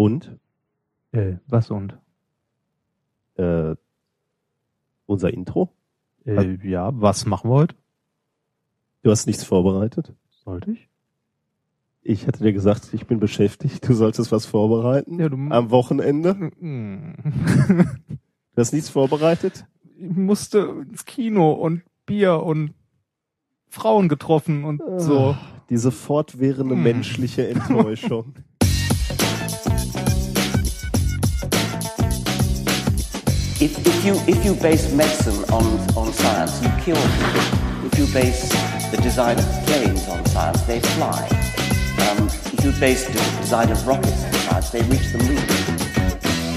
Und Äh, was und? äh, unser Intro? Äh, ja, was machen wir heute? Du hast nichts vorbereitet? Sollte ich? Ich hatte dir gesagt, ich bin beschäftigt, du solltest was vorbereiten. Ja, du Am Wochenende. Du hast nichts vorbereitet? ich musste ins Kino und Bier und Frauen getroffen und so. Diese fortwährende Hm. menschliche Enttäuschung. If, you, if you base medicine on, on science, you kill people. If you base the design of planes on science, they fly. Um, if you base the design of rockets on science, they reach the moon.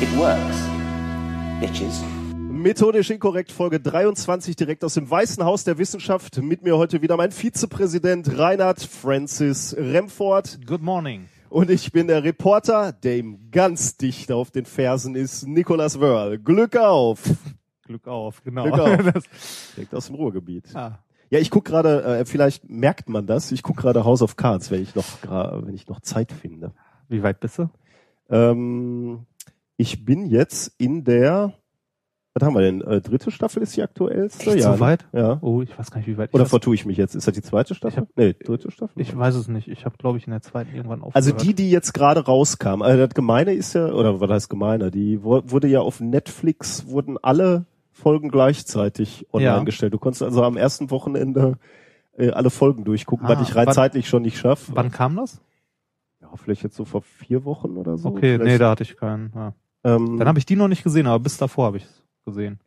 It works, bitches. Methodisch inkorrekt, Folge 23, direkt aus dem Weißen Haus der Wissenschaft. Mit mir heute wieder mein Vizepräsident Reinhard Francis Remford. Good morning. Und ich bin der Reporter, der ihm ganz dicht auf den Fersen ist, Nicolas Wörl. Glück auf! Glück auf, genau. Glück auf. Direkt aus dem Ruhrgebiet. ah, Ja, ich guck gerade, äh, vielleicht merkt man das, ich guck gerade House of Cards, wenn ich noch, wenn ich noch Zeit finde. wie weit bist du? Ähm, ich bin jetzt in der, was haben wir denn? Äh, dritte Staffel ist die aktuellste? Echt ja, so weit? Ne? Ja. Oh, ich weiß gar nicht, wie weit. Ich Oder vertue ich mich jetzt? Ist das die zweite Staffel? hab- nee, dritte Staffel? ich weiß es nicht. Ich habe, glaube ich, in der zweiten irgendwann aufgehört. also die, die jetzt gerade rauskam, also das Gemeine ist ja, oder was heißt Gemeine, die wurde ja auf Netflix, wurden alle Folgen gleichzeitig online Ja. gestellt. Du konntest also am ersten Wochenende äh, alle Folgen durchgucken, Ah, was ich rein wann- zeitlich schon nicht schaffe. Wann kam das? Ja, vielleicht jetzt so vor vier Wochen oder so. Okay, Vielleicht, nee, da hatte ich keinen. Ja. ähm, Dann habe ich die noch nicht gesehen, aber bis davor habe ich es gesehen.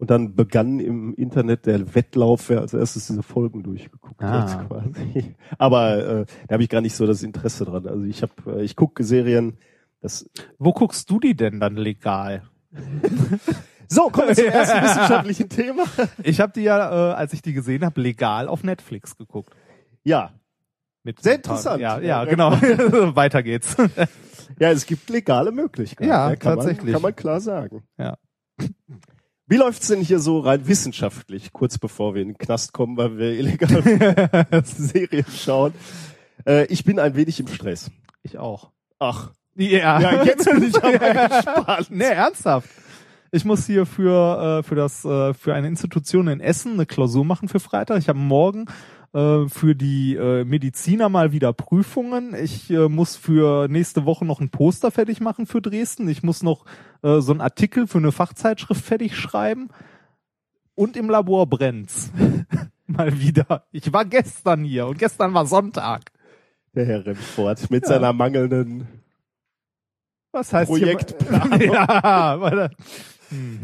Und dann begann im Internet der Wettlauf, wer als erstes diese Folgen durchgeguckt Ah. hat, quasi. Aber äh, da habe ich gar nicht so das Interesse dran. Also ich habe, äh, ich gucke Serien. Das Wo guckst du die denn dann legal? so kommen wir zum ersten wissenschaftlichen Thema. Ich habe die ja, äh, als ich die gesehen habe, legal auf Netflix geguckt. Ja, Mit Sehr interessant. Ja, Ja, ja, genau. Weiter geht's. ja, es gibt legale Möglichkeiten. Ja, kann tatsächlich. Man, kann man klar sagen. Ja. Wie läuft's denn hier so rein wissenschaftlich, kurz bevor wir in den Knast kommen, weil wir illegal Serien schauen? Äh, ich bin ein wenig im Stress. Ich auch. Ach, Ja, Ja, jetzt bin ich aber gespannt. Nee, ernsthaft. Ich muss hier für, äh, für das, äh, für eine Institution in Essen eine Klausur machen für Freitag. Ich habe morgen äh, für die äh, Mediziner mal wieder Prüfungen. Ich äh, muss für nächste Woche noch ein Poster fertig machen für Dresden. Ich muss noch äh, so einen Artikel für eine Fachzeitschrift fertig schreiben. Und im Labor brennt's. mal wieder. Ich war gestern hier und gestern war Sonntag. der Herr Remford mit Ja. seiner mangelnden Was heißt Projektplanung. Ja, weil, hm.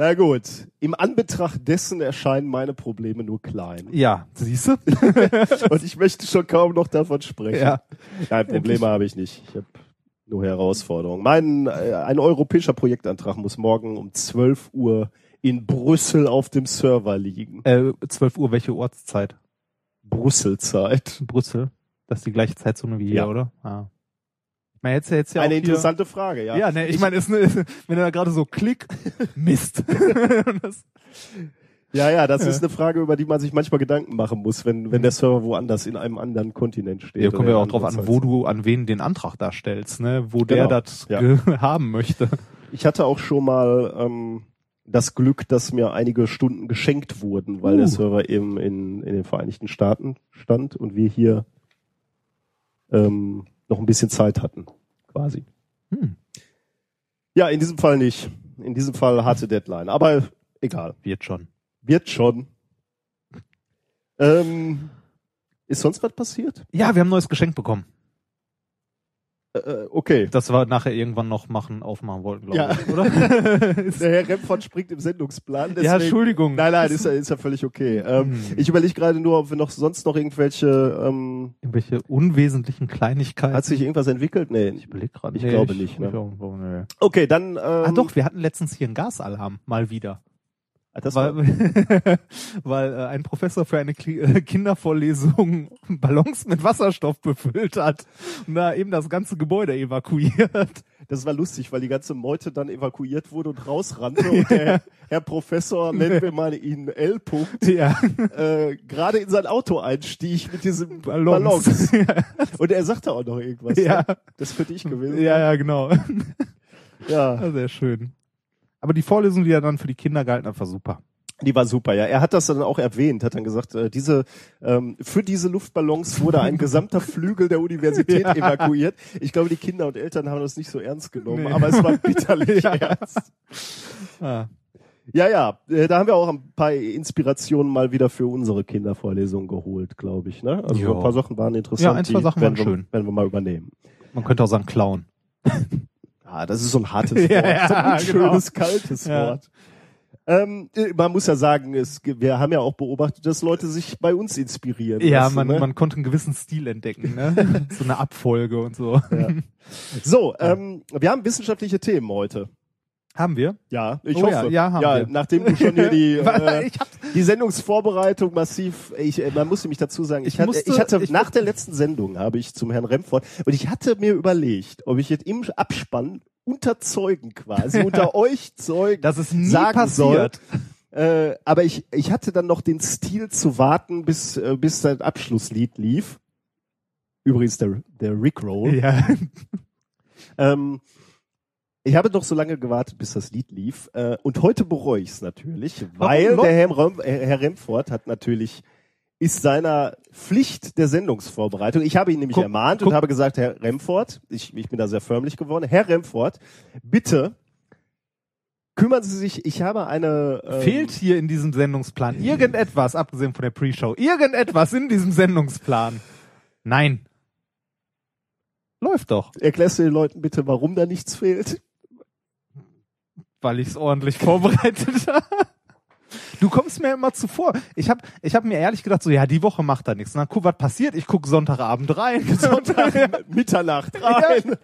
Na gut, im Anbetracht dessen erscheinen meine Probleme nur klein. ja, siehst du? Und ich möchte schon kaum noch davon sprechen. Ja. Nein, Probleme habe ich nicht. Ich habe nur Herausforderungen. Mein, äh, ein europäischer Projektantrag muss morgen um 12 Uhr in Brüssel auf dem Server liegen. Äh, 12 Uhr, welche Ortszeit? Brüsselzeit. Brüssel. Das ist die gleiche Zeitzone wie hier, Ja. oder? Ah. Ich meine, jetzt, ja Eine auch hier, interessante Frage, ja. Ja, ne, ich, meine, ist ne, wenn er da gerade so klick, Mist. Ja, ja, das Ja. ist eine Frage, über die man sich manchmal Gedanken machen muss, wenn, wenn der Server woanders in einem anderen Kontinent steht. ja, ja in auch drauf an, wo du, an wen den Antrag da stellst, ne, wo der Genau, das ja. haben möchte. Ich hatte auch schon mal ähm, das Glück, dass mir einige Stunden geschenkt wurden, weil Uh. der Server eben in, in den Vereinigten Staaten stand und wir hier ähm, noch ein bisschen Zeit hatten, quasi. Hm. Ja, in diesem Fall nicht. In diesem Fall harte Deadline. Aber egal. Wird schon. Wird schon. Ähm, ist sonst was passiert? Ja, wir haben ein neues Geschenk bekommen. Äh, okay. Das wir nachher irgendwann noch machen, aufmachen wollten, glaube Ja. ich, oder? Der Herr Remford springt im Sendungsplan. ja, deswegen- Entschuldigung. Nein, nein, ist ja, ist ja völlig okay. Ähm, Hm. Ich überlege gerade nur, ob wir noch sonst noch irgendwelche, ähm, Irgendwelche unwesentlichen Kleinigkeiten. hat sich irgendwas entwickelt? Nee. ich überlege gerade. Ich glaube nicht, ne? Ich auch, nee. Okay, dann, ähm, Ah doch, wir hatten letztens hier einen Gasalarm, mal wieder. Ah, das war, weil weil äh, ein Professor für eine Kli äh, Kindervorlesung Ballons mit Wasserstoff befüllt hat und da eben das ganze Gebäude evakuiert. das war lustig, weil die ganze Meute dann evakuiert wurde und rausrannte und der Herr Professor, nennen wir mal ihn L. -Punkt, Ja. äh, gerade in sein Auto einstieg mit diesem Ballons. Ballons. Und er sagte auch noch irgendwas. Ja. ne? Das für dich gewesen. ja, ja, genau. ja. Ja, sehr schön. Aber die Vorlesung, die er dann für die Kinder gehalten hat, war super. Die war super, ja. Er hat das dann auch erwähnt, hat dann gesagt, äh, diese ähm, für diese Luftballons wurde ein gesamter Flügel der Universität Ja. evakuiert. Ich glaube, die Kinder und Eltern haben das nicht so ernst genommen, Nee. aber es war bitterlich Ja. ernst. Ah. Ja, ja, äh, da haben wir auch ein paar Inspirationen mal wieder für unsere Kindervorlesung geholt, glaube ich. Ne? Also Ja. ein paar Sachen waren interessant. Ja, ein, zwei Sachen werden waren wir, schön. Werden wir mal übernehmen. Man könnte auch sagen Clown. Ah, das ist so ein hartes Wort. Ja, ein genau. schönes, kaltes Ja. Wort. Ähm, äh, man muss ja sagen, es, wir haben ja auch beobachtet, dass Leute sich bei uns inspirieren. Ja, lassen, man, ne? man konnte einen gewissen Stil entdecken, ne? so eine Abfolge und so. Ja. So, ähm, wir haben wissenschaftliche Themen heute. Haben wir? Ja, ich Oh hoffe. ja, ja, haben wir. nachdem du schon hier die, äh, die Sendungsvorbereitung massiv, ich, äh, man muss nämlich dazu sagen, ich, Ich hatte, musste- ich hatte ich- nach der letzten Sendung habe ich zum Herrn Remford und ich hatte mir überlegt, ob ich jetzt im Abspann unter Zeugen quasi, unter euch Zeugen, das ist nie sagen passiert. Äh, aber ich, ich hatte dann noch den Stil zu warten, bis, äh, bis das Abschlusslied lief. Übrigens der, der Rickroll. Ja. Ähm, ich habe doch so lange gewartet, bis das Lied lief. Äh, und heute bereue ich es natürlich, weil der äh, Herr Remford hat natürlich ist seiner Pflicht der Sendungsvorbereitung. Ich habe ihn nämlich Guck- ermahnt guck- und habe gesagt, Herr Remford, ich, ich bin da sehr förmlich geworden, Herr Remford, bitte kümmern Sie sich, ich habe eine... ähm, Fehlt hier in diesem Sendungsplan irgendetwas, abgesehen von der Pre-Show, irgendetwas in diesem Sendungsplan? Nein. Läuft doch, Erklärst du den Leuten bitte, warum da nichts fehlt? Weil ich es ordentlich vorbereitet habe. Du kommst mir immer zuvor. Ich habe ich hab mir ehrlich gedacht, so ja, die Woche macht da nichts. Na, guck, was passiert? Ich guck Sonntagabend rein. Sonntag, Mitternacht rein.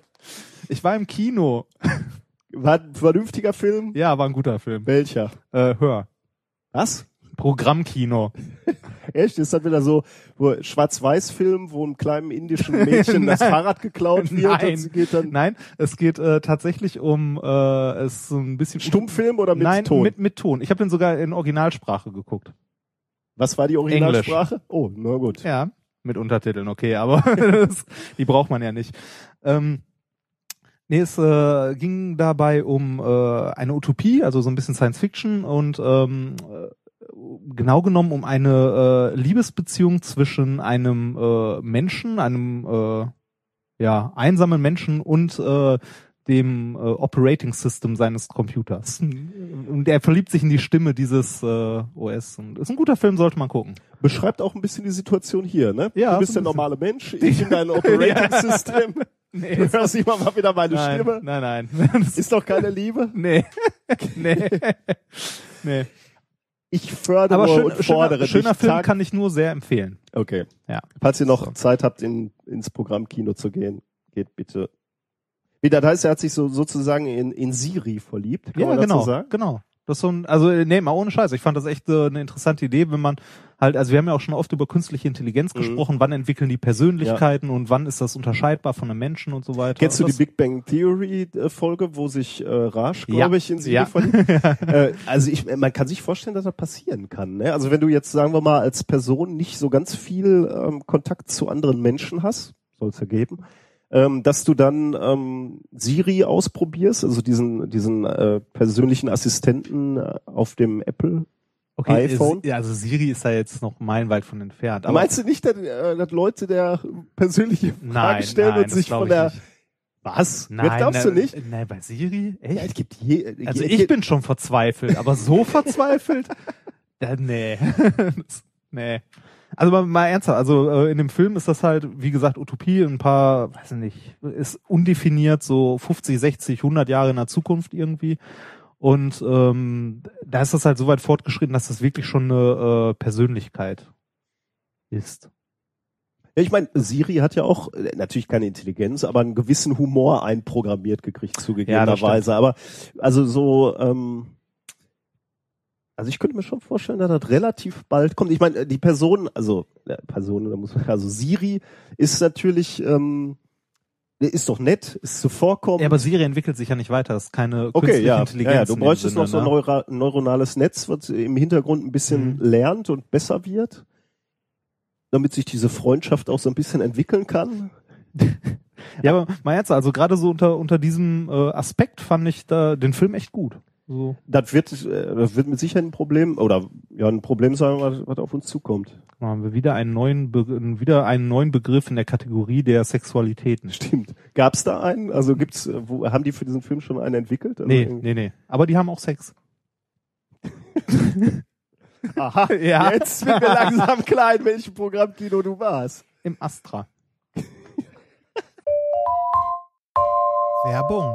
Ich war im Kino. War ein vernünftiger Film? Ja, war ein guter Film. Welcher? Äh, hör. Was? Programmkino. Echt? Ist das wieder so wo Schwarz-Weiß-Film, wo einem kleinen indischen Mädchen das. Fahrrad geklaut wird Nein. dann Nein, es geht äh, tatsächlich um äh, es ist so ein bisschen Stummfilm oder mit Nein, Ton? mit mit Ton. Ich habe den sogar in Originalsprache geguckt. Was war die Originalsprache? Oh, na gut. Ja, mit Untertiteln, okay, aber das, die braucht man ja nicht. Ähm, nee, es äh, ging dabei um äh, eine Utopie, also so ein bisschen Science Fiction und ähm, äh, genau genommen um eine äh, Liebesbeziehung zwischen einem äh, Menschen, einem äh, ja einsamen Menschen und äh, dem äh, Operating System seines Computers. Und er verliebt sich in die Stimme dieses äh, OS. Und ist ein guter Film, sollte man gucken. Beschreibt auch ein bisschen die Situation hier, ne? Ja, du bist der normale Mensch, ich bin dein Operating System. Nee, Du hörst immer mal wieder meine nein, Stimme. nein, nein. Das Ist doch keine Liebe. nee. nee. nee. Ich fördere Aber schön, und fordere schöner, schöner Film Tag- kann ich nur sehr empfehlen. Okay. Ja. Falls ihr noch So. Zeit habt, in, ins Programm Kino zu gehen, geht bitte. Wie das heißt, er hat sich so sozusagen in, in Siri verliebt. Kann ja, genau. sagen? Genau. Das ist so ein, also nee, mal ohne Scheiß. Ich fand das echt äh, eine interessante Idee, wenn man halt, also wir haben ja auch schon oft über künstliche Intelligenz Mhm. gesprochen, wann entwickeln die Persönlichkeiten und wann ist das unterscheidbar von einem Menschen und so weiter. Kennst du Und die Big Bang Theory äh, Folge, wo sich äh, Raj, Ja. glaube ich, in Siri Ja. äh, also ich, man kann sich vorstellen, dass das passieren kann. Ne? Also wenn du jetzt, sagen wir mal, als Person nicht so ganz viel ähm, Kontakt zu anderen Menschen hast, soll es ja geben, ähm, dass du dann ähm, Siri ausprobierst, also diesen diesen äh, persönlichen Assistenten äh, auf dem Apple. okay, iPhone? Si- Ja, also Siri ist da jetzt noch meilenweit von entfernt. Meinst du nicht, dass, äh, dass Leute der persönliche Fragen nein, stellen nein, und sich von der nicht. was? Nein, das glaubst du nicht? Nein, bei Siri? Ja, Echt? es gibt je, Also je, ich bin schon verzweifelt, aber so verzweifelt? Da, nee. Nee. Also mal, mal ernsthaft, also äh, in dem Film ist das halt, wie gesagt, Utopie, ein paar, weiß ich nicht, ist undefiniert, so 50, 60, 100 Jahre in der Zukunft irgendwie. Und ähm, da ist das halt so weit fortgeschritten, dass das wirklich schon eine äh, Persönlichkeit ist. Ja, ich meine, Siri hat ja auch äh, natürlich keine Intelligenz, aber einen gewissen Humor einprogrammiert gekriegt, zugegebenerweise. aber also so, ähm, also ich könnte mir schon vorstellen, dass das relativ bald kommt. Ich meine, die Person, also äh, Person, da muss man, also Siri ist natürlich, ähm, ist doch nett, ist zuvorkommend. Ja, aber Siri entwickelt sich ja nicht weiter. Das ist keine Okay, künstliche ja. Intelligenz. ja, ja. Du bräuchtest noch so ein ne? neura neuronales Netz, was im Hintergrund ein bisschen Mhm. lernt und besser wird, damit sich diese Freundschaft auch so ein bisschen entwickeln kann. Ja, aber mal jetzt, also gerade so unter unter diesem äh, Aspekt fand ich da den Film echt gut. So, Das wird, äh, das wird mit Sicherheit ein Problem oder ja ein Problem sein, was, was auf uns zukommt. dann haben wir wieder einen neuen Be wieder einen neuen Begriff in der Kategorie der Sexualitäten. Stimmt. Gab es da einen? Also gibt's, äh, wo haben die für diesen Film schon einen entwickelt? Also Nee, nee, nee. Aber die haben auch Sex. Aha, Ja. jetzt wird mir langsam klar, in welchem Programmkino du warst. Im Astra. Werbung.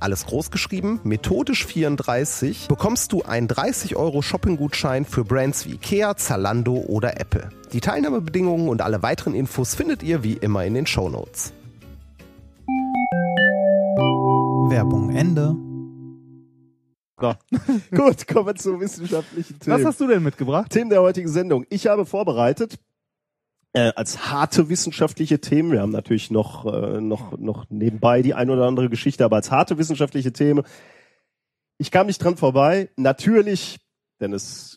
alles groß geschrieben, methodisch 34, bekommst du einen 30 Euro Shopping-Gutschein für Brands wie Ikea, Zalando oder Apple. Die Teilnahmebedingungen und alle weiteren Infos findet ihr wie immer in den Shownotes. Werbung Ende. Gut, kommen wir zu wissenschaftlichen Themen. Was hast du denn mitgebracht? Themen der heutigen Sendung. Ich habe vorbereitet äh, als harte wissenschaftliche Themen. Wir haben natürlich noch äh, noch noch nebenbei die ein oder andere Geschichte, aber als harte wissenschaftliche Themen. Ich kam nicht dran vorbei. Natürlich, denn es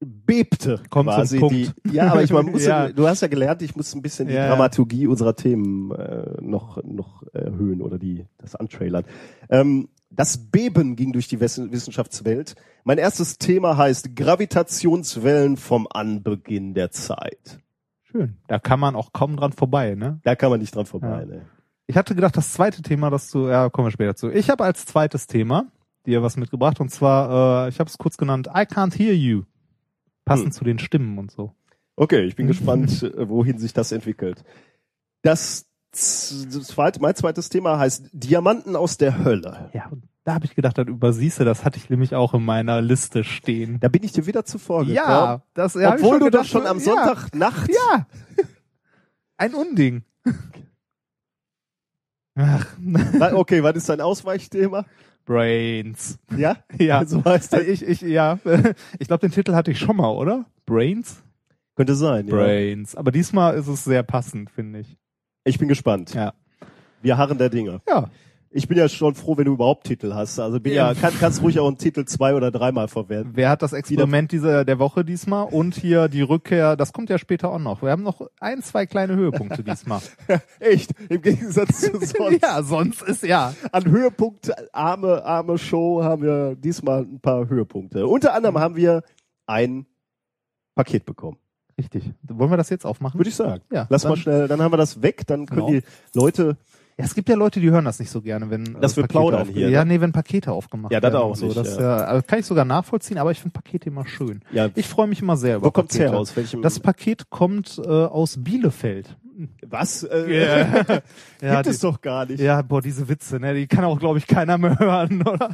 bebte Kommt zum quasi Punkt. die. Ja, aber ich man muss, Ja. du hast ja gelernt, ich muss ein bisschen die Ja. Dramaturgie unserer Themen äh, noch noch erhöhen oder die das antrailern. Ähm, das Beben ging durch die Wissenschaftswelt. Mein erstes Thema heißt Gravitationswellen vom Anbeginn der Zeit. Schön. Da kann man auch kaum dran vorbei, ne? Da kann man nicht dran vorbei. Ja. Ne? Ich hatte gedacht, das zweite Thema, das du, ja, kommen wir später zu. Ich habe als zweites Thema dir was mitgebracht und zwar, äh, ich habe es kurz genannt, I can't hear you. Passend Hm. zu den Stimmen und so. Okay, ich bin gespannt, äh, wohin sich das entwickelt. Das das zweite, mein zweites Thema heißt Diamanten aus der Hölle. Ja, und da habe ich gedacht, das übersiehst du, das hatte ich nämlich auch in meiner Liste stehen. Da bin ich dir wieder zuvor gekommen. Ja, das ja, Obwohl du gedacht, doch schon am ja, Sonntagnacht Ja. Ein Unding. Ach, Okay, was ist dein Ausweichthema? Brains. Ja? Ja. So heißt das. Ich, ich, ja. Ich glaube, den Titel hatte ich schon mal, oder? Brains? Könnte sein, ja. Brains. Aber diesmal ist es sehr passend, finde ich. Ich bin gespannt. Ja. Wir harren der Dinge. Ja. Ich bin ja schon froh, wenn du überhaupt Titel hast. Also bin ja, kann, kannst ruhig auch einen Titel zwei oder dreimal verwenden. Wer hat das Experiment dieser, der Woche diesmal? Und hier die Rückkehr, das kommt ja später auch noch. Wir haben noch ein, zwei kleine Höhepunkte diesmal. Echt, im Gegensatz zu sonst. ja, sonst ist ja. An Höhepunkt, arme, arme Show haben wir diesmal ein paar Höhepunkte. Unter anderem haben wir ein Paket bekommen. Richtig. Wollen wir das jetzt aufmachen? Würde ich sagen. Ja, Lass mal schnell, dann haben wir das weg, dann können Genau. die Leute, Ja, es gibt ja Leute, die hören das nicht so gerne, wenn Dass wir Pakete plaudern hier, Ja, ne? nee, wenn Pakete aufgemacht Ja, das werden. auch so. nicht, Das, ja. ja. also kann ich sogar nachvollziehen, aber ich finde Pakete immer schön. ja, Ich freue mich immer sehr über wo kommt's Pakete. her aus? Welchem, Das Paket kommt äh, aus Bielefeld. was? Äh, Ja, gibt die, es doch gar nicht. ja, boah, diese Witze, ne, die kann auch, glaube ich, keiner mehr hören, oder?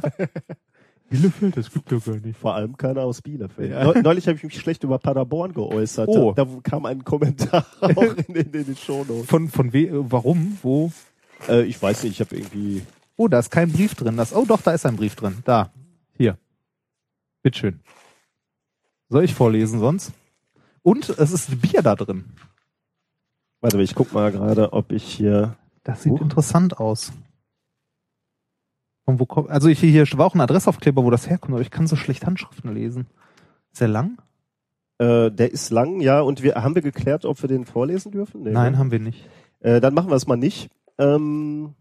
Bielefeld, das gibt ja gar nicht. Vor allem keiner aus Bielefeld. Ja. Neu- Neulich habe ich mich schlecht über Paderborn geäußert. Oh. Da, da kam ein Kommentar auch in, den- in den Shownotes. Von, von we, äh, warum, wo? Äh, ich weiß nicht, ich habe irgendwie Oh, da ist kein Brief drin. Das, oh doch, da ist ein Brief drin. Da. Hier. Bitteschön. Soll ich vorlesen sonst? Und es ist Bier da drin. Warte, ich guck mal gerade, ob ich hier. Das sieht Huch. interessant aus. Von wo kommt, also ich, hier war auch ein Adressaufkleber, wo das herkommt, aber ich kann so schlecht Handschriften lesen. Ist der lang? Äh, der ist lang, ja. Und wir haben wir geklärt, ob wir den vorlesen dürfen? Nee, Nein, ne? haben wir nicht. Äh, dann machen wir es mal nicht. Ähm,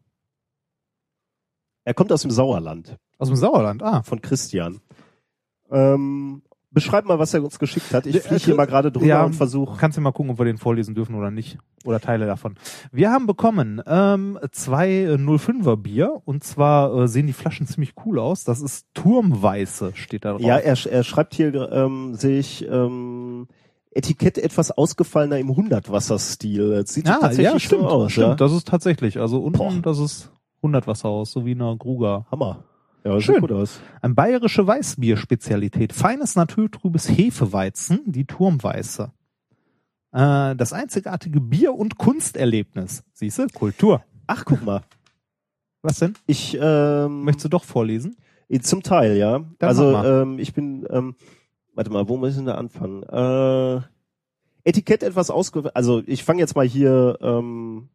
er kommt aus dem Sauerland Aus dem Sauerland, ah. von Christian. Ähm, beschreib mal, was er uns geschickt hat. Ich fliege hier mal gerade drüber Ja. und versuche. Kannst du mal gucken, ob wir den vorlesen dürfen oder nicht. Oder Teile davon. Wir haben bekommen ähm, zwei äh, 05er Bier und zwar äh, sehen die Flaschen ziemlich cool aus. Das ist Turmweiße, steht da drauf. Ja, er, er schreibt hier, ähm, sehe ich, ähm, Etikett etwas ausgefallener im Hundertwasserstil. Das sieht ah, tatsächlich ja, stimmt, so aus. stimmt. Ja? Das ist tatsächlich. Also unten, Boah. das ist 100 Wasser aus, so wie eine Gruger. Hammer. Ja, das Schön. gut aus. Ein bayerische Weißbier-Spezialität. Feines naturtrübes Hefeweizen, die Turmweiße. Äh, das einzigartige Bier- und Kunsterlebnis. Siehst du? Kultur. Ach, guck mal. Was denn? Ich, ähm, Möchtest du doch vorlesen? Zum Teil, ja. Dann also ähm, ich bin, ähm, warte mal, wo müssen wir anfangen? Äh, Etikett etwas ausge... Also ich fange jetzt mal hier ähm,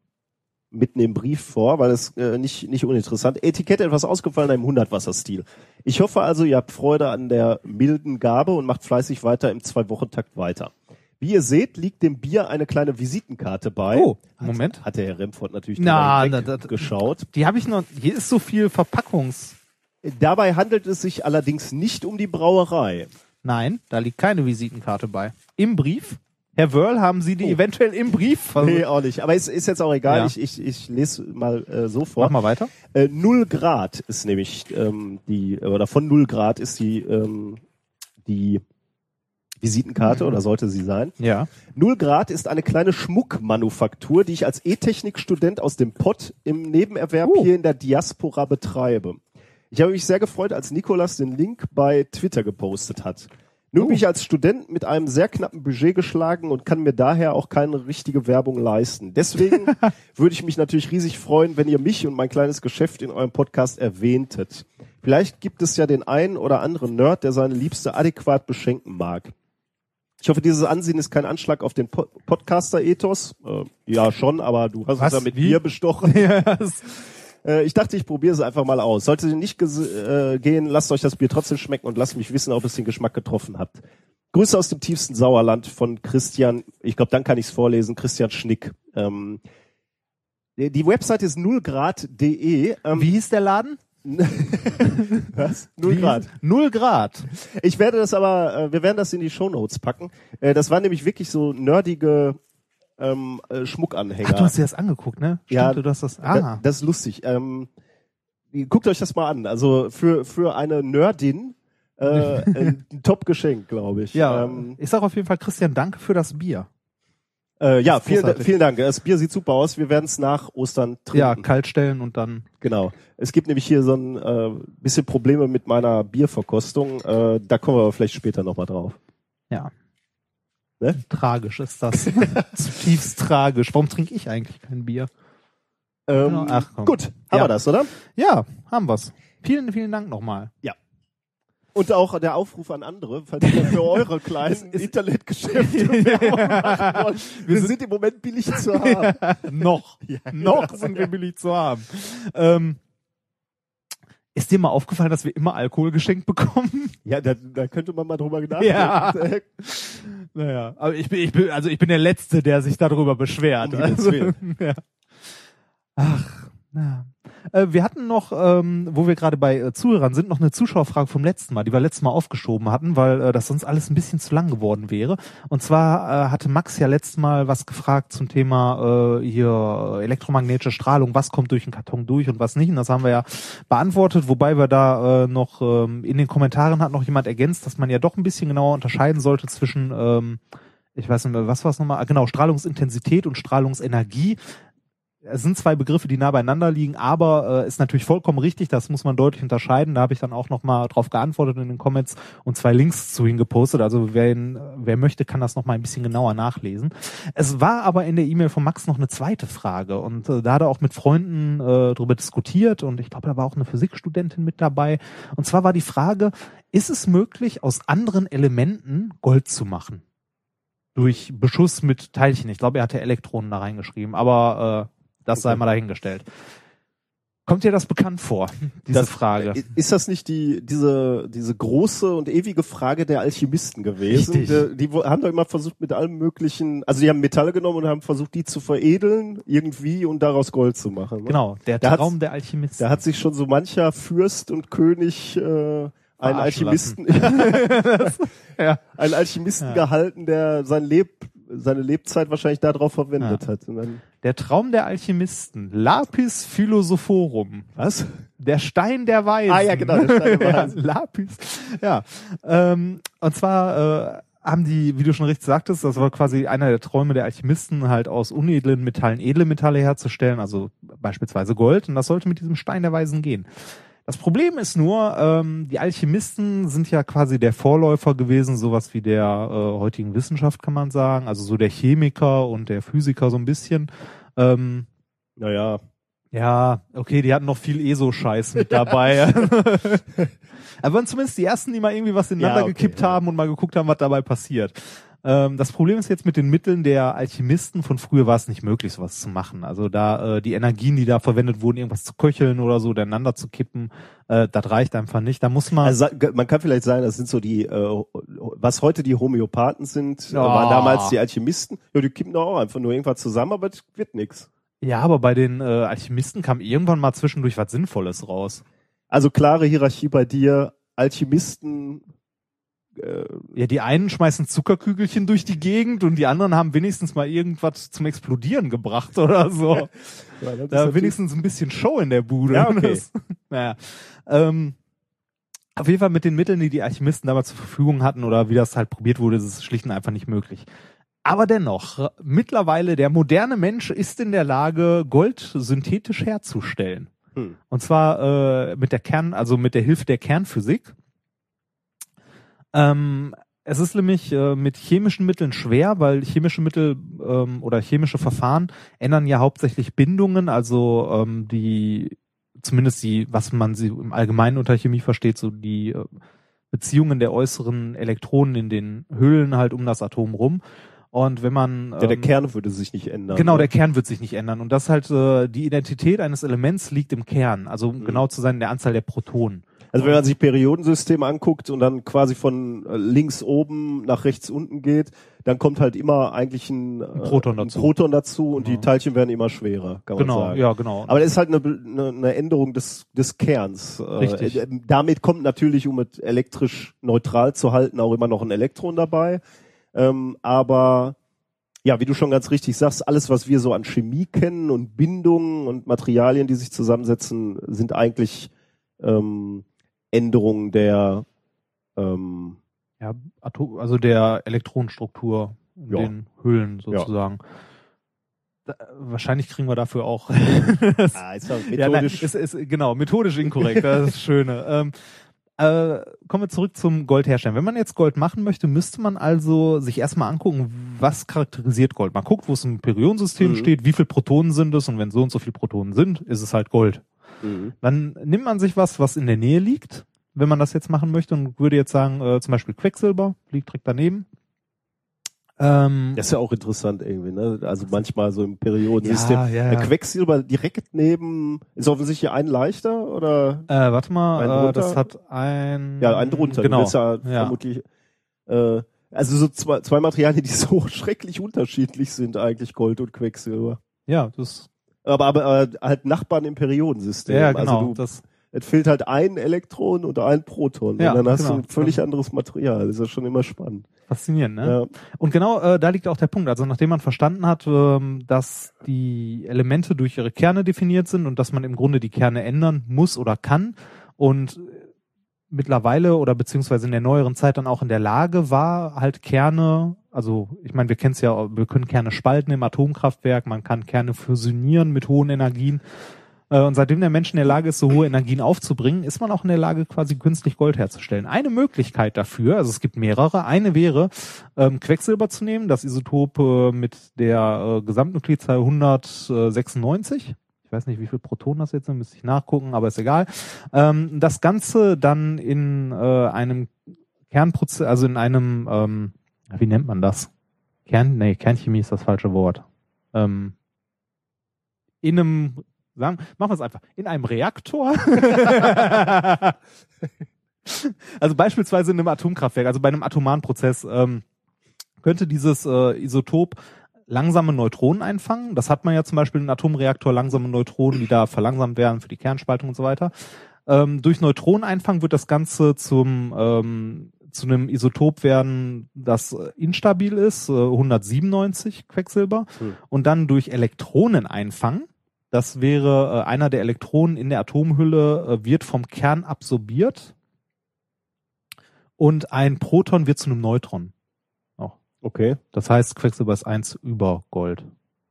mitten im Brief vor, weil es äh, nicht nicht uninteressant. Etikett etwas ausgefallen im Hundertwasserstil. Ich hoffe also, ihr habt Freude an der milden Gabe und macht fleißig weiter im Zwei-Wochen-Takt weiter. Wie ihr seht, liegt dem Bier eine kleine Visitenkarte bei. Oh, Moment. Hat der Herr Remford natürlich Na, na, das- geschaut. Die habe ich noch. Hier ist so viel Verpackungs. Dabei handelt es sich allerdings nicht um die Brauerei. Nein, da liegt keine Visitenkarte bei. Im Brief. Herr Wörl, haben Sie die Oh. eventuell im Brief? versucht? Nee, auch nicht. Aber es ist jetzt auch egal. Ja. Ich, ich, ich lese mal äh, so vor. Mach mal weiter. Äh, null Grad ist nämlich ähm, die, oder von null Grad ist die, ähm, die Visitenkarte oder sollte sie sein. Ja. Null Grad ist eine kleine Schmuckmanufaktur, die ich als E-Technik-Student aus dem Pott im Nebenerwerb Oh. hier in der Diaspora betreibe. Ich habe mich sehr gefreut, als Nikolas den Link bei Twitter gepostet hat. Nun Oh. bin ich als Student mit einem sehr knappen Budget geschlagen und kann mir daher auch keine richtige Werbung leisten. Deswegen würde ich mich natürlich riesig freuen, wenn ihr mich und mein kleines Geschäft in eurem Podcast erwähntet. Vielleicht gibt es ja den einen oder anderen Nerd, der seine Liebste adäquat beschenken mag. Ich hoffe, dieses Ansehen ist kein Anschlag auf den Po- Podcaster-Ethos. Äh, ja, schon, aber du hast Was? uns ja mit Wie? Bier bestochen. das- Äh, ich dachte, ich probiere es einfach mal aus. Sollte nicht ges- äh, gehen, lasst euch das Bier trotzdem schmecken und lasst mich wissen, ob es den Geschmack getroffen hat. Grüße aus dem tiefsten Sauerland von Christian, ich glaube, dann kann ich es vorlesen, Christian Schnick. Ähm, die Website ist nullgrad.de. Ähm, Wie hieß der Laden? Was? Null Wie Grad. Null Grad. Ich werde das aber, äh, wir werden das in die Shownotes packen. Äh, das waren nämlich wirklich so nerdige ähm, äh, Schmuckanhänger. Ach, du hast dir das angegukt, ne? Stimmt, Ja, du hast das. Da- Ah. Das ist lustig. Ähm, guckt euch das mal an. Also für, für eine Nerdin äh, ein Top-Geschenk, glaube ich. ja, ähm, ich sag auf jeden Fall Christian, danke für das Bier. äh, ja vielen, vielen Dank. Das Bier sieht super aus. Wir werden es nach Ostern trinken. Ja, kalt stellen und dann. genau. Es gibt nämlich hier so ein äh, bisschen Probleme mit meiner Bierverkostung. Äh, da kommen wir aber vielleicht später nochmal drauf. Ja. Ne? Tragisch ist das. Zutiefst tragisch. Warum trinke ich eigentlich kein Bier? Ähm. Ach, komm. gut, haben Ja. wir das, oder? Ja, haben wir's. Vielen, vielen Dank nochmal. Und auch der Aufruf an andere, falls ihr für eure kleinen Internetgeschäfte machen wollt. Wir sind im Moment billig zu haben. noch. noch sind wir billig zu haben. Ähm, ist dir mal aufgefallen, dass wir immer Alkohol geschenkt bekommen? Ja, da, da könnte man mal drüber nachdenken. Ja. Naja, aber ich bin, ich bin, also ich bin der Letzte, der sich darüber beschwert. Um Also, ja. Ach, na. Äh, wir hatten noch, ähm, wo wir gerade bei äh, Zuhörern sind, noch eine Zuschauerfrage vom letzten Mal, die wir letztes Mal aufgeschoben hatten, weil äh, das sonst alles ein bisschen zu lang geworden wäre. Und zwar äh, hatte Max ja letztes Mal was gefragt zum Thema äh, hier elektromagnetische Strahlung, was kommt durch den Karton durch und was nicht. Und das haben wir ja beantwortet, wobei wir da äh, noch ähm, in den Kommentaren hat noch jemand ergänzt, dass man ja doch ein bisschen genauer unterscheiden sollte zwischen ähm, ich weiß nicht mehr, was war es nochmal? Ah, Genau, Strahlungsintensität und Strahlungsenergie. Es sind zwei Begriffe, die nah beieinander liegen, aber äh, ist natürlich vollkommen richtig, das muss man deutlich unterscheiden. Da habe ich dann auch nochmal drauf geantwortet in den Comments und zwei Links zu hingepostet. Also wer, ihn, wer möchte, kann das nochmal ein bisschen genauer nachlesen. Es war aber in der E-Mail von Max noch eine zweite Frage und äh, da hat er auch mit Freunden äh, darüber diskutiert und ich glaube, da war auch eine Physikstudentin mit dabei. Und zwar war die Frage, ist es möglich, aus anderen Elementen Gold zu machen? Durch Beschuss mit Teilchen. Ich glaube, er hatte Elektronen da reingeschrieben, aber äh, das sei Okay. mal dahingestellt. Kommt dir das bekannt vor, diese Das- Frage? Ist das nicht die, diese, diese große und ewige Frage der Alchemisten gewesen? Die, die haben doch immer versucht mit allem möglichen, also die haben Metalle genommen und haben versucht, die zu veredeln irgendwie und daraus Gold zu machen. ne? Genau, der Da Traum der Alchemisten. Da hat sich schon so mancher Fürst und König äh, einen Alchemisten, ja. einen Alchemisten Ja. gehalten, der sein Leb, seine Lebzeit wahrscheinlich darauf verwendet Ja. hat. Der Traum der Alchemisten. Lapis Philosophorum. was? Der Stein der Weisen. Ah, ja, genau, der Stein der Weisen. ja, Lapis. Ja. Ähm, und zwar äh, haben die, wie du schon richtig sagtest, das war quasi einer der Träume der Alchemisten, halt aus unedlen Metallen edle Metalle herzustellen, also beispielsweise Gold. Und das sollte mit diesem Stein der Weisen gehen. Das Problem ist nur, ähm, die Alchemisten sind ja quasi der Vorläufer gewesen, sowas wie der äh, heutigen Wissenschaft, kann man sagen. Also so der Chemiker und der Physiker so ein bisschen. Ähm, Naja, ja, okay, die hatten noch viel ESO-Scheiß mit dabei. Aber waren zumindest die ersten, die mal irgendwie was ineinander Ja, okay, gekippt ja. haben und mal geguckt haben, was dabei passiert. Ähm, das Problem ist jetzt mit den Mitteln der Alchemisten von früher war es nicht möglich, sowas zu machen. Also da äh, die Energien, die da verwendet wurden, irgendwas zu köcheln oder so, ineinander zu kippen, äh, das reicht einfach nicht. Da muss man Also man kann vielleicht sagen, das sind so die, äh, was heute die Homöopathen sind, äh, Ja. waren damals die Alchemisten. Ja, die kippen doch auch einfach nur irgendwas zusammen, aber es wird nix. ja, aber bei den äh, Alchemisten kam irgendwann mal zwischendurch was Sinnvolles raus. Also klare Hierarchie bei dir, Alchemisten, äh, Ja, die einen schmeißen Zuckerkügelchen durch die Gegend und die anderen haben wenigstens mal irgendwas zum Explodieren gebracht oder so. ja, da wenigstens ein bisschen Show in der Bude. Ja, okay. Das, naja. Ähm, auf jeden Fall mit den Mitteln, die die Alchemisten damals zur Verfügung hatten oder wie das halt probiert wurde, ist es schlicht und einfach nicht möglich. Aber dennoch, mittlerweile der moderne Mensch ist in der Lage, Gold synthetisch herzustellen. Hm. Und zwar äh, mit der Kern, also mit der Hilfe der Kernphysik. Ähm, es ist nämlich äh, mit chemischen Mitteln schwer, weil chemische Mittel ähm, oder chemische Verfahren ändern ja hauptsächlich Bindungen, also ähm, die zumindest die, was man sie im Allgemeinen unter Chemie versteht, so die äh, Beziehungen der äußeren Elektronen in den Hüllen halt um das Atom rum. Und wenn man ja, der ähm, Kern würde sich nicht ändern. Genau, ne? der Kern wird sich nicht ändern. Und das halt, äh, die Identität eines Elements liegt im Kern. Also um Mhm. genau zu sein, in der Anzahl der Protonen. Also wenn man sich Periodensystem anguckt und dann quasi von äh, links oben nach rechts unten geht, dann kommt halt immer eigentlich ein, äh, Proton dazu. Ein Proton dazu und Genau. die Teilchen werden immer schwerer, kann man Genau, sagen. ja, genau. Aber das ist halt eine, eine, Änderung des, des Kerns. Äh, Richtig. äh, damit kommt natürlich, um es elektrisch neutral zu halten, auch immer noch ein Elektron dabei. Ähm, aber ja, wie du schon ganz richtig sagst, alles, was wir so an Chemie kennen und Bindungen und Materialien, die sich zusammensetzen, sind eigentlich ähm, Änderungen der ähm, ja, also der Elektronenstruktur in Ja. den Hüllen sozusagen. Da, wahrscheinlich kriegen wir dafür auch. ah, ist ja ja, nein, methodisch. ist, ist, genau, methodisch inkorrekt, das ist das Schöne. Ähm, äh, kommen wir zurück zum Gold herstellen. Wenn man jetzt Gold machen möchte, müsste man also sich erstmal angucken, was charakterisiert Gold. Man guckt, wo es im Periodensystem Mhm. steht, wie viele Protonen sind es und wenn so und so viele Protonen sind, ist es halt Gold. Mhm. Dann nimmt man sich was, was in der Nähe liegt, wenn man das jetzt machen möchte und würde jetzt sagen, äh, zum Beispiel Quecksilber liegt direkt daneben. Ähm, Das ist ja auch interessant irgendwie, ne? Also manchmal so im Periodensystem. ja, ja, ja. Quecksilber direkt neben, ist offensichtlich ein leichter oder? Äh, warte mal, äh, das hat ein Ja, ein drunter. Genau. Willst ja, Ja. vermutlich, äh, also so zwei, zwei Materialien, die so schrecklich unterschiedlich sind eigentlich, Gold und Quecksilber. Ja, das, Aber, aber äh, halt Nachbarn im Periodensystem. ja, genau. Also du, das, es fehlt halt ein Elektron und ein Proton. Ja, und dann hast genau. du ein völlig anderes Material. Das ist ja schon immer spannend. faszinierend, ne? Ja. Und genau äh, da liegt auch der Punkt. Also nachdem man verstanden hat, ähm, dass die Elemente durch ihre Kerne definiert sind und dass man im Grunde die Kerne ändern muss oder kann und mittlerweile oder beziehungsweise in der neueren Zeit dann auch in der Lage war, halt Kerne also ich meine, wir kennen es ja, wir können Kerne spalten im Atomkraftwerk, man kann Kerne fusionieren mit hohen Energien. Äh, Und seitdem der Mensch in der Lage ist, so hohe Energien aufzubringen, ist man auch in der Lage, quasi künstlich Gold herzustellen. Eine Möglichkeit dafür, also es gibt mehrere, eine wäre, ähm, Quecksilber zu nehmen, das Isotop äh, mit der äh, Gesamtnuklidzahl 196. Ich weiß nicht, wie viel Protonen das jetzt sind, müsste ich nachgucken, aber ist egal. Ähm, das Ganze dann in äh, einem Kernprozess, also in einem, ähm, wie nennt man das? Kern, nee, Kernchemie ist das falsche Wort. Ähm, in einem, sagen, machen wir es einfach, in einem Reaktor. also beispielsweise in einem Atomkraftwerk, also bei einem atomaren Prozess, ähm, könnte dieses äh, Isotop langsame Neutronen einfangen. Das hat man ja zum Beispiel in einem Atomreaktor, langsame Neutronen, die da verlangsamt werden für die Kernspaltung und so weiter. Ähm, durch Neutroneneinfang wird das Ganze zum ähm, zu einem Isotop werden, das äh, instabil ist, äh, 197 Quecksilber, Hm. und dann durch Elektroneneinfang, das wäre äh, einer der Elektronen in der Atomhülle, äh, wird vom Kern absorbiert und ein Proton wird zu einem Neutron. Okay, Das heißt, Quecksilber ist eins über Gold.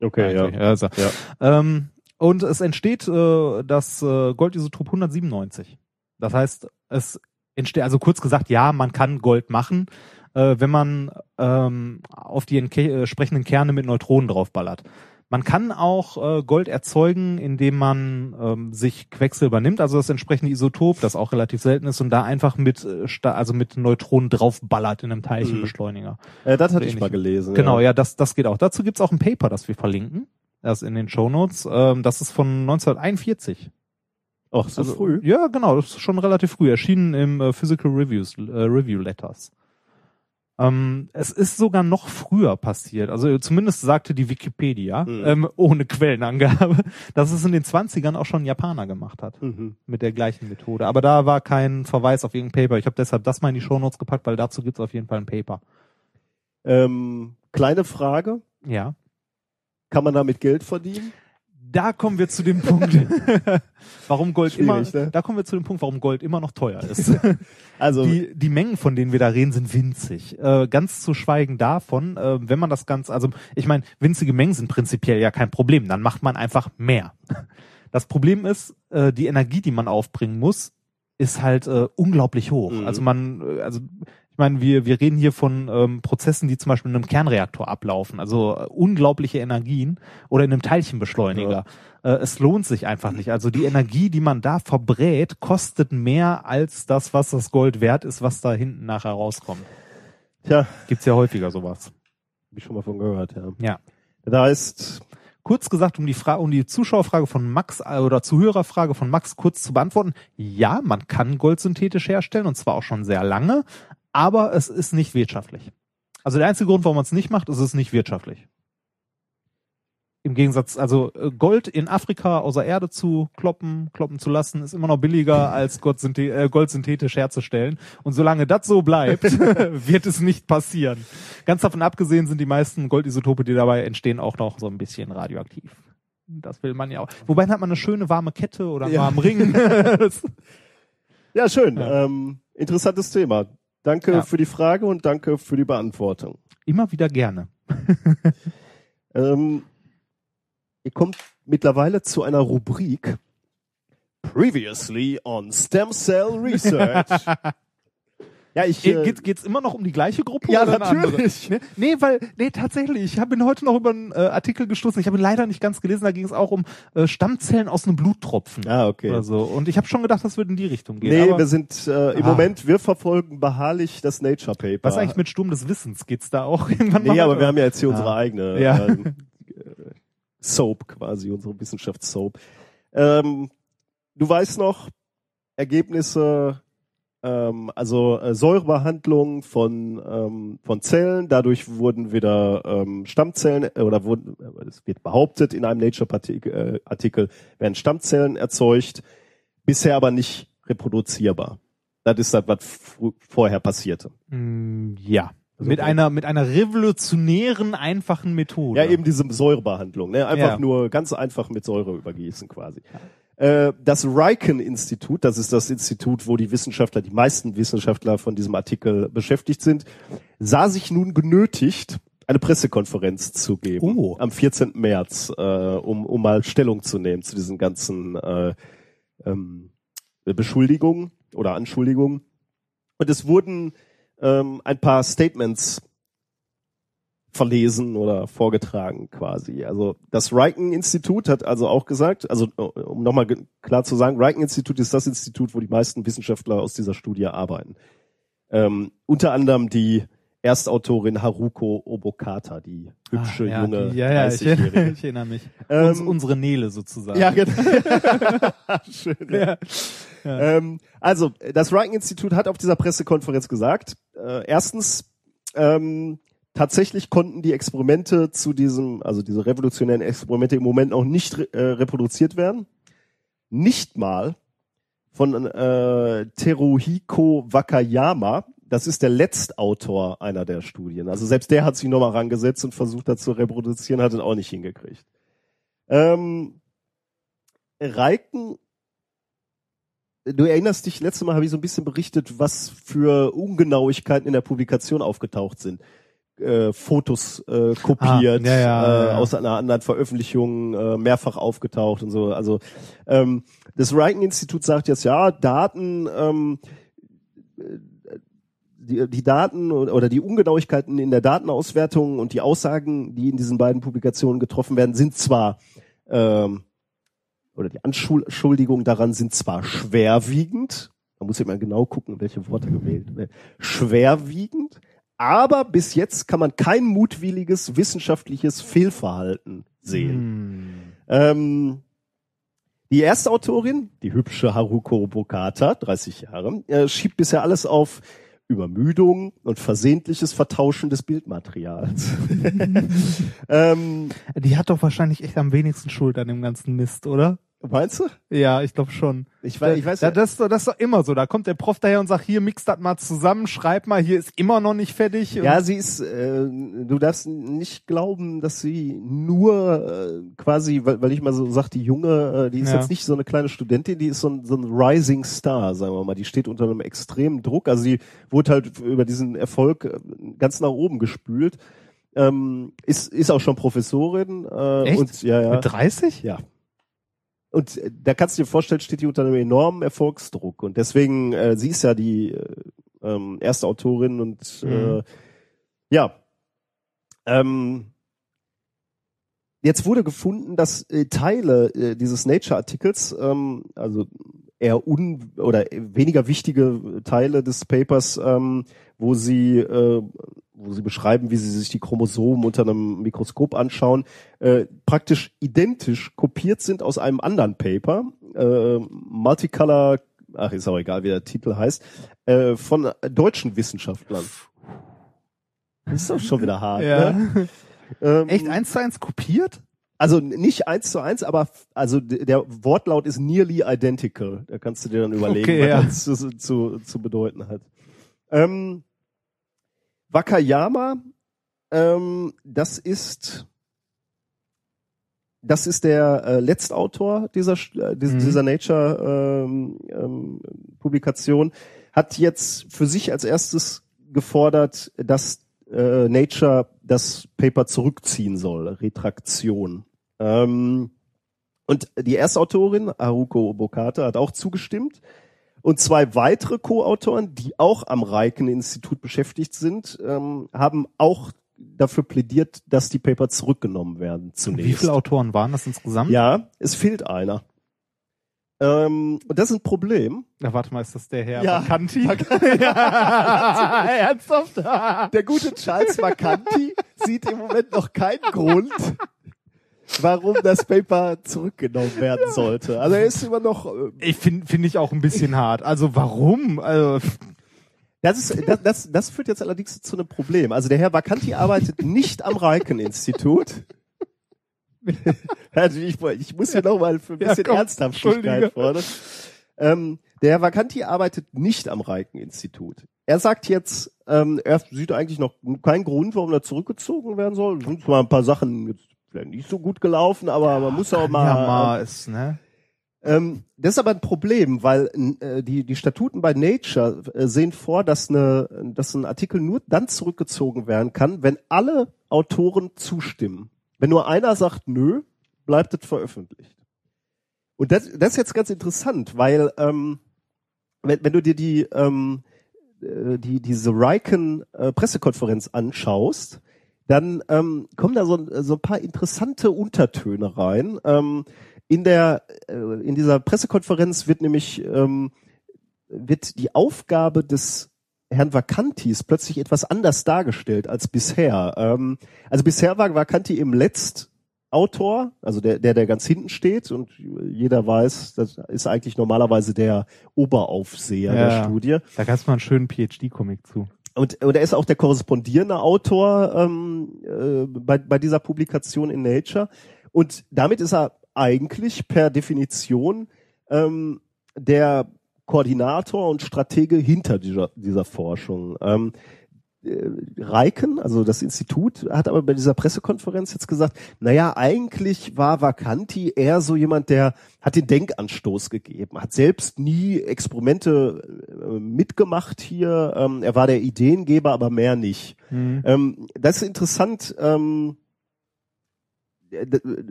okay, ja. Eigentlich. Also, Ja. ähm, und es entsteht äh, das äh, Goldisotop 197. Das heißt, es entsteht, also kurz gesagt, ja, man kann Gold machen, äh, wenn man ähm, auf die entke- äh, entsprechenden Kerne mit Neutronen draufballert. Man kann auch äh, Gold erzeugen, indem man ähm, sich Quecksilber nimmt, also das entsprechende Isotop, das auch relativ selten ist, und da einfach mit, äh, also mit Neutronen draufballert in einem Teilchenbeschleuniger. Äh, das hatte ich Ähnlich. mal gelesen. Genau, ja, das, das geht auch. Dazu gibt's auch ein Paper, das wir verlinken. Das in den Shownotes. Ähm, das ist von 1941. Ach, so Also, früh. Ja, genau, das ist schon relativ früh. Erschienen im äh, Physical Reviews, äh, Review Letters. Ähm, es ist sogar noch früher passiert. Also zumindest sagte die Wikipedia, Mhm. ähm, ohne Quellenangabe, dass es in den 20ern auch schon Japaner gemacht hat. Mhm. Mit der gleichen Methode. Aber da war kein Verweis auf irgendein Paper. Ich habe deshalb das mal in die Shownotes gepackt, weil dazu gibt's auf jeden Fall ein Paper. Ähm, kleine Frage. Ja. Kann man damit Geld verdienen? Da kommen wir zu dem Punkt, warum Gold immer, ne? da kommen wir zu dem Punkt, warum Gold immer noch teuer ist. Also, die, die Mengen, von denen wir da reden, sind winzig. Äh, ganz zu schweigen davon, äh, wenn man das ganz, also ich meine, winzige Mengen sind prinzipiell ja kein Problem. Dann macht man einfach mehr. Das Problem ist, äh, die Energie, die man aufbringen muss, ist halt äh, unglaublich hoch. Mhm. Also man, äh, also ich meine, wir, wir reden hier von ähm, Prozessen, die zum Beispiel in einem Kernreaktor ablaufen, also äh, unglaubliche Energien oder in einem Teilchenbeschleuniger. Äh, es lohnt sich einfach nicht. Also die Energie, die man da verbrät, kostet mehr als das, was das Gold wert ist, was da hinten nachher rauskommt. tja, Gibt's ja häufiger sowas. hab ich schon mal von gehört, ja. Ja. Das heißt, Kurz gesagt, um die Frage, um die Zuschauerfrage von Max äh, oder Zuhörerfrage von Max kurz zu beantworten. Ja, man kann Gold synthetisch herstellen und zwar auch schon sehr lange, aber es ist nicht wirtschaftlich. Also der einzige Grund, warum man es nicht macht, ist es ist nicht wirtschaftlich. Im Gegensatz, also äh, Gold in Afrika außer Erde zu kloppen, kloppen zu lassen, ist immer noch billiger als Gold, äh, Gold synthetisch herzustellen. Und solange das so bleibt, wird es nicht passieren. Ganz davon abgesehen sind die meisten Goldisotope, die dabei entstehen, auch noch so ein bisschen radioaktiv. Das will man ja auch. Wobei hat man eine schöne warme Kette oder einen Ja. warmen Ring. Ja, schön. Ja. Ähm, interessantes Thema. Danke Ja. für die Frage und danke für die Beantwortung. Immer wieder gerne. Ähm, ihr kommt mittlerweile zu einer Rubrik Previously on Stem Cell Research. ja, ich. Ge Äh, geht's, immer noch um die gleiche Gruppe? Ja, oder eine andere? natürlich. Nee, nee, weil, nee, tatsächlich. Ich habe heute noch über einen äh, Artikel gestoßen. Ich habe ihn leider nicht ganz gelesen. Da ging es auch um äh, Stammzellen aus einem Bluttropfen. ah, okay. Oder so. Und ich habe schon gedacht, das würde in die Richtung gehen. Nee, wir sind äh, im Ah. Moment, wir verfolgen beharrlich das Nature Paper. was eigentlich mit Sturm des Wissens? Geht's da auch irgendwann Nee, mal aber wir haben ja jetzt hier Ah. unsere eigene Ja. ähm, äh, Soap quasi, unsere Wissenschaftssoap. Ähm, du weißt noch, Ergebnisse, ähm, also äh, Säurebehandlung von, ähm, von Zellen, dadurch wurden wieder ähm, Stammzellen, äh, oder wurden, äh, es wird behauptet in einem Nature-Artikel, äh, Artikel, werden Stammzellen erzeugt, bisher aber nicht reproduzierbar. Das ist das, was vorher passierte. Mm, ja. Also mit okay. einer, mit einer revolutionären, einfachen Methode. Ja, eben diese Säurebehandlung, ne? Einfach Ja. nur ganz einfach mit Säure übergießen quasi. Äh, das Riken-Institut, das ist das Institut, wo die Wissenschaftler, die meisten Wissenschaftler von diesem Artikel beschäftigt sind, sah sich nun genötigt, eine Pressekonferenz zu geben Oh. am 14. März, äh, um, um mal Stellung zu nehmen zu diesen ganzen äh, ähm, Beschuldigungen oder Anschuldigungen. Und es wurden ähm, ein paar Statements verlesen oder vorgetragen quasi. Also das Riken-Institut hat also auch gesagt, also äh, um nochmal klar zu sagen, Riken-Institut ist das Institut, wo die meisten Wissenschaftler aus dieser Studie arbeiten. Ähm, unter anderem die Erstautorin Haruko Obokata, die hübsche Ah, ja, junge die- ja, ja, ich, 30-Jährige. ich erinnere mich. Ähm, Uns, unsere Nele sozusagen. Ja, genau. Schön. Ja. Ja. Ähm, also, das Riken-Institut hat auf dieser Pressekonferenz gesagt, äh, erstens, ähm, tatsächlich konnten die Experimente zu diesem, also diese revolutionären Experimente im Moment noch nicht äh, reproduziert werden. Nicht mal von äh, Teruhiko Wakayama, das ist der Letztautor einer der Studien. Also selbst der hat sich nochmal rangesetzt und versucht, das zu reproduzieren, hat es auch nicht hingekriegt. Ähm, Reiken, du erinnerst dich, letztes Mal habe ich so ein bisschen berichtet, was für Ungenauigkeiten in der Publikation aufgetaucht sind. Äh, Fotos äh, kopiert, Ah, ja, ja, äh, ja, aus einer anderen Veröffentlichung äh, mehrfach aufgetaucht und so. Also ähm, das Riken-Institut sagt jetzt, ja, Daten, ähm, die, die Daten oder die Ungenauigkeiten in der Datenauswertung und die Aussagen, die in diesen beiden Publikationen getroffen werden, sind zwar ähm, oder die Anschuldigungen daran sind zwar schwerwiegend, man muss immer genau gucken, welche Worte gewählt werden, schwerwiegend, aber bis jetzt kann man kein mutwilliges wissenschaftliches Fehlverhalten sehen. Hm. Ähm, die erste Autorin, die hübsche Haruko Bokata, 30 Jahre, äh, schiebt bisher alles auf Übermüdung und versehentliches Vertauschen des Bildmaterials. ähm, Die hat doch wahrscheinlich echt am wenigsten Schuld an dem ganzen Mist, oder? Meinst du? Ja, ich glaube schon. Ich weiß, ich weiß ja, das, ist doch- das ist doch immer so. Da kommt der Prof daher und sagt, hier, mix das mal zusammen, schreib mal, hier ist immer noch nicht fertig. Ja, sie ist, äh, du darfst nicht glauben, dass sie nur äh, quasi, weil, weil ich mal so sag, die Junge, äh, die ist Ja. jetzt nicht so eine kleine Studentin, die ist so ein, so ein Rising Star, sagen wir mal. Die steht unter einem extremen Druck. Also sie wurde halt über diesen Erfolg äh, ganz nach oben gespült. Ähm, ist, ist auch schon Professorin. Äh, Echt? Und, ja, ja. Mit 30? Ja. Und äh, da kannst du dir vorstellen, steht die unter einem enormen Erfolgsdruck. Und deswegen, äh, sie ist ja die äh, ähm, erste Autorin und äh, Mhm. ja. Ähm, jetzt wurde gefunden, dass äh, Teile äh, dieses Nature-Artikels, ähm, also eher un oder weniger wichtige Teile des Papers, ähm, wo sie äh, wo sie beschreiben, wie sie sich die Chromosomen unter einem Mikroskop anschauen, äh, praktisch identisch kopiert sind aus einem anderen Paper, äh, Multicolor, ach ist auch egal, wie der Titel heißt, äh, von deutschen Wissenschaftlern. Das ist doch schon wieder hart. Ja. Ne? Ähm, Echt eins zu eins kopiert? Also nicht eins zu eins, aber also der Wortlaut ist nearly identical. Da kannst du dir dann überlegen, Okay, was ja. das zu, zu, zu bedeuten hat. Ähm, Wakayama, ähm, das ist das ist der äh, Letztautor dieser äh, dieser, Mhm. dieser Nature ähm, ähm, Publikation hat jetzt für sich als erstes gefordert, dass äh, Nature das Paper zurückziehen soll, Retraktion. Ähm, und die Erstautorin, Haruko Obokata, hat auch zugestimmt. Und zwei weitere Co-Autoren, die auch am Reiken-Institut beschäftigt sind, ähm, haben auch dafür plädiert, dass die Paper zurückgenommen werden zunächst. Wie viele Autoren waren das insgesamt? Ja, es fehlt einer. Ähm, und das ist ein Problem. Na, warte mal, ist das der Herr Ja. Vacanti? ja, ernsthaft? Der gute Charles Vacanti sieht im Moment noch keinen Grund, warum das Paper zurückgenommen werden sollte. Also er ist immer noch. äh, Ich finde finde ich auch ein bisschen hart. Also warum? Also, Das, ist, das, das, das führt jetzt allerdings zu einem Problem. Also der Herr Vacanti arbeitet nicht am Reiken-Institut. also ich, ich muss hier nochmal für ein Ja, bisschen komm, Ernsthaftigkeit fordern. Ähm, der Herr Vacanti arbeitet nicht am Reiken-Institut. Er sagt jetzt, ähm, er sieht eigentlich noch keinen Grund, warum er zurückgezogen werden soll. Es sind zwar ein paar Sachen jetzt vielleicht nicht so gut gelaufen, aber man muss auch mal, ja, mal ist, ne? Ähm, das ist aber ein Problem, weil äh, die, die Statuten bei Nature äh, sehen vor, dass, eine, dass ein Artikel nur dann zurückgezogen werden kann, wenn alle Autoren zustimmen. Wenn nur einer sagt, nö, bleibt es veröffentlicht. Und das, das ist jetzt ganz interessant, weil ähm, wenn, wenn du dir die, ähm, äh, die diese Riken äh, Pressekonferenz anschaust, dann ähm, kommen da so, so ein paar interessante Untertöne rein. Ähm, in der äh, in dieser Pressekonferenz wird nämlich ähm, wird die Aufgabe des Herrn Vacantis plötzlich etwas anders dargestellt als bisher. Ähm, also bisher war Vacanti im Letzt Autor, also der, der, der ganz hinten steht und jeder weiß, das ist eigentlich normalerweise der Oberaufseher Ja. der Studie. Da gab es mal einen schönen PhD-Comic zu. Und, und er ist auch der korrespondierende Autor ähm, äh, bei, bei dieser Publikation in Nature. Und damit ist er eigentlich per Definition ähm, der Koordinator und Stratege hinter dieser, dieser Forschung. Ähm, äh, Reiken, also das Institut, hat aber bei dieser Pressekonferenz jetzt gesagt, naja, eigentlich war Vacanti eher so jemand, der hat den Denkanstoß gegeben, hat selbst nie Experimente äh, mitgemacht hier, ähm, er war der Ideengeber, aber mehr nicht. Ähm, das ist interessant, ähm,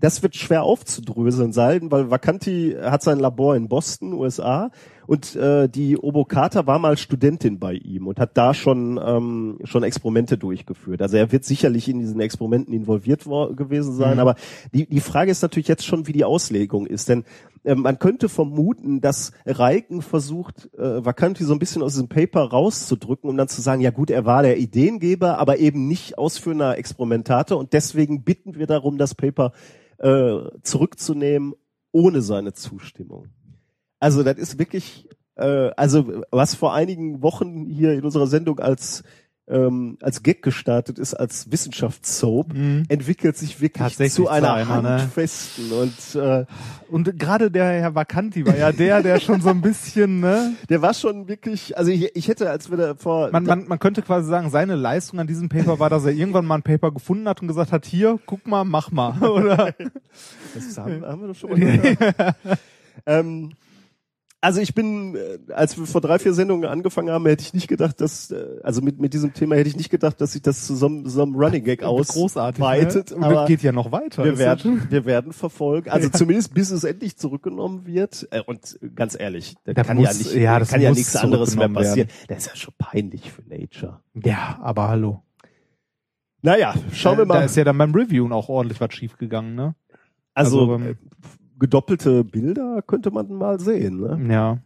das wird schwer aufzudröseln sein, weil Vacanti hat sein Labor in Boston, USA, und äh, die Obokata war mal Studentin bei ihm und hat da schon ähm, schon Experimente durchgeführt. Also er wird sicherlich in diesen Experimenten involviert gewesen sein, Mhm. aber die die Frage ist natürlich jetzt schon, wie die Auslegung ist, denn ähm, man könnte vermuten, dass Reiken versucht, äh, Vacanti so ein bisschen aus diesem Paper rauszudrücken, um dann zu sagen, ja gut, er war der Ideengeber, aber eben nicht ausführender Experimentator und deswegen bitten wir darum, das Paper äh, zurückzunehmen ohne seine Zustimmung. Also das ist wirklich, äh, also was vor einigen Wochen hier in unserer Sendung als ähm, als Gag gestartet ist, als Wissenschaftssoap, entwickelt sich wirklich zu einer einer, ne? handfesten und äh, Und gerade der Herr Vacanti war ja der, der schon so ein bisschen, ne? der war schon wirklich, also ich, ich hätte, als wir da vor, Man, man, man könnte quasi sagen, seine Leistung an diesem Paper war, dass er irgendwann mal ein Paper gefunden hat und gesagt hat, hier, guck mal, mach mal. Oder? das haben, haben wir doch schon mal ähm, also ich bin, äh, als wir vor drei, vier Sendungen angefangen haben, hätte ich nicht gedacht, dass, äh, also mit, mit diesem Thema hätte ich nicht gedacht, dass sich das zu so, einem- so einem Running Gag ausweitet. ne? Aber das geht ja noch weiter. wir werden, wir werden verfolgen. Also zumindest bis es endlich zurückgenommen wird. Äh, und ganz ehrlich, da Das kann ja muss- nicht, ja, das kann ja nichts anderes mehr passieren. Das ist ja schon peinlich für Nature. ja, ja, aber hallo. Naja, schauen wir Da mal. ist ja dann beim Reviewen auch ordentlich was schiefgegangen, ne? also, also, ähm, äh, gedoppelte Bilder könnte man mal sehen. Ne? Ja.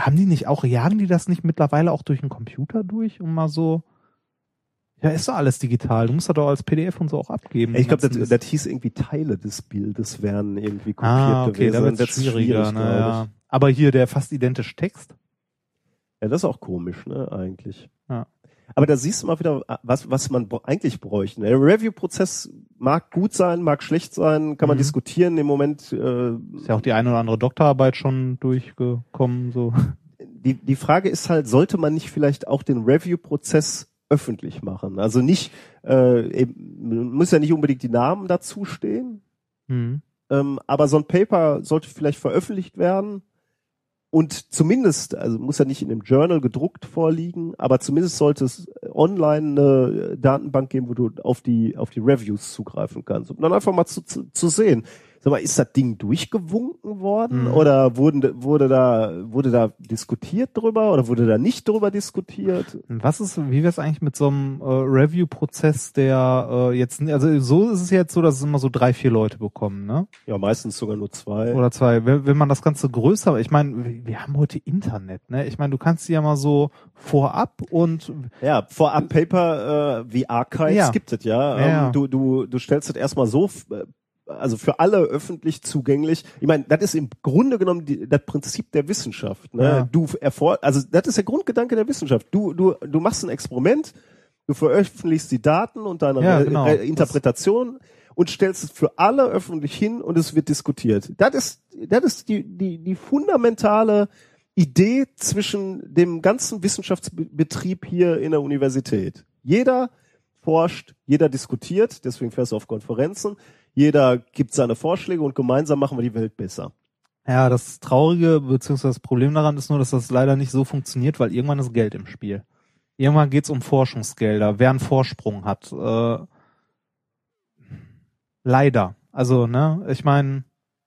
Haben die nicht auch, jagen die das nicht mittlerweile auch durch den Computer durch, um mal so. Ja, ist doch alles digital. Du musst das doch als PDF und so auch abgeben. Ich glaube, das, das hieß irgendwie Teile des Bildes werden irgendwie kopiert ah, okay, gewesen. Das es ist schwieriger. schwierig, ne, ja. Aber hier der fast identische Text. Ja, das ist auch komisch, ne, eigentlich. Ja. Aber da siehst du mal wieder, was, was man eigentlich bräuchte. Der Review-Prozess mag gut sein, mag schlecht sein, kann man Mhm. diskutieren. Im Moment, äh, Ist ja auch die eine oder andere Doktorarbeit schon durchgekommen, so. die, die Frage ist halt, sollte man nicht vielleicht auch den Review-Prozess öffentlich machen? Also nicht, äh, eben, muss ja nicht unbedingt die Namen dazu stehen, Mhm. ähm, aber so ein Paper sollte vielleicht veröffentlicht werden und zumindest, also muss ja nicht in dem Journal gedruckt vorliegen, aber zumindest sollte es online eine Datenbank geben, wo du auf die auf die Reviews zugreifen kannst, um dann einfach mal zu, zu, zu sehen. Sag mal, ist das Ding durchgewunken worden Mhm. oder wurden, wurde da wurde da diskutiert drüber oder wurde da nicht drüber diskutiert? Was ist, wie wäre es eigentlich mit so einem äh, Review-Prozess, der äh, jetzt, also so ist es jetzt so, dass es immer so drei, vier Leute bekommen, ne? Ja, meistens sogar nur zwei. Oder zwei. Wenn, wenn man das Ganze größer, ich meine, wir- haben heute Internet, ne? Ich meine, du kannst die ja mal so vorab und Ja, vorab Paper äh, wie Archives Ja. gibt es ja. Ja. Ähm, du, du, du stellst es erstmal so, äh, also für alle öffentlich zugänglich. Ich meine, das ist im Grunde genommen die, das Prinzip der Wissenschaft. Ne? Ja. Du erfor also das ist der Grundgedanke der Wissenschaft. Du, du, du machst ein Experiment, du veröffentlichst die Daten und deine Ja, genau. Re- Interpretation und stellst es für alle öffentlich hin und es wird diskutiert. Das ist, das ist die, die, die fundamentale Idee zwischen dem ganzen Wissenschaftsbetrieb hier in der Universität. Jeder forscht, jeder diskutiert, deswegen fährst du auf Konferenzen, jeder gibt seine Vorschläge und gemeinsam machen wir die Welt besser. Ja, das Traurige beziehungsweise das Problem daran ist nur, dass das leider nicht so funktioniert, weil irgendwann ist Geld im Spiel. Irgendwann geht's um Forschungsgelder, wer einen Vorsprung hat. Äh, leider. Also, ne, ich meine,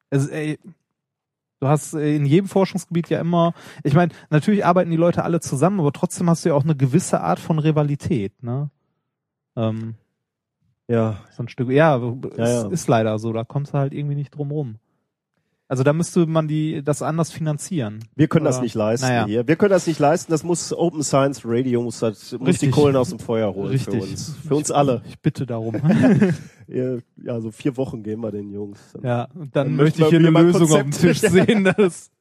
es, du hast in jedem Forschungsgebiet ja immer, ich meine, natürlich arbeiten die Leute alle zusammen, aber trotzdem hast du ja auch eine gewisse Art von Rivalität, ne? Ähm, Ja, so ein Stück, ja, Ja, es ja. ist leider so, da kommst du halt irgendwie nicht drum rum. Also da müsste man die das anders finanzieren. wir können das Oder- nicht leisten naja. hier. Wir können das nicht leisten. Das muss Open Science Radio muss, das, muss die. Kohlen aus dem Feuer holen Richtig. für uns. Für uns alle. Ich bitte darum. Ja, Ja, so vier Wochen geben wir den Jungs. ja, und dann, Dann möchte ich hier eine Lösung auf dem Konzept- Tisch sehen. Das,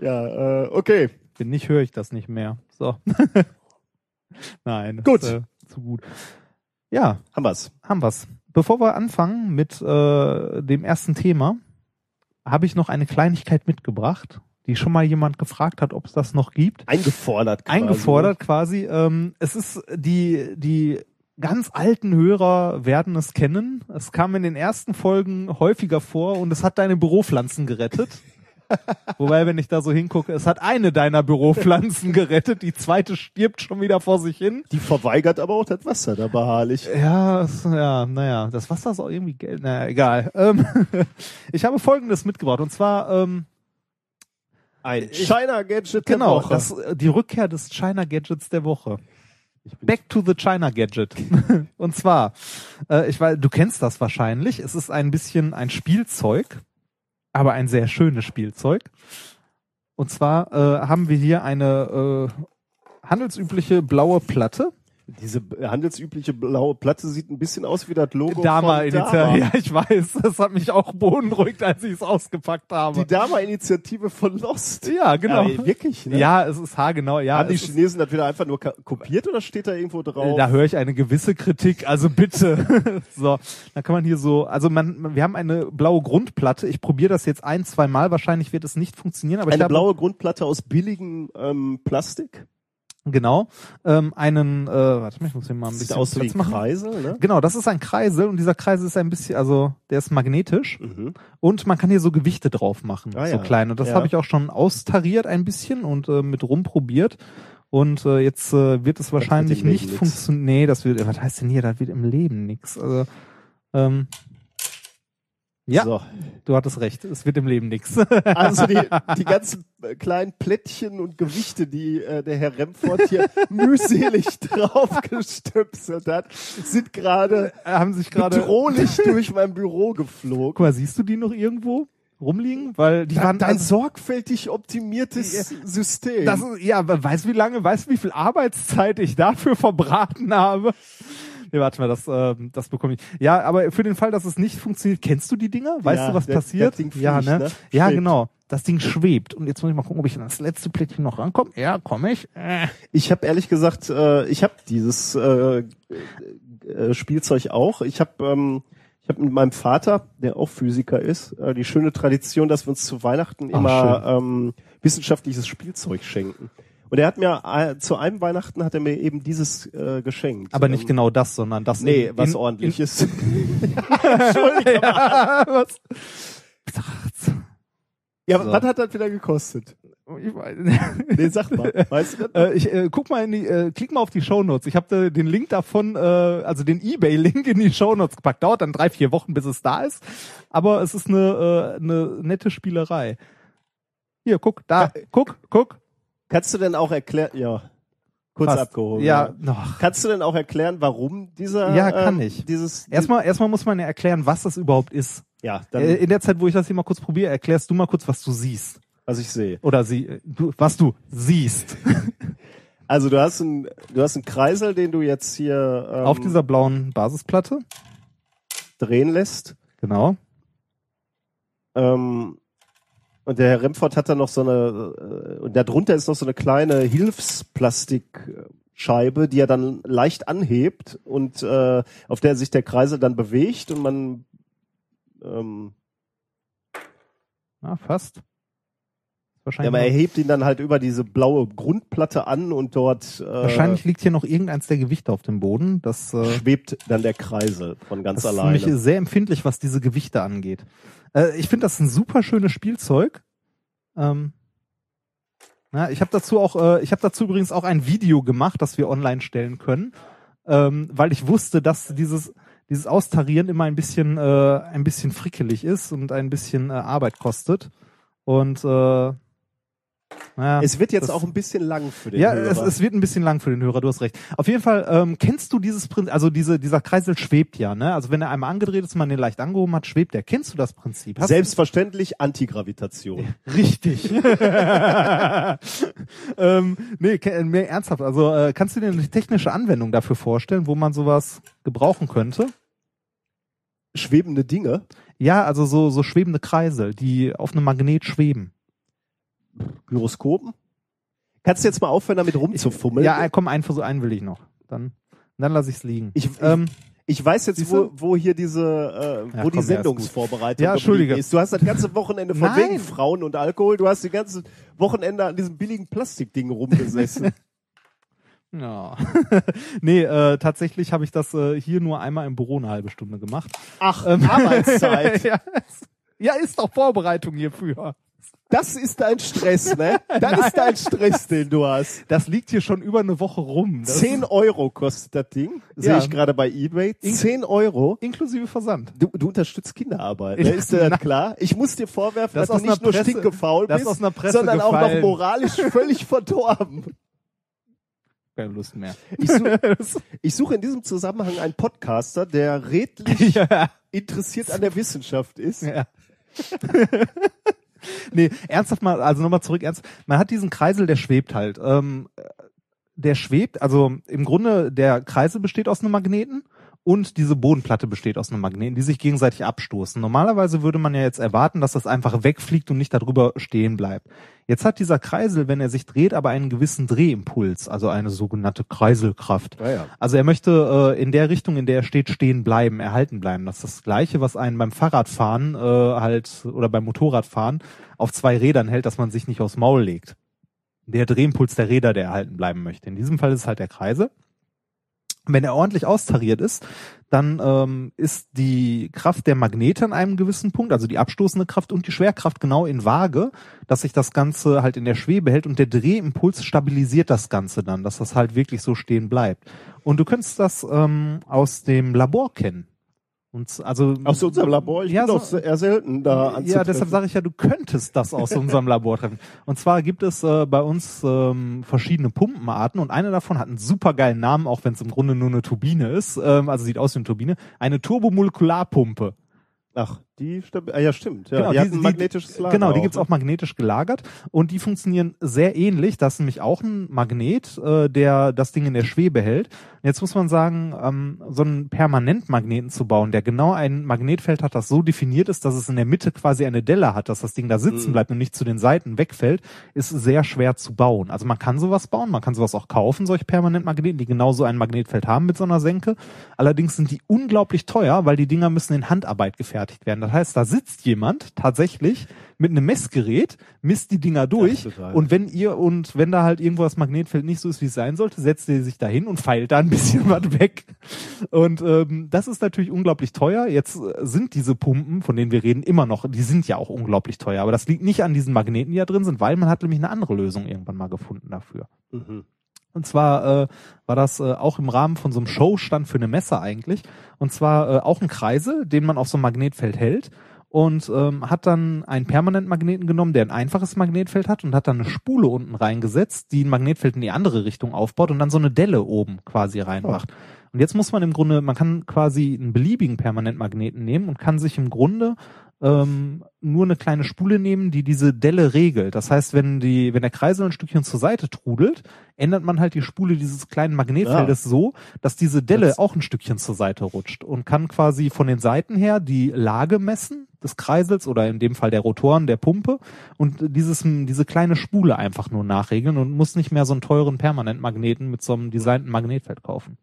Ja, äh, okay. wenn nicht, höre ich das nicht mehr. So. Nein. das Gut. Ist, äh, zu gut. Ja, Haben wir's. haben wir's. Bevor wir anfangen mit äh, dem ersten Thema, habe ich noch eine Kleinigkeit mitgebracht, die schon mal jemand gefragt hat, ob es das noch gibt. Eingefordert quasi. Eingefordert quasi. Ähm, es ist die, die ganz alten Hörer werden es kennen. Es kam in den ersten Folgen häufiger vor und es hat deine Büropflanzen gerettet. Wobei, wenn ich da so hingucke, es hat eine deiner Büropflanzen gerettet, die zweite stirbt schon wieder vor sich hin. Die verweigert aber auch das Wasser da beharrlich. Ja, es, ja, naja, das Wasser ist auch irgendwie Geld. Naja, egal. Ähm, ich habe Folgendes mitgebracht und zwar ähm, Ein China Gadget der genau Woche. das, äh, die Rückkehr des China Gadgets der Woche. Back to the China Gadget. und zwar, äh, ich weiß, du kennst das wahrscheinlich. Es ist ein bisschen ein Spielzeug, aber ein sehr schönes Spielzeug. Und zwar äh, haben wir hier eine äh, handelsübliche blaue Platte. Diese handelsübliche blaue Platte sieht ein bisschen aus wie das Logo Dama von Initiative. Dama. Ja, ich weiß. Das hat mich auch beunruhigt, als ich es ausgepackt habe. Die Dama-Initiative von Lost. ja, genau. Ja, wirklich, ne? Ja, es ist haargenau. Ja, Haben die Chinesen das wieder einfach nur kopiert oder steht da irgendwo drauf? da höre ich eine gewisse Kritik. Also bitte. so, dann kann man hier so, also man, wir haben eine blaue Grundplatte. Ich probiere das jetzt ein, zwei Mal. Wahrscheinlich wird es nicht funktionieren, aber ich Eine habe blaue Grundplatte aus billigem ähm, Plastik. Genau ähm, einen. Äh, warte mal, ich muss hier mal ein Sieht bisschen aus wie Platz ein machen. Kreisel, ne? Genau, das ist ein Kreisel und dieser Kreisel ist ein bisschen, also der ist magnetisch Mhm. und man kann hier so Gewichte drauf machen, Ah, so ja. kleine. Und das Ja. habe ich auch schon austariert ein bisschen und äh, mit rumprobiert. Und äh, jetzt äh, wird es wahrscheinlich Leben nicht funktionieren. Nee, das wird, was heißt denn hier, das wird im Leben nix. Also, ähm, ja, So. du hattest recht, es wird im Leben nix. Also die, die ganzen äh, kleinen Plättchen und Gewichte, die äh, der Herr Remford hier mühselig draufgestöpselt hat, sind gerade Haben sich gerade. bedrohlich durch mein Büro geflogen. Guck mal, siehst du die noch irgendwo rumliegen? Weil die waren Ein sorgfältig optimiertes System. Das ist, ja, weißt du, wie lange, weißt du, wie viel Arbeitszeit ich dafür verbraten habe? Nee, warte mal, das, ähm, das bekomme ich. Ja, aber für den Fall, dass es nicht funktioniert, kennst du die Dinger? Weißt Ja, du, was der- passiert? das Ding ja, fliegt, ne? ne? Ja, Schwebt. genau. Das Ding schwebt. Und jetzt muss ich mal gucken, ob ich an das letzte Plättchen noch rankomme. Ja, komme ich. Äh. Ich habe ehrlich gesagt, äh, ich habe dieses äh, äh, Spielzeug auch. Ich habe ähm, ich habe mit meinem Vater, der auch Physiker ist, äh, die schöne Tradition, dass wir uns zu Weihnachten immer ähm, wissenschaftliches Spielzeug schenken. Und er hat mir äh, zu einem Weihnachten hat er mir eben dieses äh, geschenkt. Aber nicht ähm, genau das, sondern das. Nee, in- was in- ordentliches. ja, was? ja, So. was hat das wieder gekostet? Ich weiß- Nee, sag mal. Weißt du? Äh, ich äh, guck mal in die, äh, klick mal auf die Shownotes. Ich habe den Link davon, äh, also den eBay-Link in die Shownotes gepackt. Dauert dann drei, vier Wochen, bis es da ist. Aber es ist eine, äh, eine nette Spielerei. Hier, guck, da, guck, guck. Kannst du denn auch erklären? Ja, kurz Fast. abgehoben. Ja, noch. Kannst du denn auch erklären, warum dieser? Ja, kann ähm, ich. Dieses. Erstmal, erstmal muss man ja erklären, was das überhaupt ist. Ja, dann Äh, in der Zeit, wo ich das hier mal kurz probiere, erklärst du mal kurz, was du siehst. was ich sehe. Oder sie, du, was du siehst. Also du hast einen, du hast einen Kreisel, den du jetzt hier ähm, auf dieser blauen Basisplatte. drehen lässt. Genau. Ähm, und der Herr Remford hat da noch so eine, äh, und darunter ist noch so eine kleine Hilfsplastikscheibe, die er dann leicht anhebt und äh, auf der sich der Kreisel dann bewegt und man ähm, Ja, fast. wahrscheinlich. aber er hebt ihn dann halt über diese blaue Grundplatte an und dort äh, wahrscheinlich liegt hier noch irgendeins der Gewichte auf dem Boden. Das, äh, schwebt dann der Kreisel von ganz das ist alleine. nämlich sehr empfindlich, was diese Gewichte angeht. Äh, ich finde das ein super schönes Spielzeug. Ähm, ja, ich habe dazu auch, äh, ich habe dazu übrigens auch ein Video gemacht, das wir online stellen können, ähm, weil ich wusste, dass dieses dieses Austarieren immer ein bisschen äh, ein bisschen frickelig ist und ein bisschen äh, Arbeit kostet. Und äh, naja, es wird jetzt auch ein bisschen lang für den ja, Hörer. es, es wird ein bisschen lang für den Hörer, du hast recht. Auf jeden Fall, ähm, kennst du dieses Prinzip, also diese, dieser Kreisel schwebt ja, ne? Also wenn er einmal angedreht ist, man den leicht angehoben hat, schwebt er. Kennst du das Prinzip? Hast Selbstverständlich Antigravitation. richtig. ähm, nee, mehr ernsthaft. Also äh, kannst du dir eine technische Anwendung dafür vorstellen, wo man sowas gebrauchen könnte? Schwebende Dinge. Ja, also so, so schwebende Kreisel, die auf einem Magnet schweben. Gyroskopen. Kannst du jetzt mal aufhören, damit rumzufummeln? Ja, komm, einen Versuch, einen will ich noch. Dann, dann lasse ich's liegen. Ich- ich- ähm, Ich weiß jetzt, wo, wo hier diese, äh, Ja, wo komm, die ist. Sendungsvorbereitung Ja, Entschuldige. ist. Du hast das ganze Wochenende von Nein. wegen Frauen und Alkohol, du hast die ganze Wochenende an diesem billigen Plastikding rumgesessen. Ja. nee, äh, tatsächlich habe ich das äh, hier nur einmal im Büro eine halbe Stunde gemacht. Ach, Ähm, Arbeitszeit. ja, es- ja, ist doch Vorbereitung hierfür. Das ist dein Stress, ne? Das ist dein Stress, den du hast. Das liegt hier schon über eine Woche rum. Das 10 Euro kostet das Ding. Sehe Ja. ich gerade bei Ebay. 10 Euro. inklusive Versand. Du, du unterstützt Kinderarbeit, ne? Ja, ist dir das klar? Ich muss dir vorwerfen, Das dass du nicht nur Presse- stinkefaul bist, sondern auch noch gefallen. moralisch völlig verdorben. Keine Lust mehr. Ich, such, ich suche in diesem Zusammenhang einen Podcaster, der redlich ja. interessiert an der Wissenschaft ist. ja. nee, ernsthaft mal, also nochmal zurück, ernst. Man hat diesen Kreisel, der schwebt halt. Ähm, der schwebt, also im Grunde der Kreisel besteht aus einem Magneten und diese Bodenplatte besteht aus einem Magneten, die sich gegenseitig abstoßen. Normalerweise würde man ja jetzt erwarten, dass das einfach wegfliegt und nicht darüber stehen bleibt. Jetzt hat dieser Kreisel, wenn er sich dreht, aber einen gewissen Drehimpuls, also eine sogenannte Kreiselkraft. Ja, ja. Also er möchte äh, in der Richtung, in der er steht, stehen bleiben, erhalten bleiben. Das ist das Gleiche, was einen beim Fahrradfahren äh, halt oder beim Motorradfahren auf zwei Rädern hält, dass man sich nicht aufs Maul legt. Der Drehimpuls der Räder, der erhalten bleiben möchte. In diesem Fall ist es halt der Kreise. Wenn er ordentlich austariert ist, dann ähm, ist die Kraft der Magnete an einem gewissen Punkt, also die abstoßende Kraft und die Schwerkraft genau in Waage, dass sich das Ganze halt in der Schwebe hält und der Drehimpuls stabilisiert das Ganze dann, dass das halt wirklich so stehen bleibt. Und du könntest das ähm, aus dem Labor kennen. Und also Aus unserem Labor, ich ja, bin so, doch eher selten da ja, anzutreffen. deshalb sage ich ja, du könntest das aus unserem Labor treffen. Und zwar gibt es äh, bei uns ähm, verschiedene Pumpenarten und eine davon hat einen supergeilen Namen, auch wenn es im Grunde nur eine Turbine ist, ähm, also sieht aus wie eine Turbine, eine Turbomolekularpumpe. Ach, die stimmt. Ah, ja, stimmt. Ja, Genau, die, die- hat ein die- magnetisches Lager. Genau, die gibt's ne? auch magnetisch gelagert und die funktionieren sehr ähnlich. Das ist nämlich auch ein Magnet, äh, der das Ding in der Schwebe hält. Und jetzt muss man sagen, ähm, so einen Permanentmagneten zu bauen, der genau ein Magnetfeld hat, das so definiert ist, dass es in der Mitte quasi eine Delle hat, dass das Ding da sitzen Mhm. bleibt und nicht zu den Seiten wegfällt, ist sehr schwer zu bauen. Also man kann sowas bauen, man kann sowas auch kaufen, solche Permanentmagneten, die genau so ein Magnetfeld haben mit so einer Senke. Allerdings sind die unglaublich teuer, weil die Dinger müssen in Handarbeit gefertigt werden. Das heißt, da sitzt jemand tatsächlich mit einem Messgerät, misst die Dinger durch total. und wenn ihr und wenn da halt irgendwo das Magnetfeld nicht so ist, wie es sein sollte, setzt ihr sich dahin und feilt da ein bisschen was weg. Und ähm, das ist natürlich unglaublich teuer. Jetzt äh, sind diese Pumpen, von denen wir reden, immer noch, die sind ja auch unglaublich teuer. Aber das liegt nicht an diesen Magneten, die da drin sind, weil man hat nämlich eine andere Lösung irgendwann mal gefunden dafür. Mhm. Und zwar äh, war das äh, auch im Rahmen von so einem Showstand für eine Messe eigentlich. Und zwar äh, auch ein Kreisel, den man auf so einem Magnetfeld hält. Und ähm, hat dann einen Permanentmagneten genommen, der ein einfaches Magnetfeld hat und hat dann eine Spule unten reingesetzt, die ein Magnetfeld in die andere Richtung aufbaut und dann so eine Delle oben quasi reinmacht. Und jetzt muss man im Grunde, man kann quasi einen beliebigen Permanentmagneten nehmen und kann sich im Grunde ähm, nur eine kleine Spule nehmen, die diese Delle regelt. Das heißt, wenn die, wenn der Kreisel ein Stückchen zur Seite trudelt, ändert man halt die Spule dieses kleinen Magnetfeldes so, dass diese Delle Das- auch ein Stückchen zur Seite rutscht und kann quasi von den Seiten her die Lage messen des Kreisels oder in dem Fall der Rotoren der Pumpe und dieses, diese kleine Spule einfach nur nachregeln und muss nicht mehr so einen teuren Permanentmagneten mit so einem designten Magnetfeld kaufen.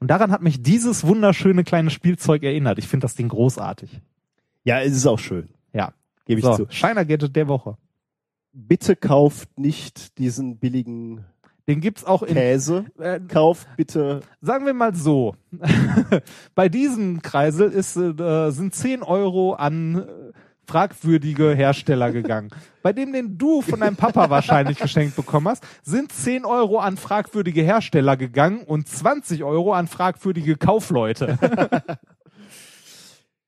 Und daran hat mich dieses wunderschöne kleine Spielzeug erinnert. Ich finde das Ding großartig. Ja, es ist auch schön. Ja. Gebe ich So, zu. Shiner Gadget der Woche. bitte kauft nicht diesen billigen Den gibt's auch in, Käse. äh, Kauft bitte. sagen wir mal so. Bei diesem Kreisel ist, äh, sind 10 Euro an äh, fragwürdige Hersteller gegangen. Bei dem, den du von deinem Papa wahrscheinlich geschenkt bekommen hast, sind 10 Euro an fragwürdige Hersteller gegangen und 20 Euro an fragwürdige Kaufleute.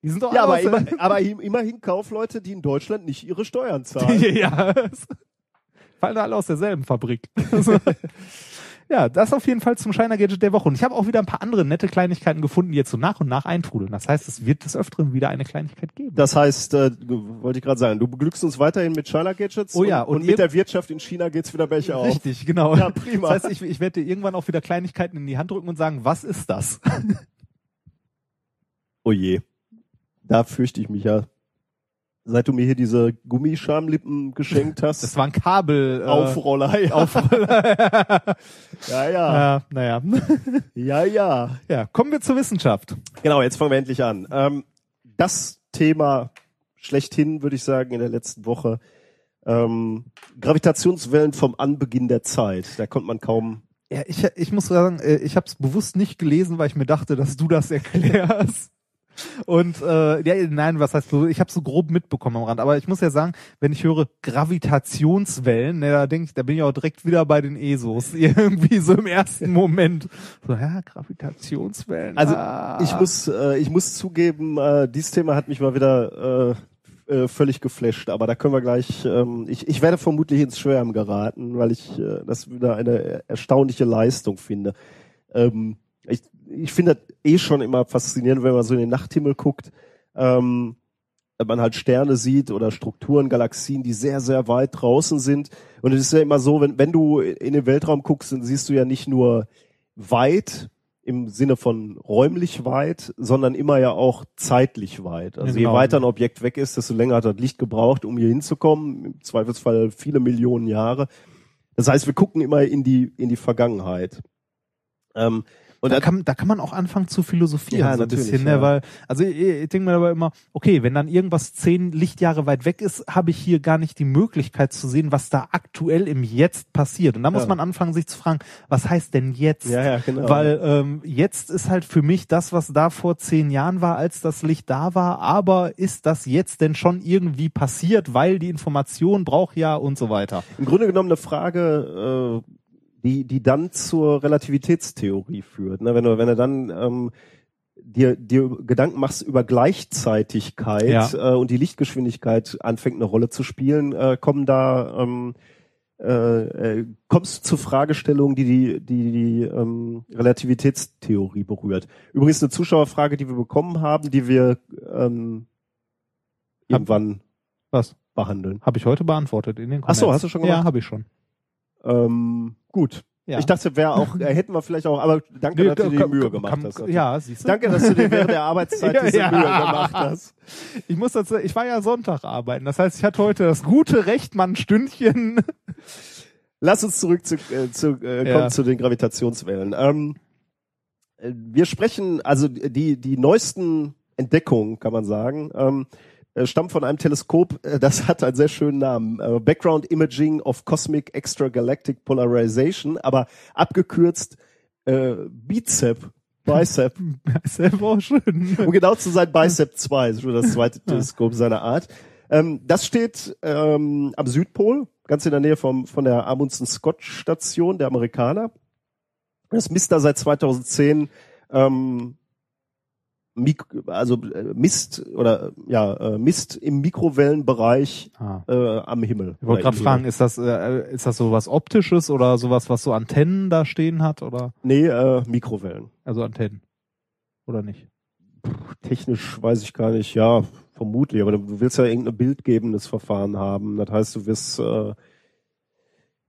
Die sind doch Ja, aber, immer, aber im- immerhin Kaufleute, die in Deutschland nicht ihre Steuern zahlen. ja. Fallen alle aus derselben Fabrik. Ja, das auf jeden Fall zum Shiner Gadget der Woche. Und ich habe auch wieder ein paar andere nette Kleinigkeiten gefunden, die jetzt so nach und nach eintrudeln. Das heißt, es wird des Öfteren wieder eine Kleinigkeit geben. Das heißt, äh, wollte ich gerade sagen, du beglückst uns weiterhin mit China Gadgets Oh ja, und, und mit der Wirtschaft in China geht's wieder welche auf. Richtig, genau. Ja, prima. Das heißt, ich, ich werde dir irgendwann auch wieder Kleinigkeiten in die Hand drücken und sagen, was ist das? Oh je. Da fürchte ich mich ja. Seit du mir hier diese Gummischamlippen geschenkt hast. Das war ein Kabel. Äh, Aufroller. Ja. Aufroller. ja, ja. ja, naja. Ja, ja. Ja, kommen wir zur Wissenschaft. Genau, jetzt fangen wir endlich an. Ähm, das Thema schlechthin, würde ich sagen, in der letzten Woche. Ähm, Gravitationswellen vom Anbeginn der Zeit. Da konnte man kaum. Ja, ich, ich muss sagen, äh, ich habe es bewusst nicht gelesen, weil ich mir dachte, dass du das erklärst. Und äh, ja, nein, was heißt so? Ich habe so grob mitbekommen am Rand, aber ich muss ja sagen, wenn ich höre Gravitationswellen, ne, da denke ich, da bin ich auch direkt wieder bei den ESOs irgendwie so im ersten Moment. So ja, Gravitationswellen. Also ah. ich muss, äh, ich muss zugeben, äh, dieses Thema hat mich mal wieder äh, äh, völlig geflasht. Aber da können wir gleich. Ähm, ich, ich werde vermutlich ins Schwärmen geraten, weil ich äh, das wieder eine erstaunliche Leistung finde. Ähm, ich, ich finde das eh schon immer faszinierend, wenn man so in den Nachthimmel guckt. Ähm, man halt Sterne sieht oder Strukturen, Galaxien, die sehr, sehr weit draußen sind. Und es ist ja immer so, wenn, wenn du in den Weltraum guckst, dann siehst du ja nicht nur weit im Sinne von räumlich weit, sondern immer ja auch zeitlich weit. Also Ja, genau. je weiter ein Objekt weg ist, desto länger hat das Licht gebraucht, um hier hinzukommen. Im Zweifelsfall viele Millionen Jahre. Das heißt, wir gucken immer in die, in die Vergangenheit. Ähm, und da kann, da kann man auch anfangen zu philosophieren, Ja, so ein bisschen, ja. ne? weil, also ich, ich denke mir dabei immer, okay, wenn dann irgendwas zehn Lichtjahre weit weg ist, habe ich hier gar nicht die Möglichkeit zu sehen, was da aktuell im Jetzt passiert. Und da muss Ja. man anfangen, sich zu fragen, was heißt denn jetzt? Ja, ja, genau. Weil ähm, jetzt ist halt für mich das, was da vor zehn Jahren war, als das Licht da war, aber ist das jetzt denn schon irgendwie passiert, weil die Information braucht ja und so weiter. im Grunde genommen eine Frage, äh, die, die dann zur Relativitätstheorie führt. Ne? Wenn du, wenn du dann ähm, dir, dir Gedanken machst über Gleichzeitigkeit Ja. äh, und die Lichtgeschwindigkeit anfängt eine Rolle zu spielen, äh, kommen da ähm, äh, äh, kommst du zu Fragestellungen, die die, die, die ähm, Relativitätstheorie berührt. Übrigens eine Zuschauerfrage, die wir bekommen haben, die wir ähm, irgendwann Was? behandeln. Habe ich heute beantwortet in den Ach so, Comments. hast du schon Ja, gemacht? habe ich schon. Ähm, gut. Ja. Ich dachte, wäre auch, äh, hätten wir vielleicht auch, aber danke, dass du dir die Mühe gemacht kann- hast. Ja, siehst du. Danke, dass du dir während der Arbeitszeit diese Ja. Mühe gemacht hast. Ich muss dazu, ich war ja Sonntag arbeiten. Das heißt, ich hatte heute das gute Recht, mal ein Stündchen. Lass uns zurück zu, äh, zu äh, Ja. kommen zu den Gravitationswellen. Ähm, äh, wir sprechen, also die, die neuesten Entdeckungen, kann man sagen, ähm, äh, stammen von einem Teleskop, äh, das hat einen sehr schönen Namen. Äh, Background Imaging of Cosmic Extragalactic Polarization, aber abgekürzt äh, BICEP. Bicep. ja auch schön. Um genau zu sein, Bicep 2, ist schon das zweite Teleskop seiner Art. Ähm, das steht ähm, am Südpol, ganz in der Nähe vom, von der Amundsen-Scott-Station der Amerikaner. Das misst da seit 2010 ähm, Mik also äh, misst oder ja äh, misst im Mikrowellenbereich Ah. äh, am Himmel. Ich wollte gerade fragen, ist das, äh, ist das so was Optisches oder sowas, was so Antennen da stehen hat oder? Nee, äh, Mikrowellen. Also Antennen. Oder nicht? Technisch weiß ich gar nicht, ja, vermutlich, aber du willst ja irgendein bildgebendes Verfahren haben. Das heißt, du wirst äh,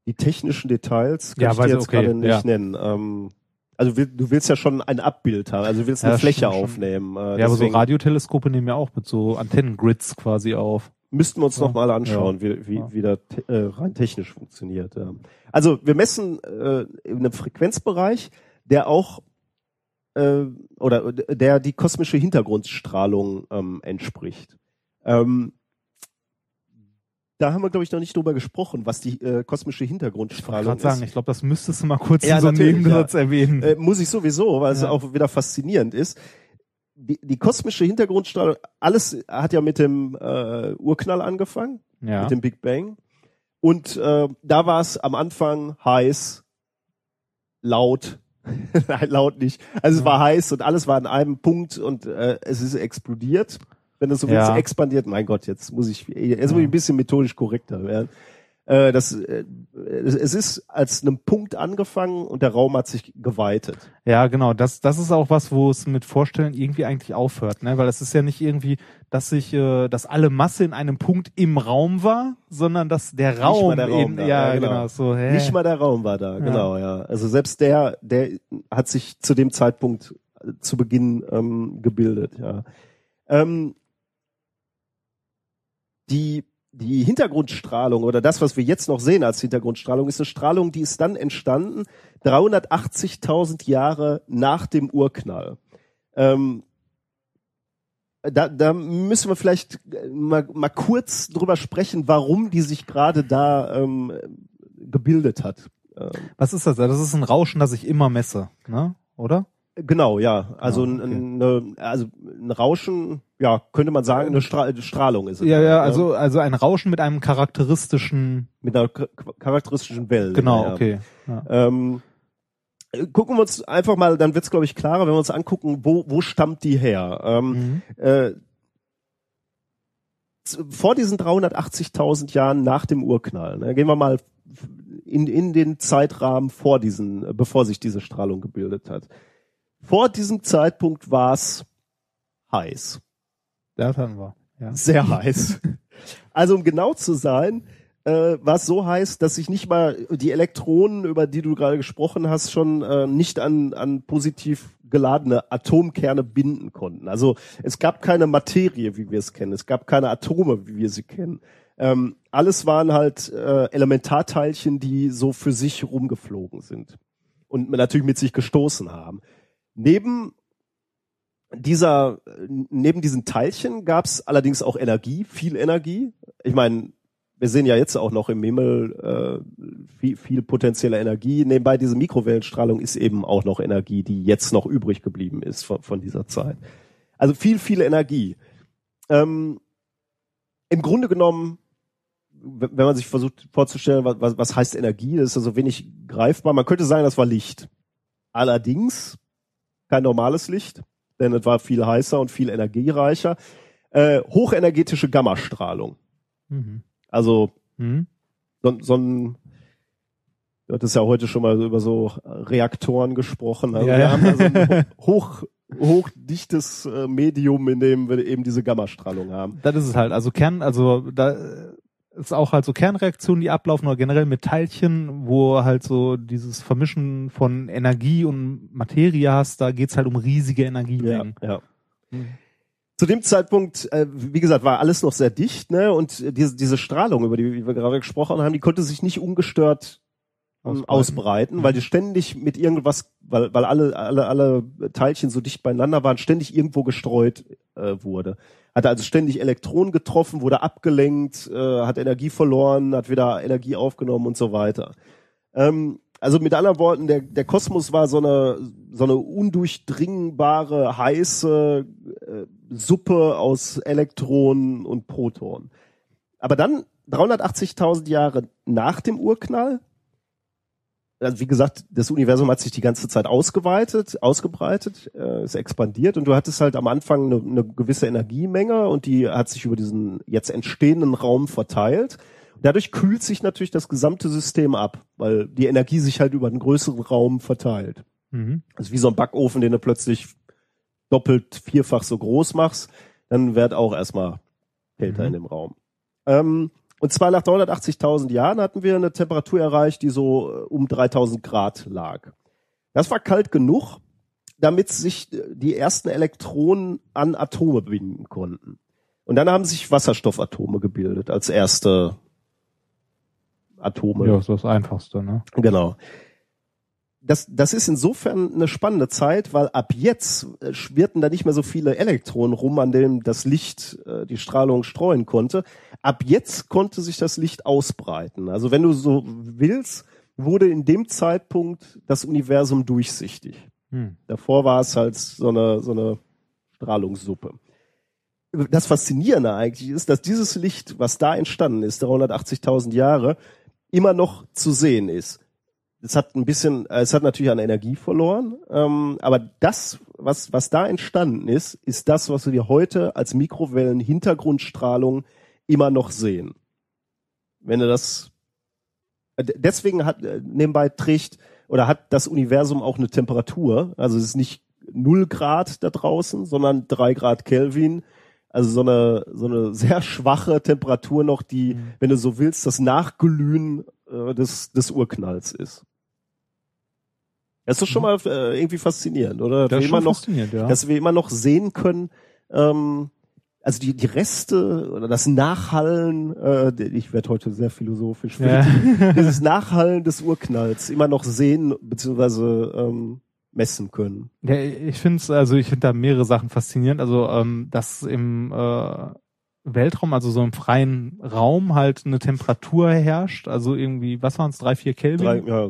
die technischen Details kann Ja, ich dir jetzt okay, gerade nicht ja. nennen. Ähm, also will, du willst ja schon ein Abbild haben, also du willst Ja, eine das Fläche schon. aufnehmen. Äh, ja, aber so Radioteleskope nehmen ja auch mit so Antennengrids quasi auf. müssten wir uns Ja. noch mal anschauen, wie, wie, Ja. wie das äh, rein technisch funktioniert. Ja. Also wir messen äh, in einem Frequenzbereich, der auch äh, oder der die kosmische Hintergrundstrahlung ähm, entspricht. Ähm, da haben wir, glaube ich, noch nicht drüber gesprochen, was die äh, kosmische Ich Hintergrundstrahlung gerade sagen, ist. ich glaube, das müsstest du mal kurz Ja, in so einem Nebensatz erwähnen. Äh, muss ich sowieso, weil es Ja. auch wieder faszinierend ist. Die, die kosmische Hintergrundstrahlung, alles hat ja mit dem äh, Urknall angefangen, ja. mit dem Big Bang. Und äh, da war es am Anfang heiß, laut. Nein, laut nicht. Also es war heiß und alles war an einem Punkt und äh, es ist explodiert. Wenn es so Ja. willst, expandiert. Mein Gott, jetzt muss ich, jetzt muss ich ein bisschen methodisch korrekter werden. Äh, das, äh, es ist als einem Punkt angefangen und der Raum hat sich geweitet. Ja, genau. Das, das ist auch was, wo es mit Vorstellen irgendwie eigentlich aufhört, ne? Weil es ist ja nicht irgendwie, dass sich, äh, dass alle Masse in einem Punkt im Raum war, sondern dass der Raum, der Raum in, da, ja, ja, genau. genau. so, hä? Nicht mal der Raum war da, genau, ja. Also selbst der, der hat sich zu dem Zeitpunkt zu Beginn ähm, gebildet, ja. Ähm, die, die Hintergrundstrahlung oder das, was wir jetzt noch sehen als Hintergrundstrahlung, ist eine Strahlung, die ist dann entstanden 380.000 Jahre nach dem Urknall. Ähm, da, da müssen wir vielleicht äh, mal, mal kurz drüber sprechen, warum die sich gerade da ähm, gebildet hat. Ähm, Was ist das? Das ist ein Rauschen, das ich immer messe, ne? Oder? genau, ja. Also, ein, okay. eine, also ein Rauschen, ja, könnte man sagen, eine Stra Strahlung ist es. Ja, ja, ne? also, also ein Rauschen mit einem charakteristischen, mit einer charakteristischen Welle. genau, ja. okay. Ja. Ähm, äh, gucken wir uns einfach mal, dann wird's glaube ich klarer, wenn wir uns angucken, wo wo stammt die her? Ähm, Mhm. äh, vor diesen 380.000 Jahren nach dem Urknall, ne, gehen wir mal in, in den Zeitrahmen vor diesen, bevor sich diese Strahlung gebildet hat. Vor diesem Zeitpunkt war's heiß. Das hatten wir. Ja. Sehr heiß. Also um genau zu sein, äh, war es so heiß, dass sich nicht mal die Elektronen, über die du gerade gesprochen hast, schon äh, nicht an, an positiv geladene Atomkerne binden konnten. Also es gab keine Materie, wie wir es kennen. Es gab keine Atome, wie wir sie kennen. Ähm, alles waren halt äh, Elementarteilchen, die so für sich rumgeflogen sind und natürlich mit sich gestoßen haben. Neben dieser, neben diesen Teilchen gab es allerdings auch Energie, viel Energie. Ich meine, wir sehen ja jetzt auch noch im Himmel äh, viel, viel potenzielle Energie. Nebenbei diese Mikrowellenstrahlung ist eben auch noch Energie, die jetzt noch übrig geblieben ist von, von dieser Zeit. Also viel, viel Energie. Ähm, Im Grunde genommen, wenn man sich versucht vorzustellen, was, was, heißt Energie, das ist also wenig greifbar. Man könnte sagen, das war Licht. Allerdings kein normales Licht, denn es war viel heißer und viel energiereicher. Äh, hochenergetische Gammastrahlung. Mhm. Also Mhm. so, so ein Du hattest ja heute schon mal über so Reaktoren gesprochen. Also Ja, wir ja. haben also ein hoch, hochdichtes äh, Medium, in dem wir eben diese Gammastrahlung haben. Das ist es halt. Also Kern, also da ist auch halt so Kernreaktionen, die ablaufen oder generell mit Teilchen, wo halt so dieses Vermischen von Energie und Materie hast, da geht's halt um riesige Energiemengen. ja. Mhm. Zu dem Zeitpunkt, äh, wie gesagt, war alles noch sehr dicht, ne? Und äh, diese, diese Strahlung, über die wir gerade gesprochen haben, die konnte sich nicht ungestört ähm, Ausbreiten. ausbreiten, weil die ständig mit irgendwas, weil, weil alle, alle, alle Teilchen so dicht beieinander waren, ständig irgendwo gestreut äh, wurde. Hatte also ständig Elektronen getroffen, wurde abgelenkt, äh, hat Energie verloren, hat wieder Energie aufgenommen und so weiter. Ähm, also mit anderen Worten, der, der Kosmos war so eine, so eine undurchdringbare, heiße äh, Suppe aus Elektronen und Protonen. Aber dann 380.000 Jahre nach dem Urknall, also wie gesagt, das Universum hat sich die ganze Zeit ausgeweitet, ausgebreitet, äh, ist expandiert und du hattest halt am Anfang eine, eine gewisse Energiemenge und die hat sich über diesen jetzt entstehenden Raum verteilt. Dadurch kühlt sich natürlich das gesamte System ab, weil die Energie sich halt über einen größeren Raum verteilt. Mhm. Also wie so ein Backofen, den du plötzlich doppelt, vierfach so groß machst, dann wird auch erstmal kälter Mhm. in dem Raum. Ähm, und zwar nach 380.000 Jahren hatten wir eine Temperatur erreicht, die so äh, um 3000 Grad lag. Das war kalt genug, damit sich äh, die ersten Elektronen an Atome binden konnten. Und dann haben sich Wasserstoffatome gebildet als erste Atome. Ja, ist das Einfachste, ne? Genau. Das, das ist insofern eine spannende Zeit, weil ab jetzt äh, schwirrten da nicht mehr so viele Elektronen rum, an denen das Licht äh, die Strahlung streuen konnte. Ab jetzt konnte sich das Licht ausbreiten. Also wenn du so willst, wurde in dem Zeitpunkt das Universum durchsichtig. Hm. Davor war es halt so eine, so eine Strahlungssuppe. Das Faszinierende eigentlich ist, dass dieses Licht, was da entstanden ist, 380.000 Jahre, immer noch zu sehen ist. Es hat ein bisschen, äh, es hat natürlich an Energie verloren, ähm, aber das, was, was da entstanden ist, ist das, was wir heute als Mikrowellen-Hintergrundstrahlung immer noch sehen. Wenn du das, äh, deswegen hat, äh, nebenbei trägt, oder hat das Universum auch eine Temperatur, also es ist nicht null Grad da draußen, sondern drei Grad Kelvin, also so eine, so eine sehr schwache Temperatur noch, die, wenn du so willst, das Nachglühen äh, des, des Urknalls ist. Das ist schon mal äh, irgendwie faszinierend, oder? Das Dass ist wir immer noch, faszinierend, ja. dass wir immer noch sehen können, ähm, also die, die Reste oder das Nachhallen, äh, ich werde heute sehr philosophisch, Ja. dieses Nachhallen des Urknalls immer noch sehen beziehungsweise ähm, messen können. Ja, ich finde es, also ich finde da mehrere Sachen faszinierend. Also, ähm, dass im äh, Weltraum, also so im freien Raum halt eine Temperatur herrscht, also irgendwie, was waren es, drei, vier Kelvin? Drei, ja,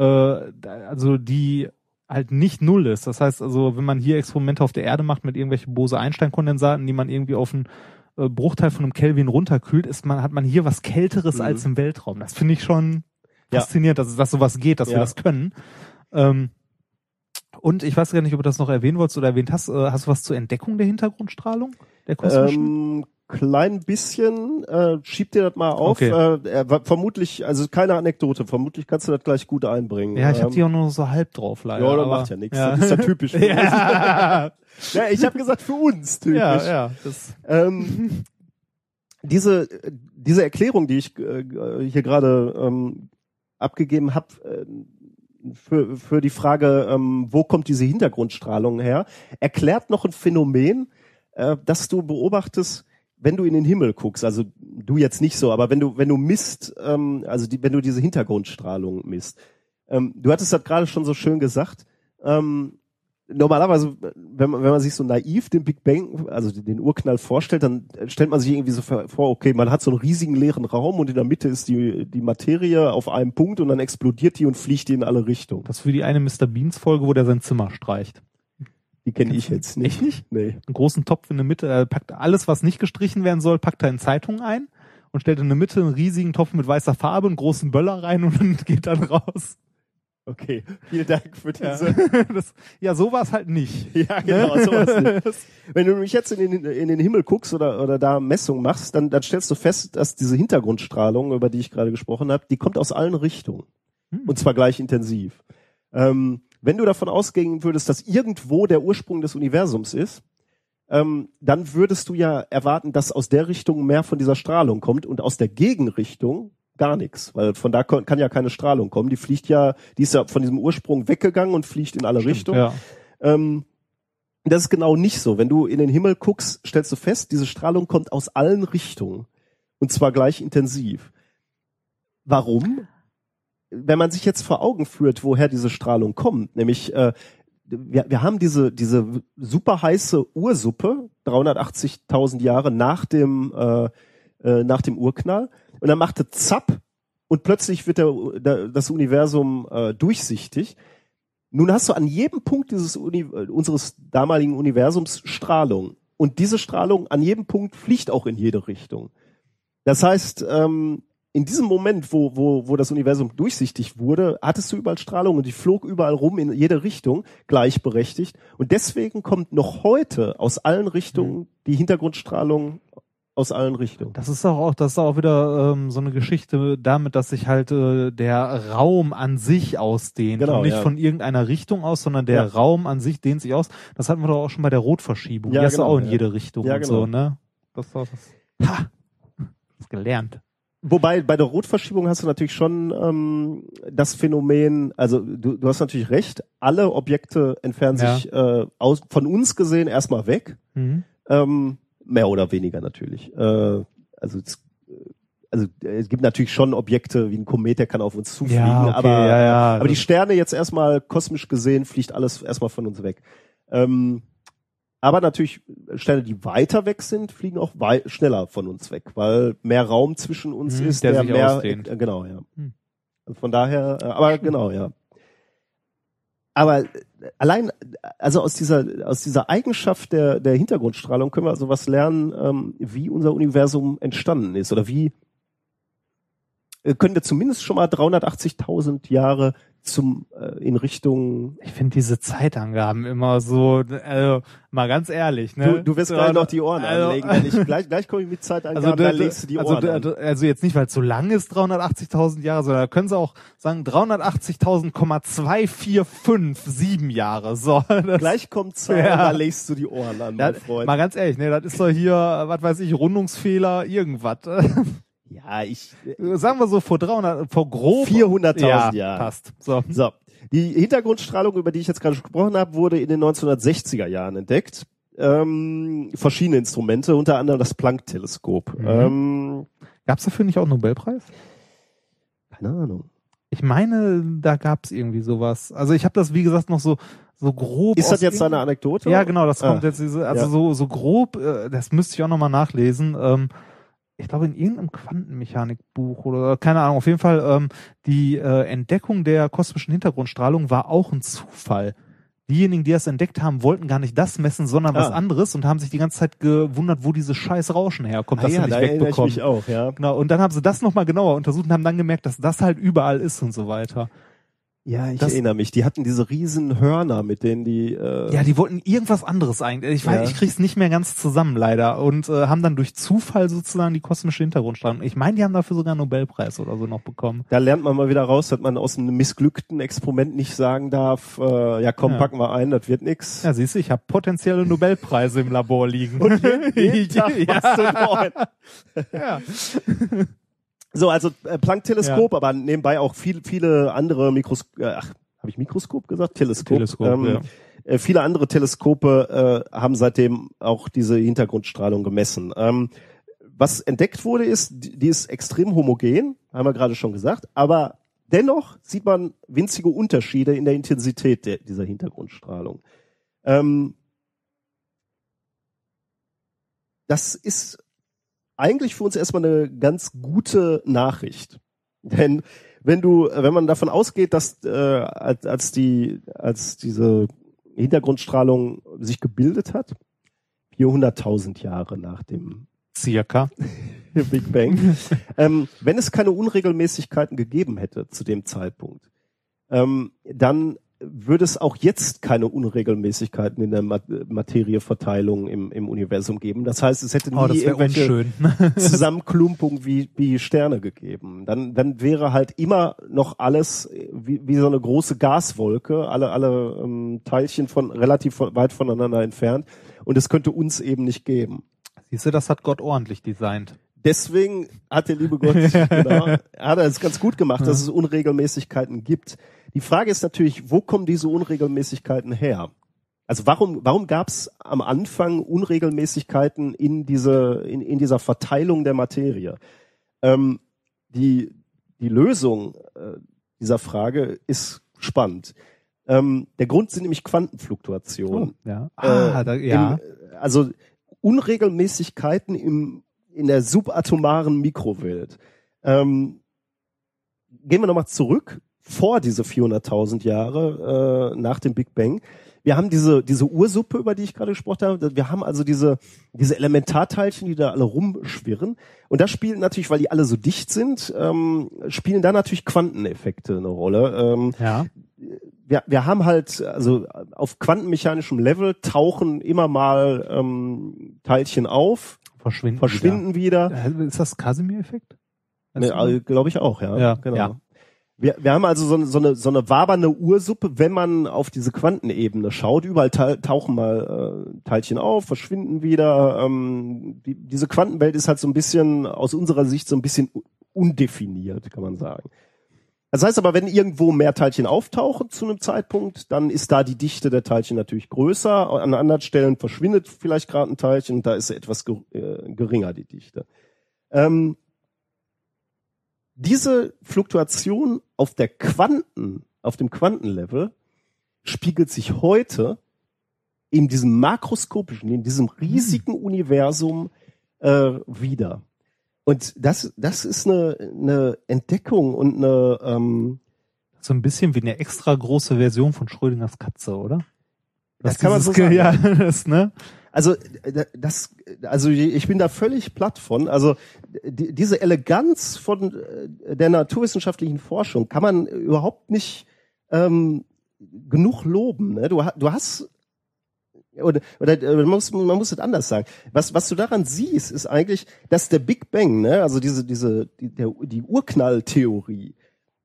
äh, also die halt nicht null ist. Das heißt also, wenn man hier Experimente auf der Erde macht mit irgendwelchen Bose-Einstein-Kondensaten, die man irgendwie auf einen äh, Bruchteil von einem Kelvin runterkühlt, ist man, hat man hier was Kälteres Mhm. als im Weltraum. Das finde ich schon Ja. faszinierend, dass, dass sowas geht, dass wir Ja. das können. Ähm, und ich weiß gar nicht, ob du das noch erwähnen wolltest oder erwähnt hast. Äh, hast du was zur Entdeckung der Hintergrundstrahlung? Der kosmischen? Ähm, klein bisschen, äh, schieb dir das mal auf. Okay. Äh, er vermutlich, also keine Anekdote, vermutlich kannst du das gleich gut einbringen. ja, ich habe ähm, die auch nur so halb drauf leider. Ja, das macht ja nichts. Das ist ja typisch für ja. Ja, ich habe gesagt für uns typisch. ja, ja. Das, Ähm, diese, diese Erklärung, die ich äh, hier gerade ähm, abgegeben habe, äh, für, für die Frage, ähm, wo kommt diese Hintergrundstrahlung her, erklärt noch ein Phänomen, äh, das du beobachtest, wenn du in den Himmel guckst. Also du jetzt nicht so, aber wenn du, wenn du misst, ähm, also die, wenn du diese Hintergrundstrahlung misst. Ähm, du hattest das gerade schon so schön gesagt. Ähm, normalerweise, wenn man, wenn man sich so naiv den Big Bang, also den Urknall vorstellt, dann stellt man sich irgendwie so vor, okay, man hat so einen riesigen leeren Raum und in der Mitte ist die, die Materie auf einem Punkt und dann explodiert die und fliegt die in alle Richtungen. das für die eine Mr. Beans Folge, wo der sein Zimmer streicht. Die kenne ich jetzt nicht. Echt nicht? Nee. Einen großen Topf in der Mitte, er packt alles, was nicht gestrichen werden soll, packt er in Zeitungen ein und stellt in der Mitte einen riesigen Topf mit weißer Farbe, einen großen Böller rein und geht dann raus. Okay, vielen Dank für Ja, diese. das, ja so war es halt nicht. Ja, genau, sowas nicht. Wenn du nämlich jetzt in den, in den Himmel guckst oder, oder da Messungen machst, dann, dann stellst du fest, dass diese Hintergrundstrahlung, über die ich gerade gesprochen habe, die kommt aus allen Richtungen. Hm. Und zwar gleich intensiv. Ähm, wenn du davon ausgehen würdest, dass irgendwo der Ursprung des Universums ist, ähm, dann würdest du ja erwarten, dass aus der Richtung mehr von dieser Strahlung kommt und aus der Gegenrichtung gar nichts, weil von da kann ja keine Strahlung kommen. Die fliegt ja, die ist ja von diesem Ursprung weggegangen und fliegt in alle Richtungen. Ja. Ähm, das ist genau nicht so. Wenn du in den Himmel guckst, stellst du fest, diese Strahlung kommt aus allen Richtungen. Und zwar gleich intensiv. Warum? Wenn man sich jetzt vor Augen führt, woher diese Strahlung kommt, nämlich äh, wir, wir haben diese, diese super heiße Ursuppe, 380.000 Jahre nach dem, äh, äh, nach dem Urknall, und dann macht es zapp und plötzlich wird der, der, das Universum äh, durchsichtig. Nun hast du an jedem Punkt dieses Uni äh, unseres damaligen Universums Strahlung. Und diese Strahlung an jedem Punkt fliegt auch in jede Richtung. Das heißt, ähm, in diesem Moment, wo, wo, wo das Universum durchsichtig wurde, hattest du überall Strahlung und die flog überall rum in jede Richtung, gleichberechtigt. Und deswegen kommt noch heute aus allen Richtungen die Hintergrundstrahlung aus allen Richtungen. Das ist auch, das ist auch wieder ähm, so eine Geschichte damit, dass sich halt äh, der Raum an sich ausdehnt Genau, und nicht ja. von irgendeiner Richtung aus, sondern der Ja. Raum an sich dehnt sich aus. Das hatten wir doch auch schon bei der Rotverschiebung. Ja, die genau, auch in ja. jede Richtung Ja, und genau. so, ne? Das war das. Ha! Das gelernt. Wobei bei der Rotverschiebung hast du natürlich schon ähm, das Phänomen, also du, du hast natürlich recht, alle Objekte entfernen Ja. sich äh, aus, von uns gesehen erstmal weg. Mhm. Ähm, mehr oder weniger natürlich. Äh, also jetzt, äh, also äh, es gibt natürlich schon Objekte wie ein Komet, der kann auf uns zufliegen, Ja, okay, aber, ja, ja. aber die Sterne jetzt erstmal kosmisch gesehen fliegt alles erstmal von uns weg. Ähm, aber natürlich Sterne, die weiter weg sind, fliegen auch schneller von uns weg, weil mehr Raum zwischen uns Hm, ist, der der, sich mehr ausdehnt. äh, genau, ja. Hm. Also von daher, äh, aber genau, ja. Aber äh, allein, also aus dieser, aus dieser Eigenschaft der, der Hintergrundstrahlung können wir also was lernen, ähm, wie unser Universum entstanden ist oder wie äh, können wir zumindest schon mal 380.000 Jahre zum äh, in Richtung Ich finde diese Zeitangaben immer so, also mal ganz ehrlich, ne? du, du wirst So, gleich noch die Ohren also- anlegen, wenn ich gleich gleich komme ich mit Zeitangaben, Also, dann da- legst du die also, Ohren da- an. also jetzt nicht, weil es so lang ist, 380.000 Jahre, sondern da können sie auch sagen 380.000,2457 Jahre. So, das, Gleich kommt Zeit, Ja. da legst du die Ohren an, mein da, Freund. mal ganz ehrlich, ne, das ist doch hier, was weiß ich, Rundungsfehler, irgendwas. Ja, ich Sagen wir so vor 300, vor grob 400.000 ja, Jahren. passt. So. So, die Hintergrundstrahlung, über die ich jetzt gerade gesprochen habe, wurde in den 1960er Jahren entdeckt. Ähm, verschiedene Instrumente, unter anderem das Planck-Teleskop. Mhm. Ähm, Gab's dafür nicht auch einen Nobelpreis? keine Ahnung. Ich meine, da gab's irgendwie sowas. Also ich habe das, wie gesagt, noch so so grob. Ist das jetzt eine Anekdote? Ja, genau, das Ah. kommt jetzt diese, also Ja. so, so grob, äh, das müsste ich auch nochmal nachlesen. Ähm, ich glaube in irgendeinem Quantenmechanikbuch oder keine Ahnung, auf jeden Fall ähm, die äh, Entdeckung der kosmischen Hintergrundstrahlung war auch ein Zufall. Diejenigen, die das entdeckt haben, wollten gar nicht das messen, sondern was Ah. anderes und haben sich die ganze Zeit gewundert, wo dieses scheiß Rauschen herkommt, Ah, das ja, sie da nicht ich wegbekommen. mich auch, ja. Genau, und dann haben sie das nochmal genauer untersucht und haben dann gemerkt, dass das halt überall ist und so weiter. Ja, ich Das- erinnere mich. Die hatten diese riesen Hörner, mit denen die. Äh, Ja, die wollten irgendwas anderes eigentlich. Ich weiß, Ja. ich krieg's nicht mehr ganz zusammen leider und äh, haben dann durch Zufall sozusagen die kosmische Hintergrundstrahlung. Ich meine, die haben dafür sogar einen Nobelpreis oder so noch bekommen. Da lernt man mal wieder raus, dass man aus einem missglückten Experiment nicht sagen darf, äh, ja komm, Ja. packen wir ein, das wird nix. Ja, siehst du, ich habe potenzielle Nobelpreise im Labor liegen. Und jeden, jeden Tag neun. ja. So, also äh, Planck-Teleskop, aber nebenbei auch viel, viele andere Mikroskop, äh, ach, habe ich Mikroskop gesagt? Teleskop. Teleskop, ähm, ja. äh, viele andere Teleskope äh, haben seitdem auch diese Hintergrundstrahlung gemessen. Ähm, was entdeckt wurde, ist, die, die ist extrem homogen, haben wir gerade schon gesagt, aber dennoch sieht man winzige Unterschiede in der Intensität der, dieser Hintergrundstrahlung. Ähm, das ist eigentlich für uns erstmal eine ganz gute Nachricht. Denn wenn du, wenn man davon ausgeht, dass äh, als, als die, als diese Hintergrundstrahlung sich gebildet hat, 400.000 Jahre nach dem Circa. Big Bang, ähm, wenn es keine Unregelmäßigkeiten gegeben hätte zu dem Zeitpunkt, ähm, dann würde es auch jetzt keine Unregelmäßigkeiten in der Mat Materieverteilung im, im Universum geben. Das heißt, es hätte nie Oh, das wäre irgendwelche. Zusammenklumpung wie, wie Sterne gegeben. Dann, dann wäre halt immer noch alles wie, wie so eine große Gaswolke, alle, alle ähm, Teilchen von relativ weit voneinander entfernt. Und es könnte uns eben nicht geben. Siehst du, das hat Gott ordentlich designt. Deswegen hat der liebe Gott, genau, hat er es ganz gut gemacht, dass es Unregelmäßigkeiten gibt. Die Frage ist natürlich, wo kommen diese Unregelmäßigkeiten her? Also warum, warum gab es am Anfang Unregelmäßigkeiten in, diese, in, in dieser Verteilung der Materie? Ähm, die, die Lösung äh, dieser Frage ist spannend. Ähm, der Grund sind nämlich Quantenfluktuationen. ja. Ah, Äh, da, ja. Im, also Unregelmäßigkeiten im, in der subatomaren Mikrowelt. Ähm, gehen wir nochmal zurück vor diese 400.000 Jahre äh, nach dem Big Bang. Wir haben diese, diese Ursuppe, über die ich gerade gesprochen habe. Wir haben also diese, diese Elementarteilchen, die da alle rumschwirren. Und da spielen natürlich, weil die alle so dicht sind, ähm, spielen da natürlich Quanteneffekte eine Rolle. Ähm, ja. wir, wir haben halt, also auf quantenmechanischem Level tauchen immer mal ähm, Teilchen auf, Verschwinden. verschwinden wieder. wieder. Äh, Ist das Casimir-Effekt? Weißt du? Ne, Glaube ich auch, ja. Ja, genau. ja. Wir, wir haben also so, eine- so, eine, so eine wabernde Ursuppe, wenn man auf diese Quantenebene schaut. Überall ta tauchen mal äh, Teilchen auf, verschwinden wieder. Ähm, die, diese Quantenwelt ist halt so ein bisschen, aus unserer Sicht, so ein bisschen undefiniert, kann man sagen. Das heißt aber, wenn irgendwo mehr Teilchen auftauchen zu einem Zeitpunkt, dann ist da die Dichte der Teilchen natürlich größer. An anderen Stellen verschwindet vielleicht gerade ein Teilchen, da ist etwas äh, geringer, die Dichte. Ähm, diese Fluktuation auf der Quanten, auf dem Quantenlevel spiegelt sich heute in diesem makroskopischen, in diesem riesigen Universum äh, wieder. Und das, das ist eine, eine Entdeckung und eine, ähm, So ein bisschen wie eine extra große Version von Schrödingers Katze, oder? Das kann man so sagen. Ge- Ja, das, ne? Also das, also ich bin da völlig platt von. Also die, diese Eleganz von äh, der naturwissenschaftlichen Forschung kann man überhaupt nicht ähm, genug loben. Ne? Du, du hast oder, oder äh, man muss man muss es anders sagen. Was was du daran siehst, ist eigentlich, dass der Big Bang, ne, also diese diese die, der, die Urknalltheorie,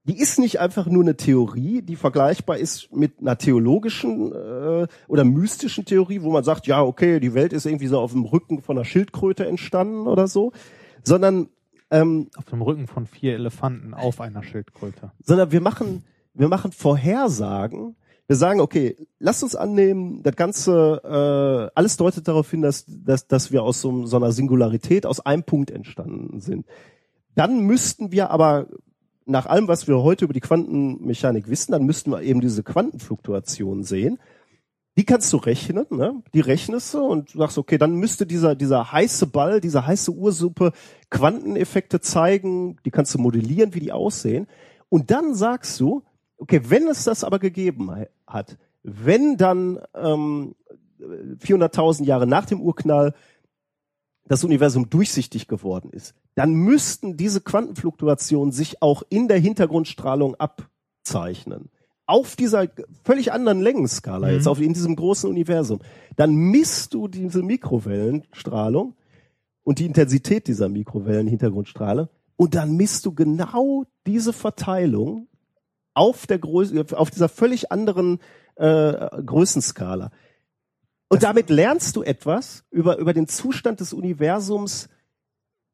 die ist nicht einfach nur eine Theorie, die vergleichbar ist mit einer theologischen äh, oder mystischen Theorie, wo man sagt, ja, okay, die Welt ist irgendwie so auf dem Rücken von einer Schildkröte entstanden oder so, sondern ähm, Auf dem Rücken von vier Elefanten auf einer Schildkröte. sondern wir machen, wir machen Vorhersagen. Wir sagen, okay, lasst uns annehmen, das Ganze, äh, alles deutet darauf hin, dass, dass, dass wir aus so, so einer Singularität, aus einem Punkt entstanden sind. Dann müssten wir aber, nach allem, was wir heute über die Quantenmechanik wissen, dann müssten wir eben diese Quantenfluktuation sehen. Die kannst du rechnen, ne? Die rechnest du und sagst, okay, dann müsste dieser, dieser heiße Ball, diese heiße Ursuppe Quanteneffekte zeigen, die kannst du modellieren, wie die aussehen. Und dann sagst du, okay, wenn es das aber gegeben hat, wenn dann ähm, 400.000 Jahre nach dem Urknall das Universum durchsichtig geworden ist, dann müssten diese Quantenfluktuationen sich auch in der Hintergrundstrahlung abzeichnen. Auf dieser völlig anderen Längenskala, jetzt auf, in diesem großen Universum. Dann misst du diese Mikrowellenstrahlung und die Intensität dieser Mikrowellen-Hintergrundstrahle und dann misst du genau diese Verteilung auf der Größe, auf dieser völlig anderen äh, Größenskala. Und damit lernst du etwas über, über den Zustand des Universums,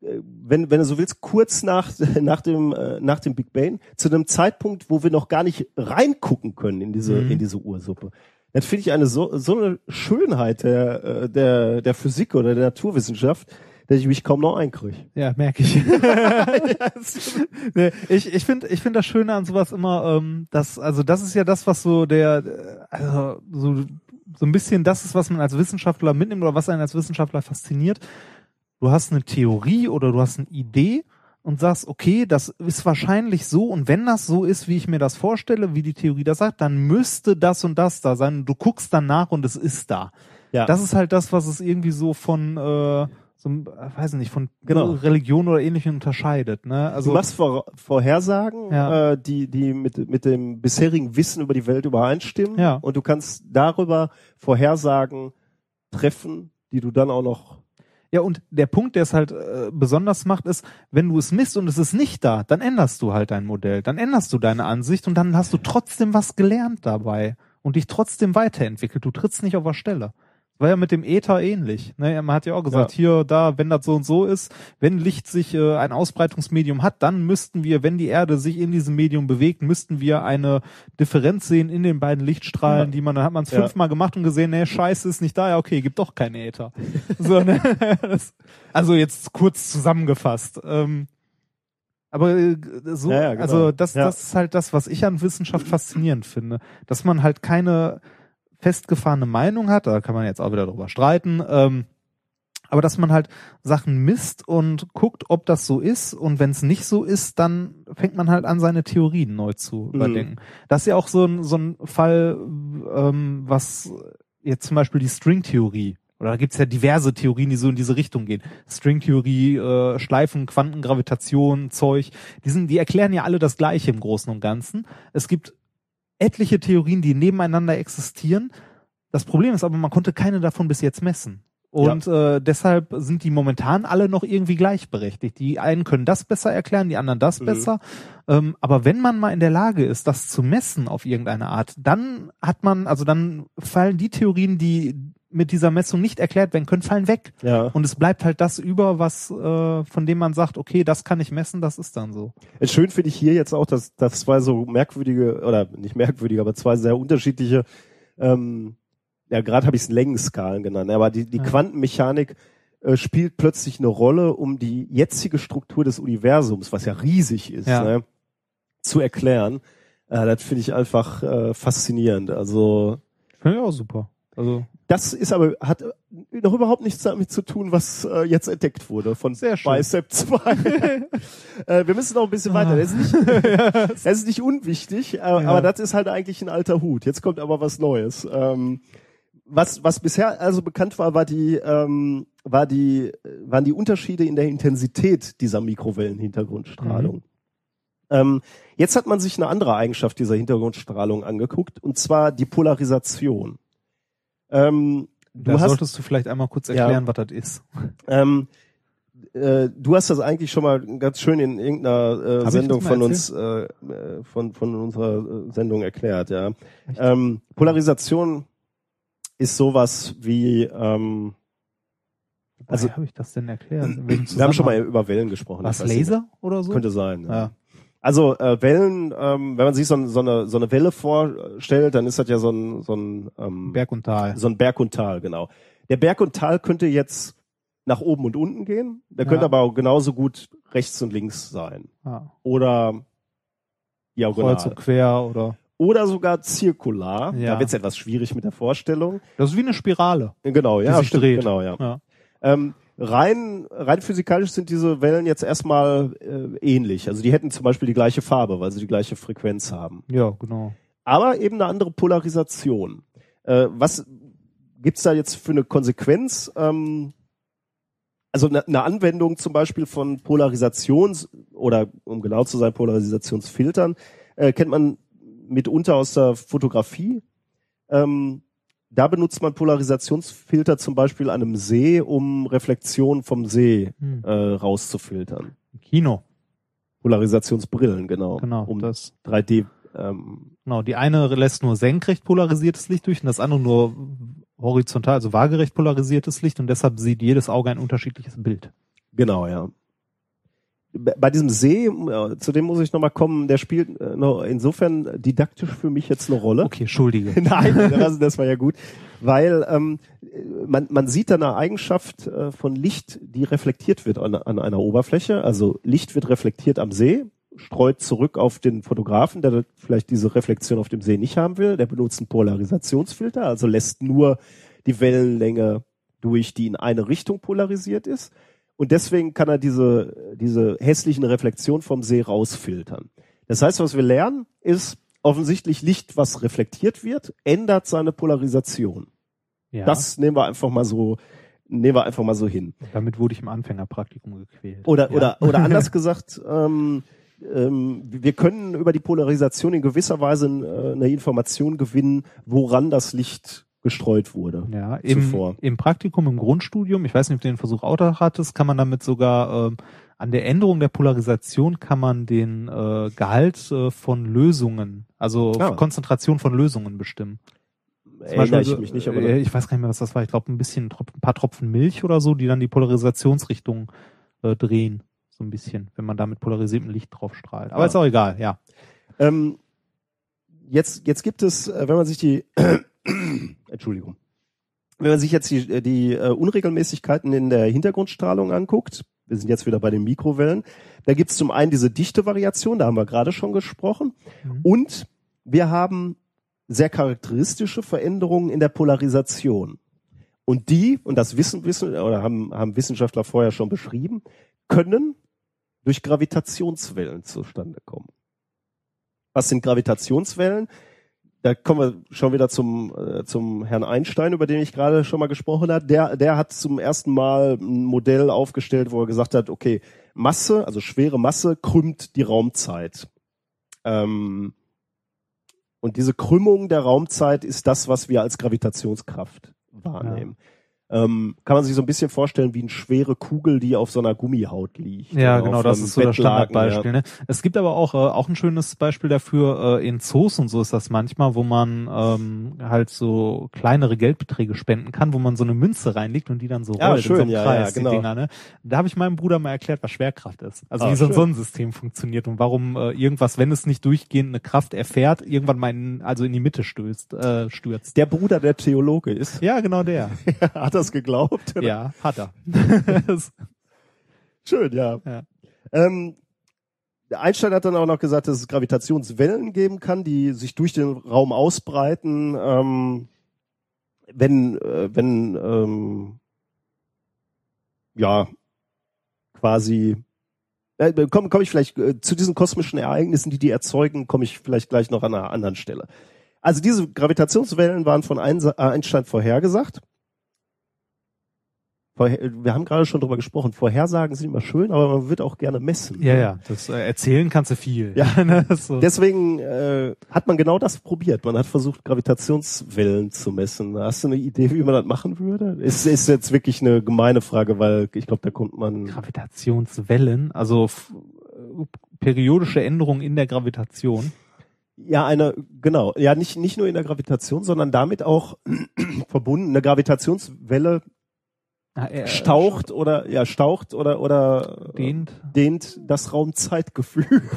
äh, wenn, wenn du so willst, kurz nach, nach, dem, äh, nach dem Big Bang, zu einem Zeitpunkt, wo wir noch gar nicht reingucken können in diese, Mhm. in diese Ursuppe. Das finde ich eine so, so eine Schönheit der, äh, der, der Physik oder der Naturwissenschaft, dass ich mich kaum noch einkriege. Ja, merke ich. nee, ich ich finde ich finde das Schöne an sowas immer, ähm, dass, also das ist ja das, was so der, äh, also so, so ein bisschen das ist, was man als Wissenschaftler mitnimmt oder was einen als Wissenschaftler fasziniert. Du hast eine Theorie oder du hast eine Idee und sagst, okay, das ist wahrscheinlich so und wenn das so ist, wie ich mir das vorstelle, wie die Theorie das sagt, dann müsste das und das da sein. Du guckst dann nach und es ist da. Ja. Das ist halt das, was es irgendwie so von, äh, so, äh, weiß nicht, von Genau. Religion oder ähnlichem unterscheidet. Ne? Also du machst Vor Vorhersagen, Ja. äh, die, die mit, mit dem bisherigen Wissen über die Welt übereinstimmen. Ja. Und du kannst darüber Vorhersagen treffen, die du dann auch noch. ja, und der Punkt, der es halt äh, besonders macht, ist, wenn du es misst und es ist nicht da, dann änderst du halt dein Modell, dann änderst du deine Ansicht und dann hast du trotzdem was gelernt dabei und dich trotzdem weiterentwickelt. Du trittst nicht auf der Stelle. War ja mit dem Äther ähnlich. Ne? Man hat ja auch gesagt, Ja. hier, da, wenn das so und so ist, wenn Licht sich äh, ein Ausbreitungsmedium hat, dann müssten wir, wenn die Erde sich in diesem Medium bewegt, müssten wir eine Differenz sehen in den beiden Lichtstrahlen, Ja. die man, dann hat man es Ja. fünfmal gemacht und gesehen, nee, scheiße, ist nicht da, ja, okay, gibt doch keinen Äther. so, ne? das, also jetzt kurz zusammengefasst. Ähm, aber äh, so, genau. also das, das ist halt das, was ich an Wissenschaft faszinierend finde, dass man halt keine festgefahrene Meinung hat, da kann man jetzt auch wieder drüber streiten, ähm, aber dass man halt Sachen misst und guckt, ob das so ist und wenn es nicht so ist, dann fängt man halt an, seine Theorien neu zu Mhm. überdenken. Das ist ja auch so ein, so ein Fall, ähm, was jetzt zum Beispiel die Stringtheorie oder da gibt's ja diverse Theorien, die so in diese Richtung gehen. Stringtheorie, äh, Schleifen, Quantengravitation, Zeug, die, sind, die erklären ja alle das Gleiche im Großen und Ganzen. Es gibt etliche Theorien, die nebeneinander existieren. Das Problem ist aber, man konnte keine davon bis jetzt messen. Und äh, deshalb sind die momentan alle noch irgendwie gleichberechtigt. Die einen können das besser erklären, die anderen das Mhm. besser. Ähm, aber wenn man mal in der Lage ist, das zu messen auf irgendeine Art, dann hat man, also dann fallen die Theorien, die mit dieser Messung nicht erklärt werden können, fallen weg. Ja. Und es bleibt halt das über, was äh, von dem man sagt, okay, das kann ich messen, das ist dann so. Schön finde ich hier jetzt auch, dass das zwei so merkwürdige, oder nicht merkwürdige, aber zwei sehr unterschiedliche, ähm, ja, gerade habe ich es Längenskalen genannt, aber die, die Ja. Quantenmechanik äh, spielt plötzlich eine Rolle, um die jetzige Struktur des Universums, was ja riesig ist, Ja. ne, zu erklären. Äh, das finde ich einfach äh, faszinierend. Also Finde ich auch super. Also das ist aber hat noch überhaupt nichts damit zu tun, was äh, jetzt entdeckt wurde von Sehr schön. Bicep 2. äh, wir müssen noch ein bisschen weiter. Das ist nicht, das ist nicht unwichtig, äh, aber das ist halt eigentlich ein alter Hut. Jetzt kommt aber was Neues. Ähm, was, was bisher also bekannt war, war die, ähm, war die, waren die Unterschiede in der Intensität dieser Mikrowellenhintergrundstrahlung. Ähm, jetzt hat man sich eine andere Eigenschaft dieser Hintergrundstrahlung angeguckt, und zwar die Polarisation. Ähm, du da hast, solltest du vielleicht einmal kurz erklären, was das ist. ähm, äh, du hast das eigentlich schon mal ganz schön in irgendeiner äh, Sendung von uns, äh, äh, von, von unserer äh, Sendung erklärt, ja. Ähm, Polarisation ist sowas wie, ähm, also habe ich das denn erklärt? Wir haben schon mal über Wellen gesprochen. was. Laser oder so? Könnte sein. Ja. Ja. Also äh, Wellen, ähm, wenn man sich so, so, eine, so eine Welle vorstellt, dann ist das ja so ein, so ein ähm, Berg und Tal. so ein Berg und Tal, genau. Der Berg und Tal könnte jetzt nach oben und unten gehen, der Ja. könnte aber auch genauso gut rechts und links sein. Ja. Oder diagonal. Kreuz und quer oder. Oder sogar zirkular. Ja. Da wird es etwas schwierig mit der Vorstellung. Das ist wie eine Spirale. Genau, ja, sich stimmt, dreht. genau, ja. Ja. Ähm, rein, rein physikalisch sind diese Wellen jetzt erstmal äh, ähnlich. Also die hätten zum Beispiel die gleiche Farbe, weil sie die gleiche Frequenz haben. Ja, genau. aber eben eine andere Polarisation. Äh, was gibt's da jetzt für eine Konsequenz? Ähm, also eine, eine Anwendung zum Beispiel von Polarisations- oder um genau zu sein, Polarisationsfiltern äh, kennt man mitunter aus der Fotografie. Ähm, da benutzt man Polarisationsfilter zum Beispiel an einem See, um Reflexion vom See Hm. äh, rauszufiltern. Kino, Polarisationsbrillen, genau. genau. Um das, 3D ähm, genau. Die eine lässt nur senkrecht polarisiertes Licht durch und das andere nur horizontal, also waagerecht polarisiertes Licht und deshalb sieht jedes Auge ein unterschiedliches Bild. Genau, ja. Bei diesem See, äh, zu dem muss ich nochmal kommen, der spielt äh, insofern didaktisch für mich jetzt eine Rolle. Okay, entschuldige. Nein, das, das war ja gut, weil ähm, man, man sieht da eine Eigenschaft äh, von Licht, die reflektiert wird an, an einer Oberfläche. Also Licht wird reflektiert am See, streut zurück auf den Fotografen, der vielleicht diese Reflexion auf dem See nicht haben will. Der benutzt einen Polarisationsfilter, also lässt nur die Wellenlänge durch, die in eine Richtung polarisiert ist. Und deswegen kann er diese, diese hässlichen Reflexionen vom See rausfiltern. Das heißt, was wir lernen, ist offensichtlich Licht, was reflektiert wird, ändert seine Polarisation. Ja, Das nehmen wir einfach mal so, nehmen wir einfach mal so hin. damit wurde ich im Anfängerpraktikum gequält. Oder, ja. oder, oder anders gesagt, ähm, ähm, wir können über die Polarisation in gewisser Weise äh, eine Information gewinnen, woran das Licht gestreut wurde. Ja, im, zuvor. im Praktikum, im Grundstudium, ich weiß nicht, ob du den Versuch auch hattest, kann man damit sogar ähm, an der Änderung der Polarisation kann man den äh, Gehalt äh, von Lösungen, also Ah. Konzentration von Lösungen bestimmen. Zum Erinnere Beispiel ich mich nicht, aber äh, ich weiß gar nicht mehr, was das war. Ich glaube, ein bisschen, ein paar Tropfen Milch oder so, die dann die Polarisationsrichtung äh, drehen. So ein bisschen, wenn man da mit polarisiertem Licht drauf strahlt. Aber Ah. ist auch egal, ja. Ähm, jetzt, jetzt gibt es, äh, wenn man sich die, Entschuldigung, wenn man sich jetzt die, die äh, Unregelmäßigkeiten in der Hintergrundstrahlung anguckt, wir sind jetzt wieder bei den Mikrowellen, da gibt es zum einen diese Dichte-Variation, da haben wir gerade schon gesprochen, Mhm. und wir haben sehr charakteristische Veränderungen in der Polarisation. Und die, und das wissen, wissen oder haben, haben Wissenschaftler vorher schon beschrieben, können durch Gravitationswellen zustande kommen. Was sind Gravitationswellen? Da kommen wir schon wieder zum, äh, zum Herrn Einstein, über den ich gerade schon mal gesprochen habe. Der, der hat zum ersten Mal ein Modell aufgestellt, wo er gesagt hat, okay, Masse, also schwere Masse, krümmt die Raumzeit. Ähm, und diese Krümmung der Raumzeit ist das, was wir als Gravitationskraft wahrnehmen. Ähm, kann man sich so ein bisschen vorstellen wie eine schwere Kugel, die auf so einer Gummihaut liegt. Ja, genau, das ist so das Standardbeispiel. Ne? Es gibt aber auch, äh, auch ein schönes Beispiel dafür, äh, in Zoos und so ist das manchmal, wo man ähm, halt so kleinere Geldbeträge spenden kann, wo man so eine Münze reinlegt und die dann so Ja, rollt schön, in so einem ja, Kreis, ja, genau. Dinger. Ne? Da habe ich meinem Bruder mal erklärt, was Schwerkraft ist. Also Ah, wie so ein. Sonnensystem funktioniert und warum äh, irgendwas, wenn es nicht durchgehend eine Kraft erfährt, irgendwann mal in, also in die Mitte stößt, äh, stürzt. Der Bruder, der Theologe ist, Ja, genau der. hat er das geglaubt? Ja, hat er. Schön, ja. Ja. Ähm, Einstein hat dann auch noch gesagt, dass es Gravitationswellen geben kann, die sich durch den Raum ausbreiten, ähm, wenn, äh, wenn ähm, ja quasi äh, komme komm ich vielleicht äh, zu diesen kosmischen Ereignissen, die die erzeugen, komme ich vielleicht gleich noch an einer anderen Stelle. Also diese Gravitationswellen waren von äh, Einstein vorhergesagt. Wir haben gerade schon drüber gesprochen. Vorhersagen sind immer schön, aber man wird auch gerne messen. ja, ja, das äh, erzählen kannst du viel. Ja. Ne, so. Deswegen äh, hat man genau das probiert. Man hat versucht, Gravitationswellen zu messen. Hast du eine Idee, wie man das machen würde? Ist, ist jetzt wirklich eine gemeine Frage, weil ich glaube, da kommt man. Gravitationswellen, also periodische Änderungen in der Gravitation. Ja, eine, genau. Ja, nicht, nicht nur in der Gravitation, sondern damit auch verbunden. Eine Gravitationswelle staucht oder, ja, staucht oder, oder Dehnt. dehnt das Raumzeitgefühl.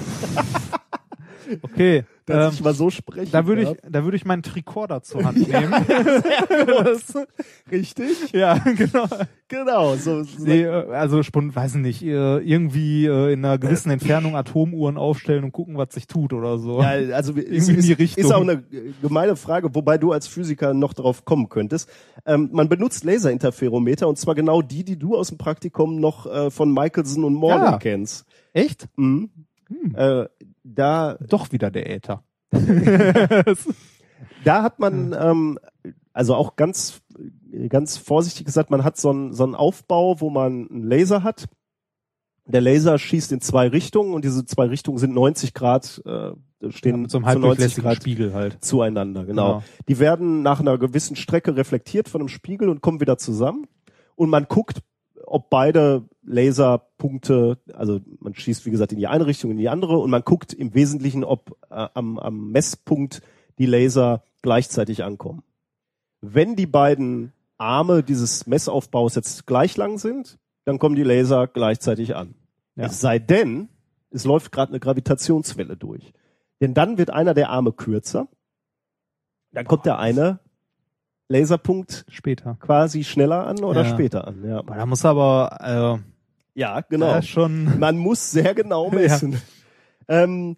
Okay. Dass Ähm, ich mal so spreche. da würde ich, da würde ich meinen Tricorder zur Hand nehmen. Das- Richtig? ja, genau. Genau. So, so Nee, äh, also spon- weiß ich nicht, äh, irgendwie äh, in einer gewissen Entfernung Atomuhren aufstellen und gucken, was sich tut oder so. Ja, also ist, Irgendwie in ist, die Richtung. ist auch eine gemeine Frage, wobei du als Physiker noch drauf kommen könntest. Ähm, man benutzt Laserinterferometer und zwar genau die, die du aus dem Praktikum noch äh, von Michelson und Morgan Ja. kennst. Echt? Mhm. Hm. Äh, da, Doch wieder der Äther. da hat man ähm, also auch ganz ganz vorsichtig gesagt, man hat so einen so einen Aufbau, wo man einen Laser hat. Der Laser schießt in zwei Richtungen und diese zwei Richtungen sind 90 Grad äh, stehen mit so einem zu 90 halbdurchlässigen Grad Spiegel halt. zueinander, genau. Genau. Die werden nach einer gewissen Strecke reflektiert von einem Spiegel und kommen wieder zusammen. Und man guckt, ob beide Laserpunkte, also man schießt wie gesagt in die eine Richtung, in die andere und man guckt im Wesentlichen, ob äh, am, am Messpunkt die Laser gleichzeitig ankommen. Wenn die beiden Arme dieses Messaufbaus jetzt gleich lang sind, dann kommen die Laser gleichzeitig an. Ja. Es sei denn, es läuft gerade eine Gravitationswelle durch. Denn dann wird einer der Arme kürzer, dann kommt der eine Laserpunkt Später. quasi schneller an oder Ja. später an. Ja, da muss aber äh, ja genau. da schon. Man muss sehr genau messen. Ähm,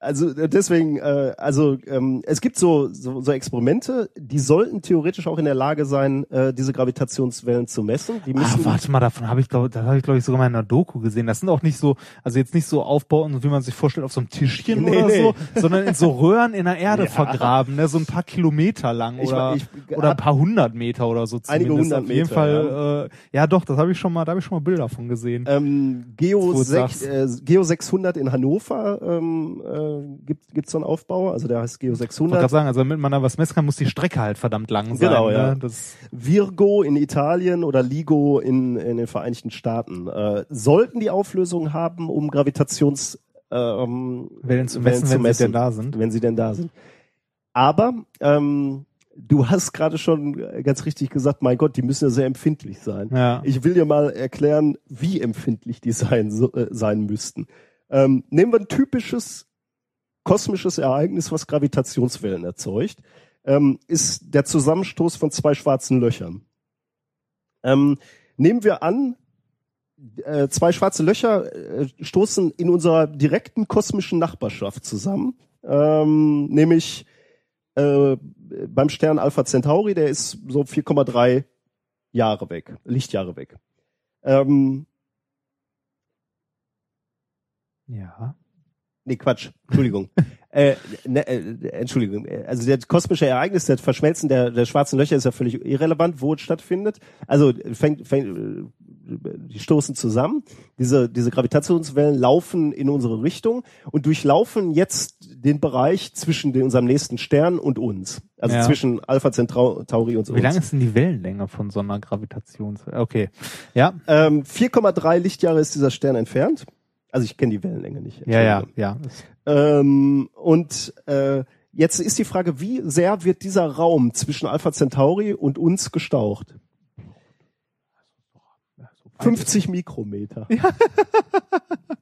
also äh, deswegen, äh, also ähm, es gibt so, so so Experimente, die sollten theoretisch auch in der Lage sein, äh, diese Gravitationswellen zu messen. Die Ah, müssen warte mal, davon habe ich glaube, da habe ich glaube ich sogar mal in einer Doku gesehen. Das sind auch nicht so, also jetzt nicht so Aufbauten, wie man sich vorstellt auf so einem Tischchen Nee, oder nee. so, sondern in so Röhren in der Erde Ja. vergraben, ne, so ein paar Kilometer lang oder ich- oder ein paar hundert Meter oder so zumindest. Einige hundert Auf jeden Meter, Fall, äh, ja doch, das habe ich schon mal, da habe ich schon mal Bilder von gesehen. Ähm, Geo, Wo du 6, sagst. äh, Geo 600 in Hannover ähm, äh, gibt gibt's so einen Aufbau, also der heißt Geo Ich wollte 600. gerade sagen, also damit man da was messen kann, muss die Strecke halt verdammt lang sein. Genau, ne? ja. Das, Virgo in Italien oder LIGO in, in den Vereinigten Staaten äh, sollten die Auflösung haben, um Gravitations ähm, Wellen zu messen, wenn sie denn da sind. Wenn sie denn da sind. Aber ähm, du hast gerade schon ganz richtig gesagt, mein Gott, die müssen ja sehr empfindlich sein. ja. Ich will dir mal erklären, wie empfindlich die sein, so, äh, sein müssten. Ähm, nehmen wir ein typisches kosmisches Ereignis, was Gravitationswellen erzeugt, ähm, ist der Zusammenstoß von zwei schwarzen Löchern. Ähm, nehmen wir an, äh, zwei schwarze Löcher äh, stoßen in unserer direkten kosmischen Nachbarschaft zusammen, ähm, nämlich äh, beim Stern Alpha Centauri, der ist so 4,3 Jahre weg, Lichtjahre weg. Ähm, ja. Nee, Quatsch, Entschuldigung. äh, ne, äh, Entschuldigung, also das kosmische Ereignis, das Verschmelzen der, der schwarzen Löcher ist ja völlig irrelevant, wo es stattfindet. Also fängt, fängt, die stoßen zusammen, diese, diese Gravitationswellen laufen in unsere Richtung und durchlaufen jetzt den Bereich zwischen den, unserem nächsten Stern und uns. Also Ja. zwischen Alpha Centauri und Wie uns. lang ist denn die Wellenlänge von so einer Gravitations... Okay. Ja. Ähm, 4,3 Lichtjahre ist dieser Stern entfernt. Also ich kenne die Wellenlänge nicht. Ja, ja, ja. Ähm, und äh, jetzt ist die Frage, wie sehr wird dieser Raum zwischen Alpha Centauri und uns gestaucht? 50 Mikrometer.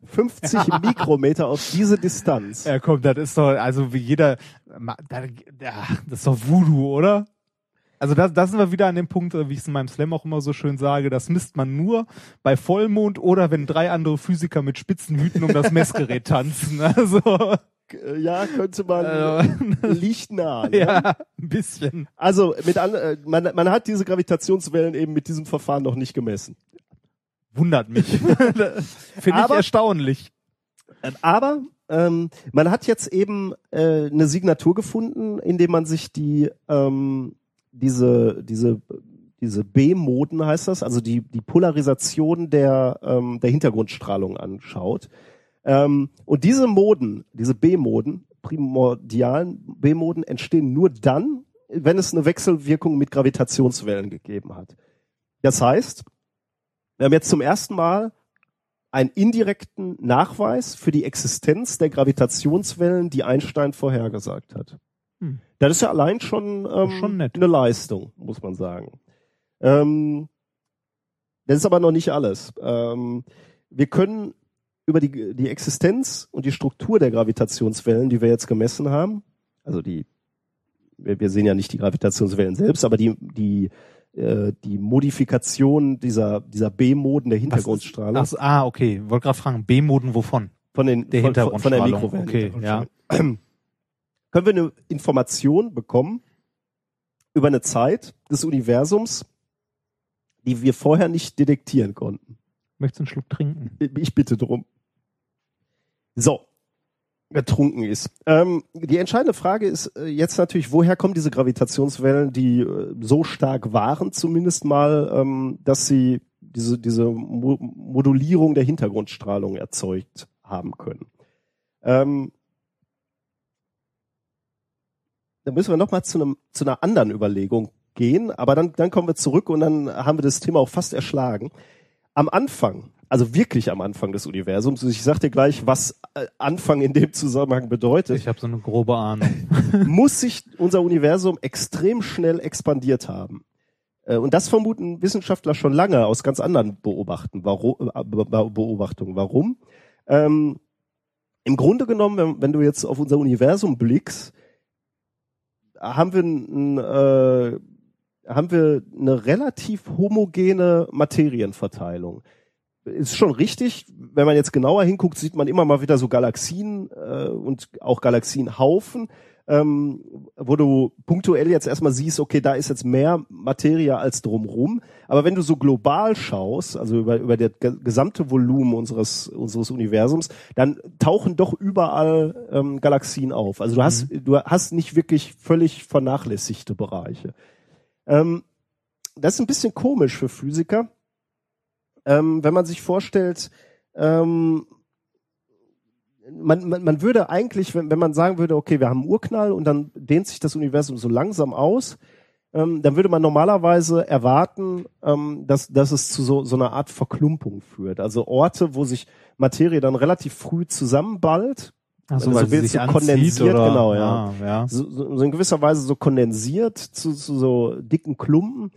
50 Mikrometer auf diese Distanz. Ja, komm, das ist doch, also wie jeder, ja, das ist doch Voodoo, oder? Also da, da sind wir wieder an dem Punkt, äh, wie ich es in meinem Slam auch immer so schön sage, das misst man nur bei Vollmond oder wenn drei andere Physiker mit spitzen Hüten um das Messgerät tanzen. Also Äh, Ja, könnte man, äh, liegt nah. Ne? ja, ein bisschen. Also mit an, man, man hat diese Gravitationswellen eben mit diesem Verfahren noch nicht gemessen. Wundert mich. Finde ich Aber- erstaunlich. Aber ähm, man hat jetzt eben äh, eine Signatur gefunden, indem man sich die ähm, diese diese diese B-Moden heißt das, also die die Polarisation der ähm, der Hintergrundstrahlung anschaut. Ähm, und diese Moden, diese B-Moden, primordialen B-Moden entstehen nur dann, wenn es eine Wechselwirkung mit Gravitationswellen gegeben hat. Das heißt, wir haben jetzt zum ersten Mal einen indirekten Nachweis für die Existenz der Gravitationswellen, die Einstein vorhergesagt hat. Hm. Das ist ja allein schon, ähm, Schon eine Leistung, muss man sagen. Ähm, das ist aber noch nicht alles. Ähm, wir können über die, die Existenz und die Struktur der Gravitationswellen, die wir jetzt gemessen haben, also die, wir, wir sehen ja nicht die Gravitationswellen selbst, aber die, die, äh, die Modifikation dieser, dieser B-Moden der Hintergrundstrahlung. Ach, ah, okay. Wollte gerade fragen, B-Moden wovon? von den Der von, von, von der Hintergrundstrahlung. Mikrowelle. Okay, Hintergrundstrahlung. Können wir eine Information bekommen über eine Zeit des Universums, die wir vorher nicht detektieren konnten? Möchtest du einen Schluck trinken? Ich bitte drum. So, getrunken ist. Ähm, die entscheidende Frage ist äh, jetzt natürlich, woher kommen diese Gravitationswellen, die äh, so stark waren, zumindest mal, ähm, dass sie diese, diese Mo Modulierung der Hintergrundstrahlung erzeugt haben können. Ähm, da müssen wir nochmal zu, einem, zu einer anderen Überlegung gehen, aber dann, dann kommen wir zurück und dann haben wir das Thema auch fast erschlagen. Am Anfang, also wirklich am Anfang des Universums, ich sag dir gleich, was äh, Anfang in dem Zusammenhang bedeutet, Ich habe so eine grobe Ahnung. muss sich unser Universum extrem schnell expandiert haben. Äh, Und das vermuten Wissenschaftler schon lange aus ganz anderen Beobachten, warum, äh, Be- Be- Beobachtungen. Warum? Ähm, Im Grunde genommen, wenn, wenn du jetzt auf unser Universum blickst, haben wir, ein, äh, haben wir eine relativ homogene Materienverteilung. Ist schon richtig, wenn man jetzt genauer hinguckt, sieht man immer mal wieder so Galaxien äh, und auch Galaxienhaufen, ähm, wo du punktuell jetzt erstmal siehst, okay, da ist jetzt mehr Materie als drumrum. Aber wenn du so global schaust, also über, über das ge- gesamte Volumen unseres, unseres Universums, dann tauchen doch überall ähm, Galaxien auf. Also du hast, du hast nicht wirklich völlig vernachlässigte Bereiche. Ähm, das ist ein bisschen komisch für Physiker, ähm, wenn man sich vorstellt, ähm, man, man, man würde eigentlich, wenn, wenn man sagen würde, okay, wir haben einen Urknall und dann dehnt sich das Universum so langsam aus, ähm, dann würde man normalerweise erwarten, ähm, dass, dass es zu so, so einer Art Verklumpung führt. Also Orte, wo sich Materie dann relativ früh zusammenballt, Also, du weil so sie sich so kondensiert, oder? genau, ja. Ah, ja. so, so so in gewisser Weise so kondensiert zu, zu so dicken Klumpen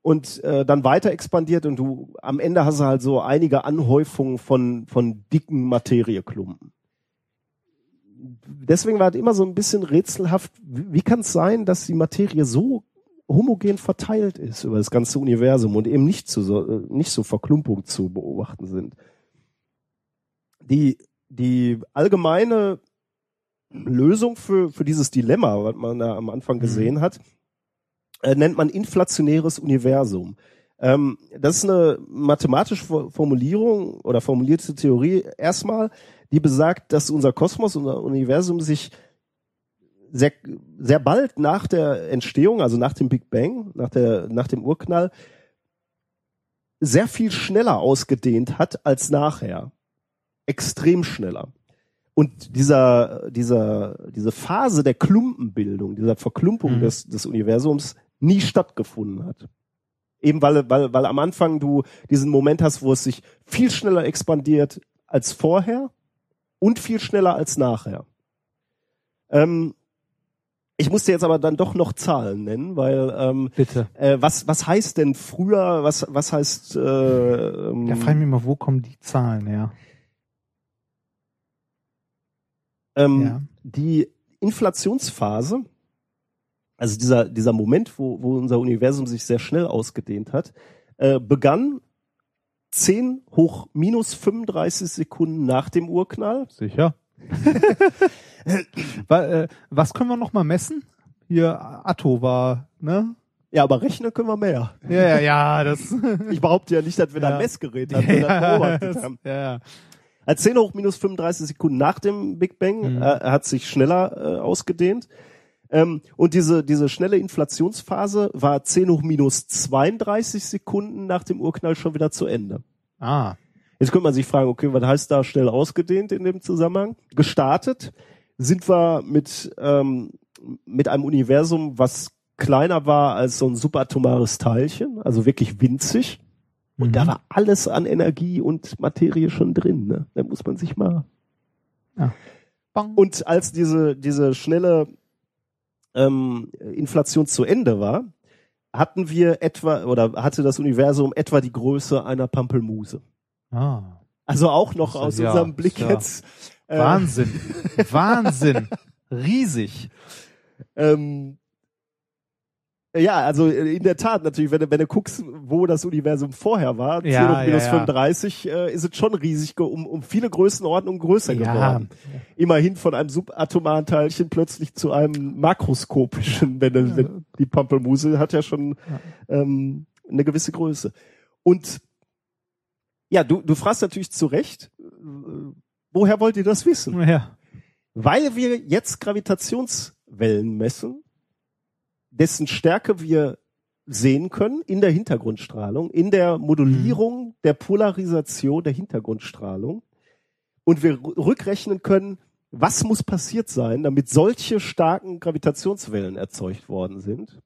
und äh, dann weiter expandiert und du am Ende hast du halt so einige Anhäufungen von, von dicken Materieklumpen. Deswegen war halt immer so ein bisschen rätselhaft, wie, wie kann es sein, dass die Materie so homogen verteilt ist über das ganze Universum und eben nicht, zu so, äh, nicht so Verklumpung zu beobachten sind. Die, die allgemeine Lösung für, für dieses Dilemma, was man da am Anfang gesehen hat, äh, nennt man inflationäres Universum. Ähm, das ist eine mathematische Fo- Formulierung oder formulierte Theorie erstmal, die besagt, dass unser Kosmos, unser Universum sich sehr, sehr bald nach der Entstehung, also nach dem Big Bang, nach, der, nach dem Urknall, sehr viel schneller ausgedehnt hat als nachher. Extrem schneller. Und dieser, dieser, diese Phase der Klumpenbildung, dieser Verklumpung Mhm. des, des Universums nie stattgefunden hat. Eben weil, weil, weil am Anfang du diesen Moment hast, wo es sich viel schneller expandiert als vorher und viel schneller als nachher. Ähm, ich musste jetzt aber dann doch noch Zahlen nennen, weil ähm, Bitte. äh, was was heißt denn früher? Was was heißt? Äh, ähm, Da frage ich mich mal, wo kommen die Zahlen her? ähm, Ja. Die Inflationsphase also dieser, dieser Moment, wo, wo unser Universum sich sehr schnell ausgedehnt hat, äh, begann 10 hoch minus 35 Sekunden nach dem Urknall. Sicher. Äh, Was können wir noch mal messen? Hier Atto war, ne? Ja, aber rechnen können wir mehr. Ja, ja, ja, das. Ich behaupte ja nicht, dass wir da Ja. ein Messgerät hatten, das beobachtet das- haben. ja, ja. Als 10 hoch minus 35 Sekunden nach dem Big Bang Mhm. äh, hat sich schneller äh, ausgedehnt. Ähm, und diese, diese schnelle Inflationsphase war 10 hoch minus 32 Sekunden nach dem Urknall schon wieder zu Ende. Ah. Jetzt könnte man sich fragen, okay, was heißt da schnell ausgedehnt in dem Zusammenhang? Gestartet sind wir mit, ähm, mit einem Universum, was kleiner war als so ein subatomares Teilchen, also wirklich winzig. Und Mhm. da war alles an Energie und Materie schon drin. Ne? Da muss man sich mal. Bang. Und als diese, diese schnelle ähm, Inflation zu Ende war, hatten wir etwa, oder hatte das Universum etwa die Größe einer Pampelmuse. Ah. Also auch noch Ja, aus ja, unserem Blick ja. jetzt. Äh, Wahnsinn. Wahnsinn. Riesig. Ähm, ja, also in der Tat natürlich, wenn du, wenn du guckst, wo das Universum vorher war, 10 Ja, hoch minus ja, ja. 35, äh, ist es schon riesig, um, um viele Größenordnungen größer Ja. geworden. Immerhin von einem subatomaren Teilchen plötzlich zu einem makroskopischen, wenn, du- wenn die Pampelmuse hat ja schon ähm, eine gewisse Größe. Und ja, du, du fragst natürlich zu Recht, äh, woher wollt ihr das wissen? Weil wir jetzt Gravitationswellen messen, dessen Stärke wir sehen können in der Hintergrundstrahlung, in der Modulierung der Polarisation der Hintergrundstrahlung und wir rückrechnen können, was muss passiert sein, damit solche starken Gravitationswellen erzeugt worden sind.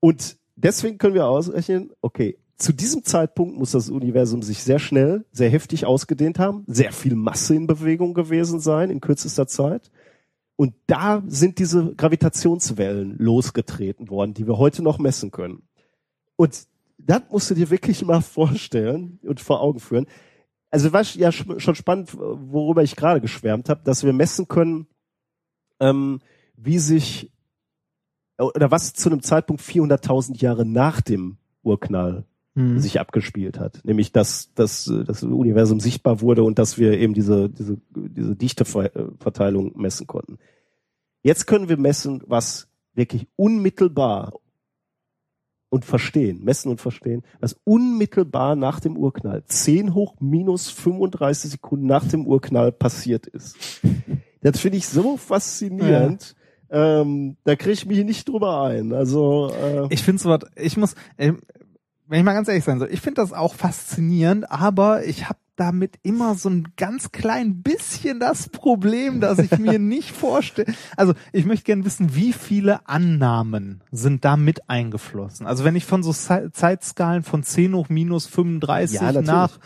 Und deswegen können wir ausrechnen, okay, zu diesem Zeitpunkt muss das Universum sich sehr schnell, sehr heftig ausgedehnt haben, sehr viel Masse in Bewegung gewesen sein in kürzester Zeit. Und da sind diese Gravitationswellen losgetreten worden, die wir heute noch messen können. Und das musst du dir wirklich mal vorstellen und vor Augen führen. Also war ja sch- schon spannend, worüber ich gerade geschwärmt habe, dass wir messen können, ähm, wie sich oder was zu einem Zeitpunkt 400.000 Jahre nach dem Urknall Mhm. sich abgespielt hat. Nämlich, dass, dass das Universum sichtbar wurde und dass wir eben diese, diese, diese Dichteverteilung messen konnten. Jetzt können wir messen, was wirklich unmittelbar und verstehen, messen und verstehen, was unmittelbar nach dem Urknall, 10 hoch minus 35 Sekunden nach dem Urknall passiert ist. Das finde ich so faszinierend. Ähm, da kriege ich mich nicht drüber ein. Also äh, Ich finde sowas, ich muss, äh, wenn ich mal ganz ehrlich sein soll, ich finde das auch faszinierend, aber ich habe damit immer so ein ganz klein bisschen das Problem, dass ich mir nicht vorstelle. Also ich möchte gerne wissen, wie viele Annahmen sind da mit eingeflossen. Also wenn ich von so Ze- Zeitskalen von 10 hoch minus 35 Ja, nach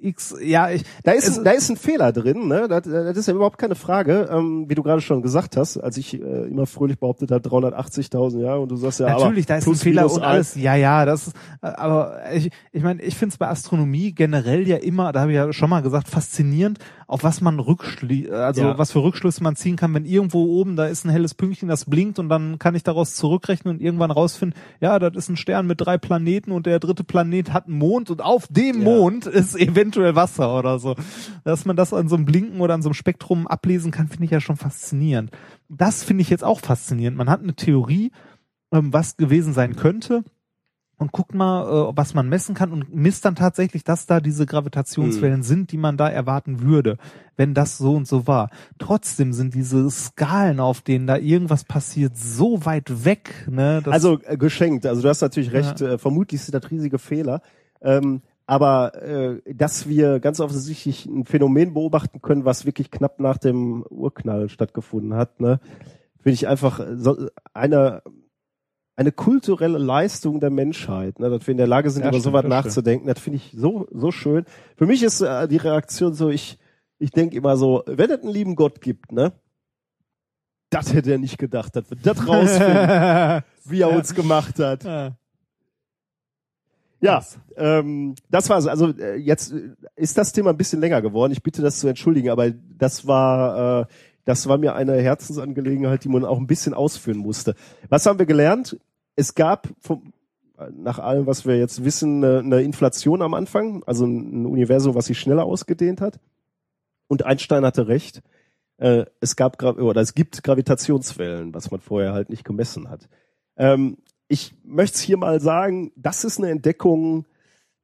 X, ja, ich, Da ist, Es- ein, da ist ein Fehler drin, ne? Das, das ist ja überhaupt keine Frage, ähm, wie du gerade schon gesagt hast, als ich äh, immer fröhlich behauptet habe, 380.000, ja, und du sagst ja, Natürlich, aber da ist ein Fehler und alles. Ja, ja, das ist, äh, aber ich, ich meine, ich finde es bei Astronomie generell ja immer, da habe ich ja schon mal gesagt, faszinierend, auf was man rückschließt, also Ja. was für Rückschlüsse man ziehen kann, wenn irgendwo oben da ist ein helles Pünktchen, das blinkt und dann kann ich daraus zurückrechnen und irgendwann rausfinden, ja, das ist ein Stern mit drei Planeten und der dritte Planet hat einen Mond und auf dem Ja. Mond ist eventuell Wasser oder so. Dass man das an so einem Blinken oder an so einem Spektrum ablesen kann, finde ich ja schon faszinierend. Das finde ich jetzt auch faszinierend. Man hat eine Theorie, ähm, was gewesen sein könnte und guckt mal, äh, was man messen kann und misst dann tatsächlich, dass da diese Gravitationswellen sind, die man da erwarten würde, wenn das so und so war. Trotzdem sind diese Skalen, auf denen da irgendwas passiert, so weit weg. Ne, dass- Also äh, geschenkt. Also du hast natürlich recht, äh, vermutlich sind das riesige Fehler. Ähm, aber äh, dass wir ganz offensichtlich ein Phänomen beobachten können, was wirklich knapp nach dem Urknall stattgefunden hat, ne, finde ich einfach äh, so, eine eine kulturelle Leistung der Menschheit, ne, dass wir in der Lage sind, Ja, über stimmt, sowas das nachzudenken. Das finde ich so so schön. Für mich ist äh, die Reaktion so, ich ich denke immer so, wenn es einen lieben Gott gibt, ne, das hätte er nicht gedacht, dass wir das rausfinden wie er uns gemacht hat. Ja. Ja, ähm, das war's. Also äh, jetzt äh, ist das Thema ein bisschen länger geworden. Ich bitte das zu entschuldigen, aber das war äh, das war mir eine Herzensangelegenheit, die man auch ein bisschen ausführen musste. Was haben wir gelernt? Es gab vom, nach allem, was wir jetzt wissen, eine, eine Inflation am Anfang, also ein Universum, was sich schneller ausgedehnt hat. Und Einstein hatte recht. Äh, es gab oder es gibt Gravitationswellen, was man vorher halt nicht gemessen hat. Ähm, ich möchte es hier mal sagen, das ist eine Entdeckung,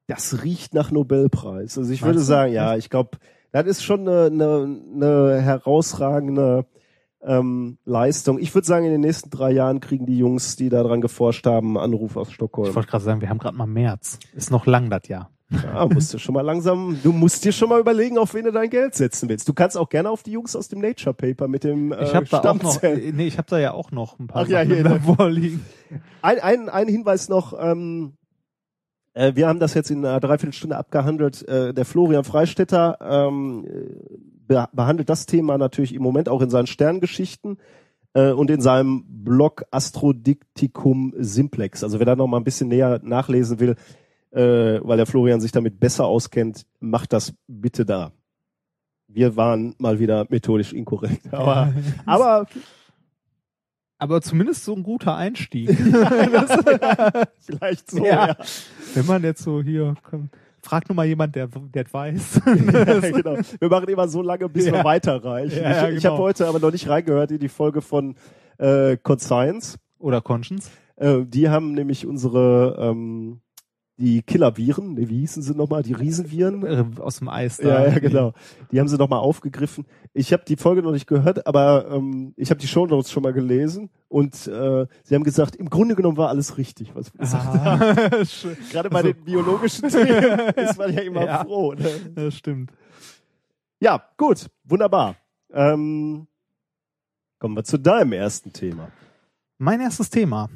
das riecht nach Nobelpreis. Also ich würde sagen, ja, ich glaube, das ist schon eine, eine, eine herausragende ähm, Leistung. Ich würde sagen, in den nächsten drei Jahren kriegen die Jungs, die daran geforscht haben, einen Anruf aus Ich Stockholm. wollte gerade sagen, wir haben gerade mal März. Ist noch lang das Jahr. Ja, musst du schon mal langsam, du musst dir schon mal überlegen, auf wen du dein Geld setzen willst. Du kannst auch gerne auf die Jungs aus dem Nature Paper mit dem äh, Ich habe da auch noch, Stammzellen. nee, ich habe da ja auch noch ein paar Ach ja, hier, im Labor liegen. Ein, ein, ein Hinweis noch, ähm, äh, wir haben das jetzt in einer Dreiviertelstunde abgehandelt. Äh, der Florian Freistetter ähm, be behandelt das Thema natürlich im Moment auch in seinen Sterngeschichten äh, und in seinem Blog Astrodiktikum Simplex. Also wer da noch mal ein bisschen näher nachlesen will, äh, weil der Florian sich damit besser auskennt, macht das bitte da. Wir waren mal wieder methodisch inkorrekt. Aber, aber Aber zumindest so ein guter Einstieg. vielleicht so, Ja. ja. Wenn man jetzt so hier, komm, frag nur mal jemand, der, der weiß. ja, genau. Wir machen immer so lange, bis wir Ja. weiterreichen. Ja, ich ich genau. habe heute aber noch nicht reingehört in die Folge von äh, Conscience. Oder Conscience. Äh, die haben nämlich unsere ähm, die Killerviren, wie hießen sie nochmal, die Riesenviren. Äh, Aus dem Eis da. Ja, ja, genau. Die haben sie nochmal aufgegriffen. Ich habe die Folge noch nicht gehört, aber ähm, ich habe die Shownotes schon mal gelesen und äh, sie haben gesagt, im Grunde genommen war alles richtig, was wir gesagt haben. Ah, schön. Gerade bei Also- den biologischen Themen ist man ja immer Ja. froh. Ne? das stimmt. Ja, gut, wunderbar. Ähm, kommen wir zu deinem ersten Thema. Mein erstes Thema.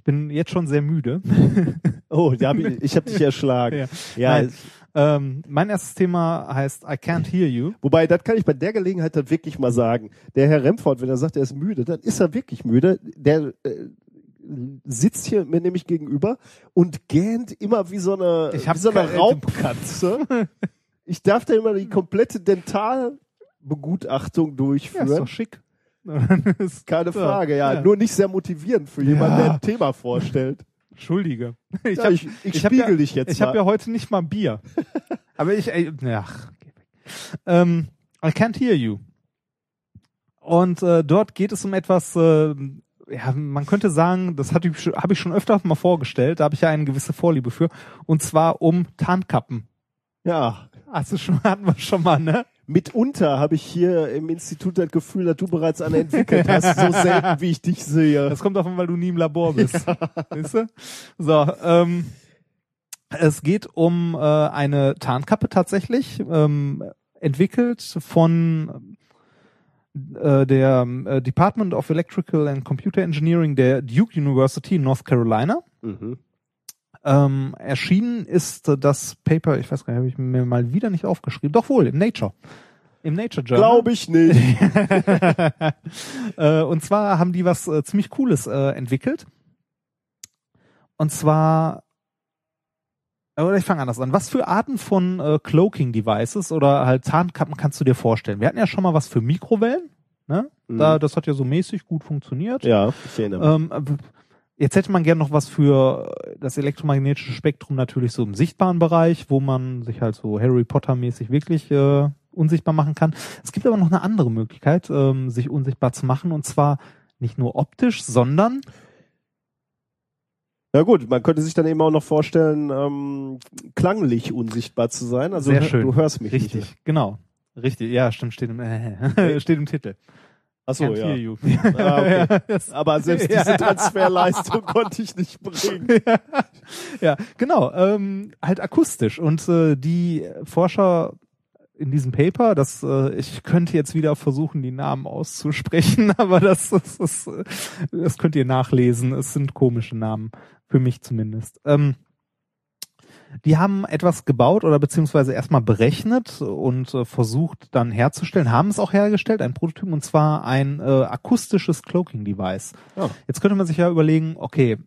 Ich bin jetzt schon sehr müde. Oh, hab ich, habe dich erschlagen. Ja. Ja. Ähm, mein erstes Thema heißt I Can't Hear You. wobei, das kann ich bei der Gelegenheit dann wirklich mal sagen. Der Herr Remford, wenn er sagt, er ist müde, dann ist er wirklich müde. Der äh, sitzt hier mir nämlich gegenüber und gähnt immer wie so eine, wie so eine Raubkatze. Ich darf da immer die komplette Dentalbegutachtung Ja, ist durchführen. doch schick. Ist- Keine Frage, ja. ja. Nur nicht sehr motivierend für jemanden, Ja. der ein Thema vorstellt. Entschuldige. Ich, Ja, hab, ich, ich, ich hab spiegel dich jetzt ich habe ja heute nicht mal Bier. Aber ich, ey, ach. Ähm, I can't hear you. Und äh, dort geht es um etwas, äh, ja, man könnte sagen, das hatte ich, habe ich schon öfter mal vorgestellt, da habe ich ja eine gewisse Vorliebe für, und zwar um Tarnkappen. ja. Also schon hatten wir schon mal, ne? Mitunter habe ich hier im Institut das Gefühl, dass du bereits eine entwickelt hast, so selten wie ich dich sehe. Das kommt davon, weil du nie im Labor bist. Weißt du? So, ähm, es geht um äh, eine Tarnkappe tatsächlich, ähm, entwickelt von äh, der äh, Department of Electrical and Computer Engineering der Duke University in North Carolina. Mhm. Ähm, erschienen ist das Paper, ich weiß gar nicht, habe ich mir mal wieder nicht aufgeschrieben. Doch wohl, im Nature. Im Nature Journal. Glaube ich nicht. äh, und zwar haben die was äh, ziemlich Cooles äh, entwickelt. Und zwar, oder ich fange anders an. Was für Arten von äh, Cloaking Devices oder halt Tarnkappen kannst du dir vorstellen? Wir hatten ja schon mal was für Mikrowellen. Ne? Da, das hat ja so mäßig gut funktioniert. Ja, ich erinnere mich. Ähm, jetzt hätte man gern noch was für das elektromagnetische Spektrum natürlich so im sichtbaren Bereich, wo man sich halt so Harry Potter mäßig wirklich äh, unsichtbar machen kann. Es gibt aber noch eine andere Möglichkeit, ähm, sich unsichtbar zu machen und zwar nicht nur optisch, sondern Na gut, man könnte sich dann eben auch noch vorstellen, ähm, klanglich unsichtbar zu sein. Also Sehr du- schön. du hörst mich richtig, nicht. genau. Richtig, ja, stimmt, steht im, äh, steht im Titel. Achso, ja. Ah, okay. Aber selbst diese Transferleistung konnte ich nicht bringen. ja, genau, ähm, halt akustisch. Und äh, die Forscher in diesem Paper, das äh, ich könnte jetzt wieder versuchen, die Namen auszusprechen, aber das, das, das, äh, das könnt ihr nachlesen. Es sind komische Namen, für mich zumindest. Ähm, die haben etwas gebaut oder beziehungsweise erstmal berechnet und äh, versucht dann herzustellen, haben es auch hergestellt, ein Prototyp, und zwar ein äh, akustisches Cloaking-Device. Ah. Jetzt könnte man sich ja überlegen, okay,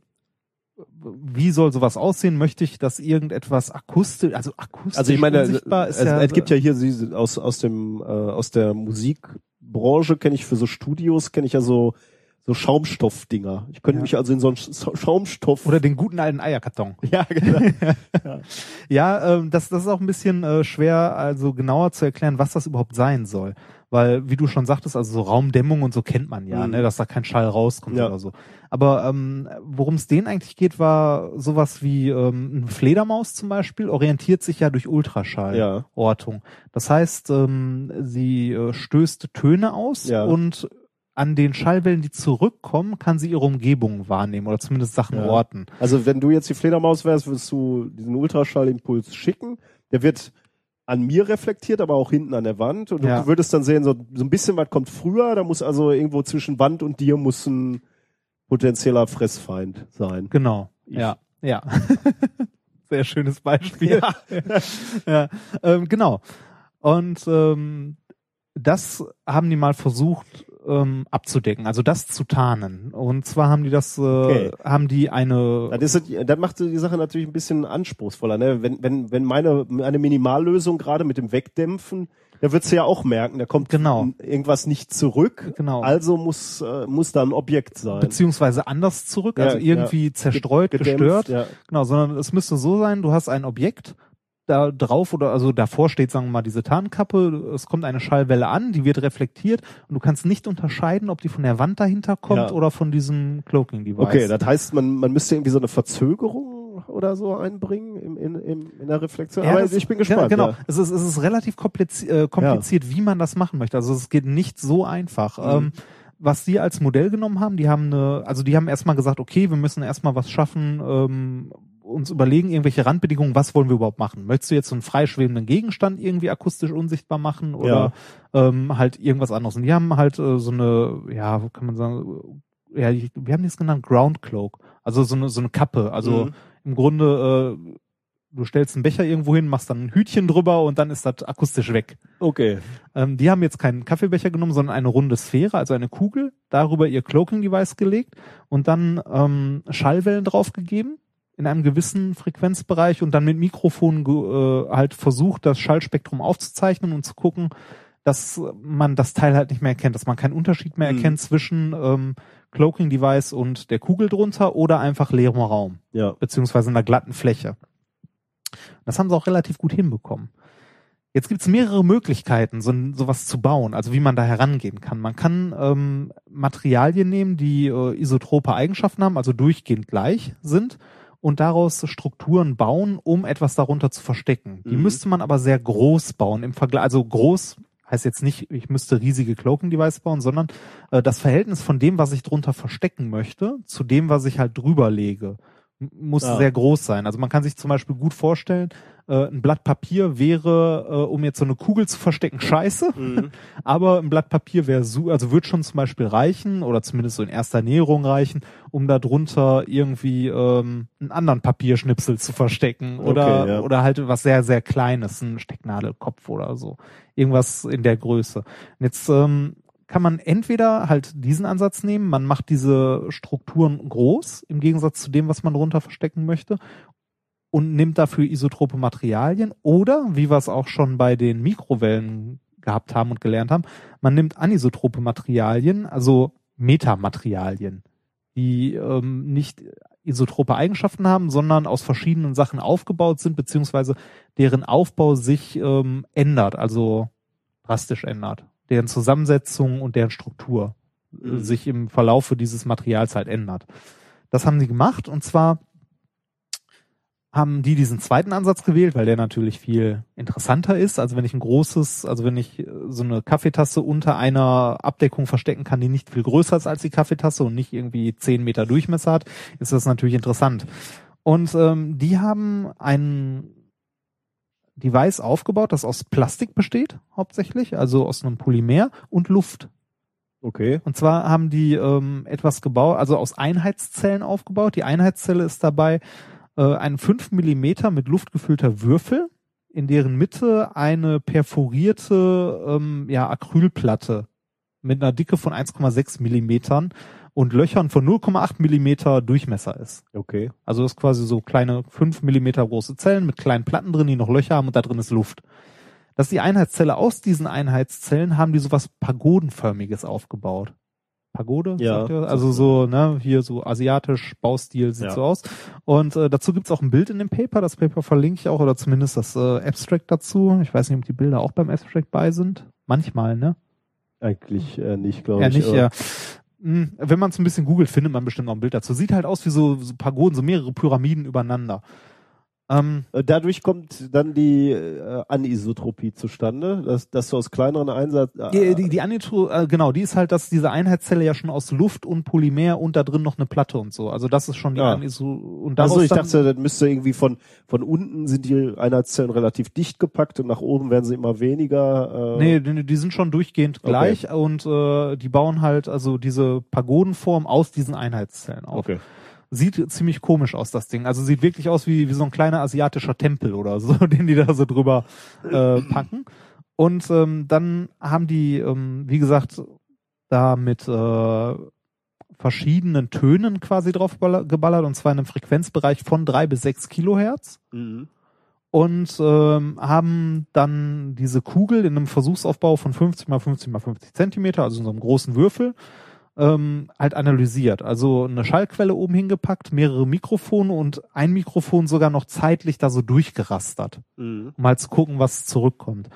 wie soll sowas aussehen? Möchte ich, dass irgendetwas akustisch, also akustisch Also ich meine, unsichtbar ist es, ja, es gibt ja hier aus aus dem äh, aus der Musik Branche kenne ich für so Studios, kenne ich ja so, so Schaumstoffdinger. Ich könnte Ja. mich also in so einen Sch- Schaumstoff. Oder den guten alten Eierkarton. ja, genau. Ja, ähm, das, das ist auch ein bisschen äh, schwer, also genauer zu erklären, was das überhaupt sein soll. Weil, wie du schon sagtest, also so Raumdämmung und so kennt man ja, Mhm. ne, dass da kein Schall rauskommt Ja. oder so. Aber ähm, worum es denen eigentlich geht, war sowas wie ähm, eine Fledermaus zum Beispiel, orientiert sich ja durch Ultraschallortung. Das heißt, ähm, sie äh, stößt Töne aus Ja. und an den Schallwellen, die zurückkommen, kann sie ihre Umgebung wahrnehmen oder zumindest Sachen Ja. orten. Also wenn du jetzt die Fledermaus wärst, würdest du diesen Ultraschallimpuls schicken. Der wird an mir reflektiert, aber auch hinten an der Wand. Und Ja. du würdest dann sehen, so, so ein bisschen was kommt früher. Da muss also irgendwo zwischen Wand und dir muss ein potenzieller Fressfeind sein. Genau. Ich- Ja, ja. Sehr schönes Beispiel. Ja, ja ähm, genau. Und ähm, das haben die mal versucht ähm, abzudecken, also das zu tarnen. Und zwar haben die das, äh, Okay. haben die eine, Das, ist, das macht die Sache natürlich ein bisschen anspruchsvoller. Ne? Wenn, wenn, wenn meine eine Minimallösung gerade mit dem Wegdämpfen, da du ja auch merken, da kommt Genau. irgendwas nicht zurück. genau, Also muss, äh, muss da ein Objekt sein. beziehungsweise anders zurück, Ja, also irgendwie zerstreut, Gedämpft, gestört. Ja. Genau, sondern es müsste so sein, du hast ein Objekt, da drauf oder also davor steht, sagen wir mal, diese Tarnkappe, es kommt eine Schallwelle an, die wird reflektiert und du kannst nicht unterscheiden, ob die von der Wand dahinter kommt Ja. oder von diesem Cloaking Device. Okay, das heißt, man, man müsste irgendwie so eine Verzögerung oder so einbringen im, in, im, in der Reflexion. Ja, Aber das- ich bin gespannt. Genau, Ja. es, ist, es ist relativ kompliziert, äh, kompliziert wie man das machen möchte. Also es geht nicht so einfach. Mhm. Ähm, was die als Modell genommen haben, die haben eine, also die haben erstmal gesagt, okay, wir müssen erstmal was schaffen, ähm, uns überlegen, irgendwelche Randbedingungen, was wollen wir überhaupt machen? Möchtest du jetzt so einen freischwebenden Gegenstand irgendwie akustisch unsichtbar machen oder ähm, halt irgendwas anderes? Und die haben halt äh, so eine, ja, wo kann man sagen, ja, ich- wir haben das genannt Ground Cloak, also so eine, so eine Kappe, also Mhm. im Grunde, äh, du stellst einen Becher irgendwo hin, machst dann ein Hütchen drüber und dann ist das akustisch weg. Okay. Ähm, die haben jetzt keinen Kaffeebecher genommen, sondern eine runde Sphäre, also eine Kugel, darüber ihr Cloaking-Device gelegt und dann ähm, Schallwellen draufgegeben in einem gewissen Frequenzbereich und dann mit Mikrofon ge- äh, halt versucht, das Schallspektrum aufzuzeichnen und zu gucken, dass man das Teil halt nicht mehr erkennt, dass man keinen Unterschied mehr Mhm. erkennt zwischen ähm, Cloaking-Device und der Kugel drunter oder einfach leerem Raum Ja. beziehungsweise einer glatten Fläche. Das haben sie auch relativ gut hinbekommen. Jetzt gibt's mehrere Möglichkeiten, so sowas zu bauen, also wie man da herangehen kann. Man kann ähm, Materialien nehmen, die äh, isotrope Eigenschaften haben, also durchgehend gleich sind und daraus Strukturen bauen, um etwas darunter zu verstecken. Die Mhm. müsste man aber sehr groß bauen im Vergleich, also groß heißt jetzt nicht, ich müsste riesige Cloaking Device bauen, sondern äh, das Verhältnis von dem, was ich drunter verstecken möchte, zu dem, was ich halt drüber lege, muss Ja. sehr groß sein. Also man kann sich zum Beispiel gut vorstellen, äh, ein Blatt Papier wäre, äh, um jetzt so eine Kugel zu verstecken, scheiße. Mhm. Aber ein Blatt Papier wäre so, also wird schon zum Beispiel reichen oder zumindest so in erster Näherung reichen, um da drunter irgendwie ähm, einen anderen Papierschnipsel zu verstecken oder Okay, ja. oder halt was sehr sehr Kleines, ein Stecknadelkopf oder so, irgendwas in der Größe. Und jetzt ähm, kann man entweder halt diesen Ansatz nehmen, man macht diese Strukturen groß im Gegensatz zu dem, was man drunter verstecken möchte und nimmt dafür isotrope Materialien oder, wie wir es auch schon bei den Mikrowellen gehabt haben und gelernt haben, man nimmt anisotrope Materialien, also Metamaterialien, die ähm, nicht isotrope Eigenschaften haben, sondern aus verschiedenen Sachen aufgebaut sind, beziehungsweise deren Aufbau sich ähm, ändert, also drastisch ändert, deren Zusammensetzung und deren Struktur äh, Mhm. sich im Verlaufe dieses Materials halt ändert. Das haben sie gemacht und zwar haben die diesen zweiten Ansatz gewählt, weil der natürlich viel interessanter ist. Also wenn ich ein großes, also wenn ich äh, so eine Kaffeetasse unter einer Abdeckung verstecken kann, die nicht viel größer ist als die Kaffeetasse und nicht irgendwie zehn Meter Durchmesser hat, ist das natürlich interessant. Und ähm, die haben ein Device aufgebaut, das aus Plastik besteht, hauptsächlich, also aus einem Polymer und Luft. Okay. Und zwar haben die ähm, etwas gebaut, also aus Einheitszellen aufgebaut. Die Einheitszelle ist dabei äh, ein 5 Millimeter mit Luft gefüllter Würfel, in deren Mitte eine perforierte ähm, ja, Acrylplatte mit einer Dicke von 1,6 Millimetern und Löchern von 0,8 Millimeter Durchmesser ist. Okay. Also das ist quasi so kleine 5 Millimeter große Zellen mit kleinen Platten drin, die noch Löcher haben und da drin ist Luft. dass die Einheitszelle aus diesen Einheitszellen haben die sowas Pagodenförmiges aufgebaut. Pagode, Ja. sagt ihr? also so, ne, hier so asiatisch Baustil sieht Ja. so aus. Und äh, dazu gibt's auch ein Bild in dem Paper, das Paper verlinke ich auch, oder zumindest das äh, Abstract dazu. Ich weiß nicht, ob die Bilder auch beim Abstract bei sind. Manchmal, ne? Eigentlich äh, nicht, glaube Ja, ich. nicht, ja. Hm, Wenn man es ein bisschen googelt, findet man bestimmt noch ein Bild dazu. Sieht halt aus wie so, so Pagoden, so mehrere Pyramiden übereinander. Ähm, Äh, Dadurch kommt dann die äh, Anisotropie zustande, dass, dass du aus kleineren Einsatz. die, die, die Anitro, äh, genau, die ist halt, dass diese Einheitszelle ja schon aus Luft und Polymer und da drin noch eine Platte und so. Also das ist schon die Ja. Aniso und daraus also ich dachte, das müsste irgendwie von von unten sind die Einheitszellen relativ dicht gepackt und nach oben werden sie immer weniger. Äh, Nee, die, die sind schon durchgehend Okay. gleich und äh, die bauen halt also diese Pagodenform aus diesen Einheitszellen auf. Okay. Sieht ziemlich komisch aus, das Ding. Also sieht wirklich aus wie, wie so ein kleiner asiatischer Tempel oder so, den die da so drüber äh, packen. Und ähm, dann haben die, ähm, wie gesagt, da mit äh, verschiedenen Tönen quasi drauf geball- geballert, und zwar in einem Frequenzbereich von drei bis sechs Kilohertz Mhm. und ähm, haben dann diese Kugel in einem Versuchsaufbau von 50 mal 50 mal 50 Zentimeter, also in so einem großen Würfel, ähm, halt analysiert. Also eine Schallquelle oben hingepackt, mehrere Mikrofone und ein Mikrofon sogar noch zeitlich da so durchgerastert, Mhm. um halt zu gucken, was zurückkommt.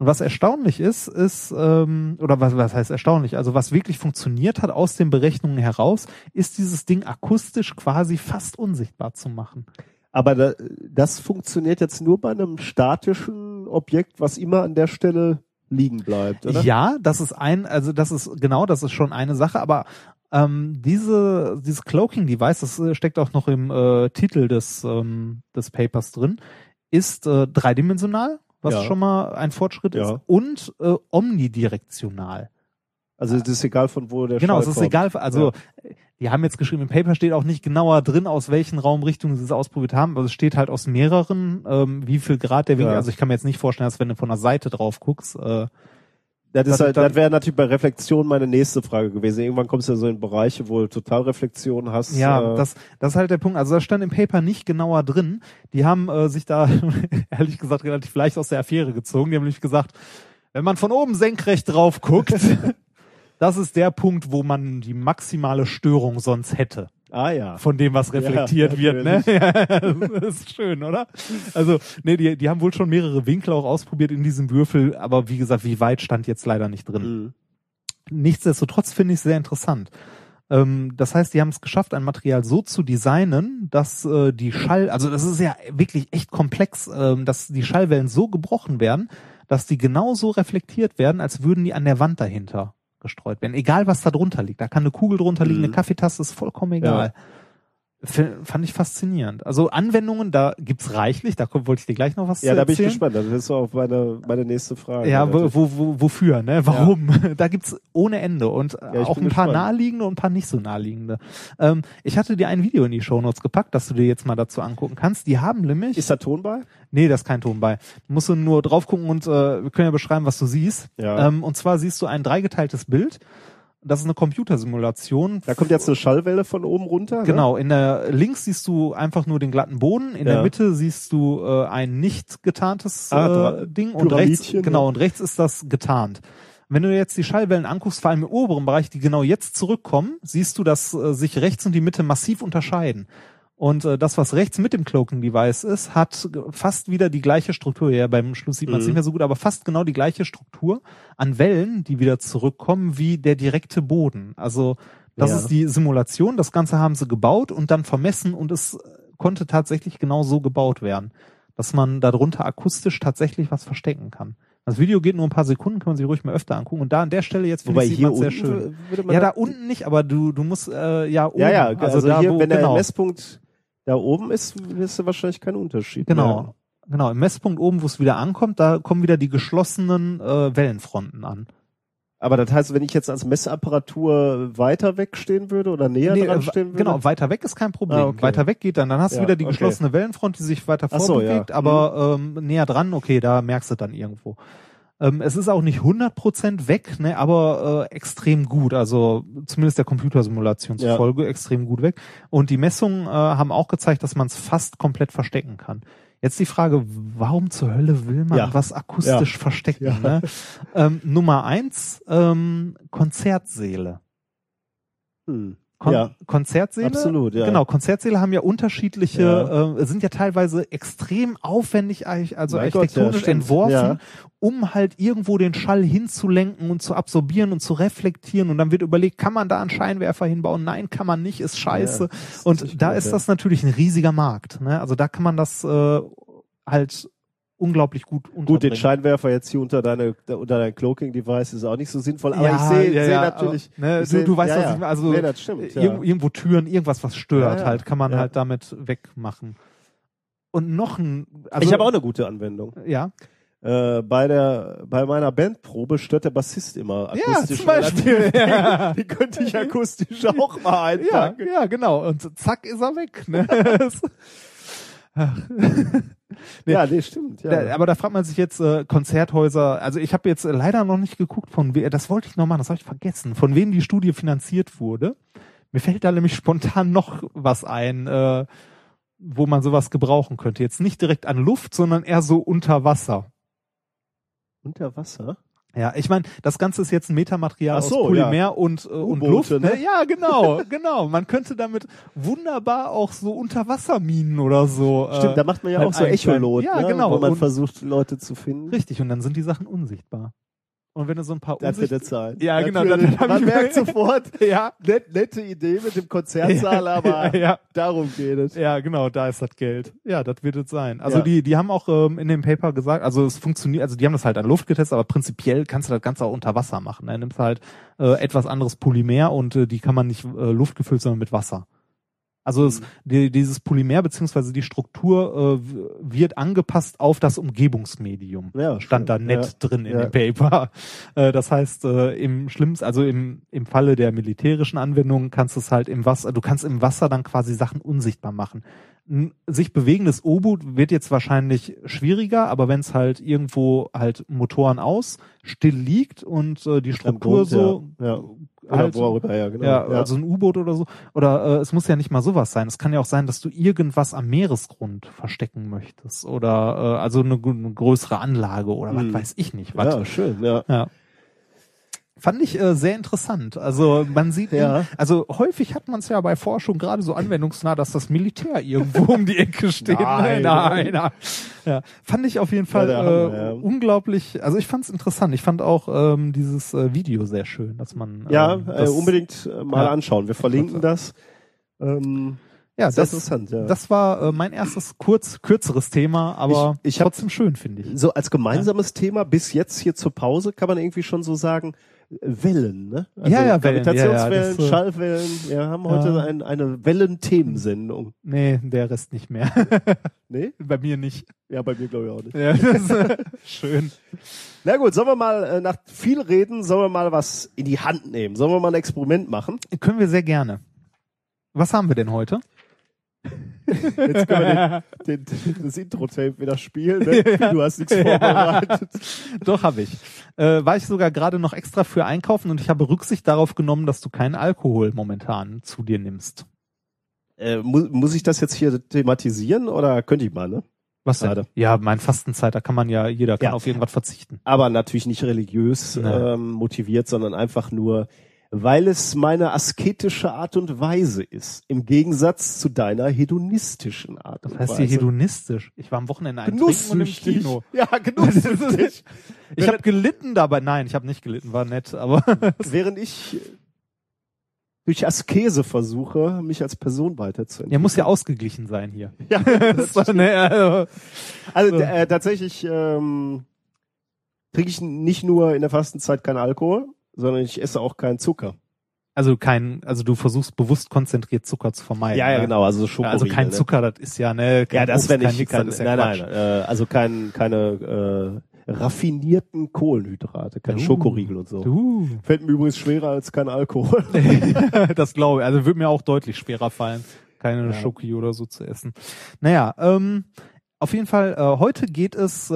Und was erstaunlich ist, ist, ähm, oder was, was heißt erstaunlich, also was wirklich funktioniert hat aus den Berechnungen heraus, ist dieses Ding akustisch quasi fast unsichtbar zu machen. Aber da, das funktioniert jetzt nur bei einem statischen Objekt, was immer an der Stelle liegen bleibt, oder? Ja, das ist ein, also das ist genau, das ist schon eine Sache, aber ähm, diese dieses Cloaking Device, das äh, steckt auch noch im äh, Titel des ähm, des Papers drin, ist äh, dreidimensional, was Ja. schon mal ein Fortschritt Ja. ist, und äh, omnidirektional. Also es ist egal von wo der Genau, Schall es ist kommt. egal. Also die haben jetzt geschrieben, im Paper steht auch nicht genauer drin, aus welchen Raumrichtungen sie es ausprobiert haben, aber es steht halt aus mehreren, ähm, wie viel Grad der Winkel. Ja. Also ich kann mir jetzt nicht vorstellen, dass wenn du von der Seite drauf guckst, äh, Das, ist halt, das wäre natürlich bei Reflexion meine nächste Frage gewesen. Irgendwann kommst du ja so in Bereiche, wo du Totalreflexion hast. Ja, äh, das, das ist halt der Punkt. Also das stand im Paper nicht genauer drin. Die haben äh, sich da, ehrlich gesagt, relativ leicht aus der Affäre gezogen. Die haben nämlich gesagt, wenn man von oben senkrecht drauf guckt, das ist der Punkt, wo man die maximale Störung sonst hätte. Ah ja. Von dem, was reflektiert Ja, wird, ne? Ja, das ist schön, oder? Also, nee, die, die haben wohl schon mehrere Winkel auch ausprobiert in diesem Würfel, aber wie gesagt, wie weit stand jetzt leider nicht drin. Mhm. Nichtsdestotrotz finde ich es sehr interessant. Ähm, das heißt, die haben es geschafft, ein Material so zu designen, dass äh, die Schall, also das ist ja wirklich echt komplex, ähm, dass die Schallwellen so gebrochen werden, dass die genauso reflektiert werden, als würden die an der Wand dahinter gestreut werden. Egal, was da drunter liegt. Da kann eine Kugel drunter liegen, Mhm. eine Kaffeetasse, ist vollkommen egal. F fand ich faszinierend. Also Anwendungen, da gibt's reichlich, da wollte ich dir gleich noch was Ja, da bin ich erzählen. gespannt. Das ist auch meine, meine nächste Frage. Ja, wo, wo, wo, wofür, ne? Warum? Da gibt's ohne Ende und ich auch ein paar gespannt. naheliegende und ein paar nicht so naheliegende. Ähm, ich hatte dir ein Video in die Shownotes gepackt, dass du dir jetzt mal dazu angucken kannst. Die haben nämlich, Ist da Ton bei? nee, da ist kein Ton bei. Du musst du nur drauf gucken und äh, wir können ja beschreiben, was du siehst. Ja. Ähm, und zwar siehst du ein dreigeteiltes Bild. Das ist eine Computersimulation. Da kommt jetzt eine Schallwelle von oben runter. Ne? Genau, in der links siehst du einfach nur den glatten Boden, in Ja. der Mitte siehst du äh, ein nicht getarntes Ah, äh, Ding und rechts genau ja. und rechts ist das getarnt. Wenn du jetzt die Schallwellen anguckst, vor allem im oberen Bereich, die genau jetzt zurückkommen, siehst du, dass äh, sich rechts und die Mitte massiv unterscheiden. Und äh, das, was rechts mit dem Cloaking Device ist, hat fast wieder die gleiche Struktur. Ja, beim Schluss sieht man es Mhm. nicht mehr so gut, aber fast genau die gleiche Struktur an Wellen, die wieder zurückkommen, wie der direkte Boden. Also das Ja. ist die Simulation. Das Ganze haben sie gebaut und dann vermessen und es äh, konnte tatsächlich genau so gebaut werden, dass man darunter akustisch tatsächlich was verstecken kann. Das Video geht nur ein paar Sekunden, kann man sich ruhig mal öfter angucken. Und da an der Stelle jetzt finde ich, hier sehr schön. Ja, da unten nicht, aber du du musst äh, ja oben. Ja, ja, also, da, hier, wo, wenn der genau, Messpunkt da oben ist, ist wahrscheinlich kein Unterschied. genau, mehr. genau im Messpunkt oben, wo es wieder ankommt, da kommen wieder die geschlossenen äh, Wellenfronten an. Aber das heißt, wenn ich jetzt als Messapparatur weiter wegstehen würde oder näher Nee, dran äh, stehen würde? genau, weiter weg ist kein Problem. Ah, okay. Weiter weg geht dann, dann hast Ja, du wieder die okay. geschlossene Wellenfront, die sich weiter Ach so, vorbewegt, ja. aber ähm, näher dran, okay, da merkst du dann irgendwo. Ähm, es ist auch nicht 100% weg, ne, aber äh, extrem gut, also zumindest der Computersimulation Ja. zufolge extrem gut weg. Und die Messungen äh, haben auch gezeigt, dass man es fast komplett verstecken kann. Jetzt die Frage, warum zur Hölle will man Ja. was akustisch verstecken? Ja. Ne? Ähm, Nummer eins, ähm, Konzertsäle. Hm. Kon Ja. Konzertsäle? Absolut, ja. Genau, Konzertsäle haben ja unterschiedliche, Ja. Äh, sind ja teilweise extrem aufwendig, also Mein Gott, architektonisch ja, stimmt. entworfen, Ja. um halt irgendwo den Schall hinzulenken und zu absorbieren und zu reflektieren. Und dann wird überlegt, kann man da einen Scheinwerfer hinbauen? Nein, kann man nicht, ist scheiße. Ja, ist und nicht da gut, ist ja. das natürlich ein riesiger Markt. Ne? Also da kann man das äh, halt unglaublich gut Gut, unterbringen. den Scheinwerfer jetzt hier unter deine unter dein Cloaking-Device ist auch nicht so sinnvoll, aber Ja, ich sehe ja, seh ja, natürlich. aber, ne, ich du- seh- du weißt, ja, was ja. ich meine. Also, nee, stimmt. Ja. Irgendwo, Türen, irgendwas, was stört Ja, ja. halt, kann man Ja. halt damit wegmachen. Und noch ein, also, ich habe auch eine gute Anwendung. ja, Äh, bei der bei meiner Bandprobe stört der Bassist immer Ja, akustisch. zum Beispiel, ja. Die könnte ich akustisch auch mal ja, einpacken. ja, genau. Und zack ist er weg. Ne? Nee. Ja, nee, stimmt. Ja. Da, aber da fragt man sich jetzt äh, Konzerthäuser. Also ich habe jetzt äh, leider noch nicht geguckt, von wem. Das wollte ich noch machen, das habe ich vergessen. Von wem die Studie finanziert wurde. Mir fällt da nämlich spontan noch was ein, äh, wo man sowas gebrauchen könnte. Jetzt nicht direkt an Luft, sondern eher so unter Wasser. Unter Wasser? Ja, ich meine, das Ganze ist jetzt ein Metamaterial so, aus Polymer ja. und, äh, und Luft. Ne? ne? Ja, genau, genau. Man könnte damit wunderbar auch so Unterwasserminen oder so. Stimmt, äh, da macht man ja auch so. Echolot, Ja, ne? genau. wo man Und- versucht, Leute zu finden. Richtig, und dann sind die Sachen unsichtbar. Und wenn du so ein paar Das wird sein. Ja, genau, Natürlich. dann hab Man merkt sofort, ja, net, nette Idee mit dem Konzertsaal, aber ja, darum geht es. ja, genau, da ist das Geld. Ja, das wird es sein. Also Ja. die, die haben auch ähm, in dem Paper gesagt, also es funktioniert, also die haben das halt an Luft getestet, aber prinzipiell kannst du das Ganze auch unter Wasser machen. Da nimmst halt äh, etwas anderes Polymer und äh, die kann man nicht äh, luftgefüllt, sondern mit Wasser. Also Mhm. es, die, dieses Polymer beziehungsweise die Struktur äh, wird angepasst auf das Umgebungsmedium. Ja, Stand da nett Ja. drin in Ja. dem Paper. Äh, das heißt, äh, im schlimmsten, also im, im Falle der militärischen Anwendung kannst du es halt im Wasser, du kannst im Wasser dann quasi Sachen unsichtbar machen. Ein sich bewegendes U-Boot wird jetzt wahrscheinlich schwieriger, aber wenn es halt irgendwo halt Motoren aus, still liegt und äh, die Struktur Grund, so ja. ja. Oder halt so- worüber, ja, genau. ja, also ein U-Boot oder so. Oder äh, es muss ja nicht mal sowas sein. Es kann ja auch sein, dass du irgendwas am Meeresgrund verstecken möchtest. Oder äh, also eine, eine größere Anlage oder Hm. was weiß ich nicht. Was. ja, schön, ja. Ja. Fand ich äh, sehr interessant. Also man sieht, Ja. also häufig hat man es ja bei Forschung gerade so anwendungsnah, dass das Militär irgendwo um die Ecke steht. Nein. nein, nein. Ja, fand ich auf jeden Fall äh, ja. unglaublich. Also ich fand es interessant. Ich fand auch ähm, dieses äh, Video sehr schön, dass man Ja, ähm, äh, das, unbedingt äh, mal Ja. anschauen. Wir verlinken das. Ähm, Ja, sehr das, interessant, ja. das war äh, mein erstes kurz kürzeres Thema, aber Ich- ich hab- trotzdem schön finde ich. so als gemeinsames Thema bis jetzt hier zur Pause kann man irgendwie schon so sagen, äh, Wellen, ne? Also Ja, ja, Wellen, Gravitationswellen, ja, ja, äh, Schallwellen. Wir haben heute Ja. ein, eine Wellenthemensendung. Nee, der Rest nicht mehr. Nee? Bei mir nicht. Ja, bei mir glaube ich auch nicht. Ja, das, äh, schön. Na gut, sollen wir mal äh, nach viel reden, sollen wir mal was in die Hand nehmen? Sollen wir mal ein Experiment machen? Können wir sehr gerne. Was haben wir denn heute? Jetzt können wir den, den, das Intro-Tape wieder spielen. Ne? Du hast nichts vorbereitet. Doch, habe ich. Äh, war ich sogar gerade noch extra für einkaufen und ich habe Rücksicht darauf genommen, dass du keinen Alkohol momentan zu dir nimmst. Äh, mu muss ich das jetzt hier thematisieren oder könnte ich mal, ne? Was denn? Ja, mein Fastenzeit, da kann man ja, jeder kann Ja. auf irgendwas verzichten. aber natürlich nicht religiös Nee. ähm, motiviert, sondern einfach nur, weil es meine asketische Art und Weise ist, im Gegensatz zu deiner hedonistischen Art Das und heißt Weise. hier hedonistisch. Ich war am Wochenende ein Trinken und im. Kino. Ja, genusssüchtig. Ich habe gelitten dabei. Nein, ich habe nicht gelitten, war nett, aber Während ich durch Askese versuche, mich als Person weiterzuentwickeln. ja, muss ja ausgeglichen sein hier. Ja, Das war, ne, also, Also äh, tatsächlich ähm, trinke ich nicht nur in der Fastenzeit keinen Alkohol, sondern ich esse auch keinen Zucker. also kein, also du versuchst bewusst konzentriert Zucker zu vermeiden. ne? genau, also Ja, Schokoriegel. also kein ne? Zucker, das ist ja ne, kein Ja, das Obst, wäre kein nicht, kein, das ist ja nein, Quatsch. nein, äh, also kein, keine äh, raffinierten Kohlenhydrate, keine Uh. Schokoriegel und so. Du, Fällt mir übrigens schwerer als kein Alkohol. das glaube ich. Also würde mir auch deutlich schwerer fallen, keine Ja. Schoki oder so zu essen. Naja, ähm, auf jeden Fall, äh, heute geht es äh,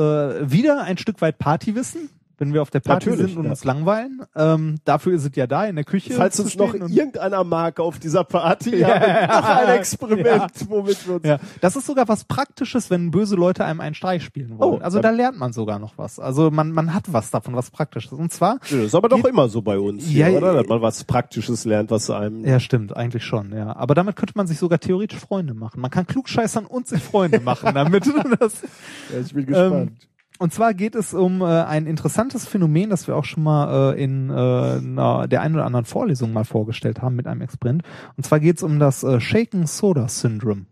wieder ein Stück weit Partywissen. Wenn wir auf der Party Natürlich, sind und ja. uns langweilen. Ähm, dafür ist es ja da in der Küche. Falls uns noch irgendeiner mag auf dieser Party, Ja, ja, ja, noch ein ja. Experiment, womit wir uns Ja, das ist sogar was Praktisches, wenn böse Leute einem einen Streich spielen wollen. Oh, also da lernt man sogar noch was. Also man, man hat was davon, was Praktisches. Und zwar, Das ist aber doch immer so bei uns, hier, Ja, oder? ja. Dass man was Praktisches lernt, was einem. ja stimmt, eigentlich schon, ja. Aber damit könnte man sich sogar theoretisch Freunde machen. Man kann klugscheißern und sich Freunde machen damit. Das, Ja, ich bin Ähm, und zwar geht es um äh, ein interessantes Phänomen, das wir auch schon mal äh, in äh, na, der einen oder anderen Vorlesung mal vorgestellt haben mit einem Experiment. Und zwar geht es um das äh, Shaken Soda Syndrome.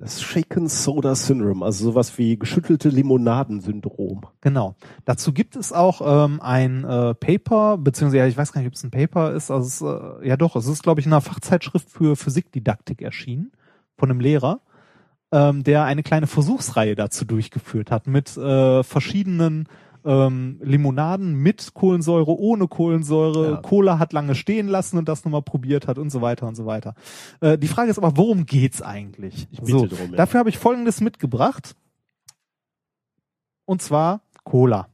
Das Shaken Soda Syndrome, also sowas wie geschüttelte Limonaden-Syndrom. Genau. Dazu gibt es auch ähm, ein äh, Paper, beziehungsweise ja, ich weiß gar nicht, ob es ein Paper ist. Also es, äh, ja doch, es ist, glaube ich, in einer Fachzeitschrift für Physikdidaktik erschienen von einem Lehrer, ähm, der eine kleine Versuchsreihe dazu durchgeführt hat mit äh, verschiedenen ähm, Limonaden mit Kohlensäure, ohne Kohlensäure, Ja. Cola hat lange stehen lassen und das nochmal probiert hat und so weiter und so weiter. Äh, die Frage ist aber, worum geht's eigentlich? Ich bitte so, drum, ja. Dafür habe ich Folgendes mitgebracht. Und zwar Cola.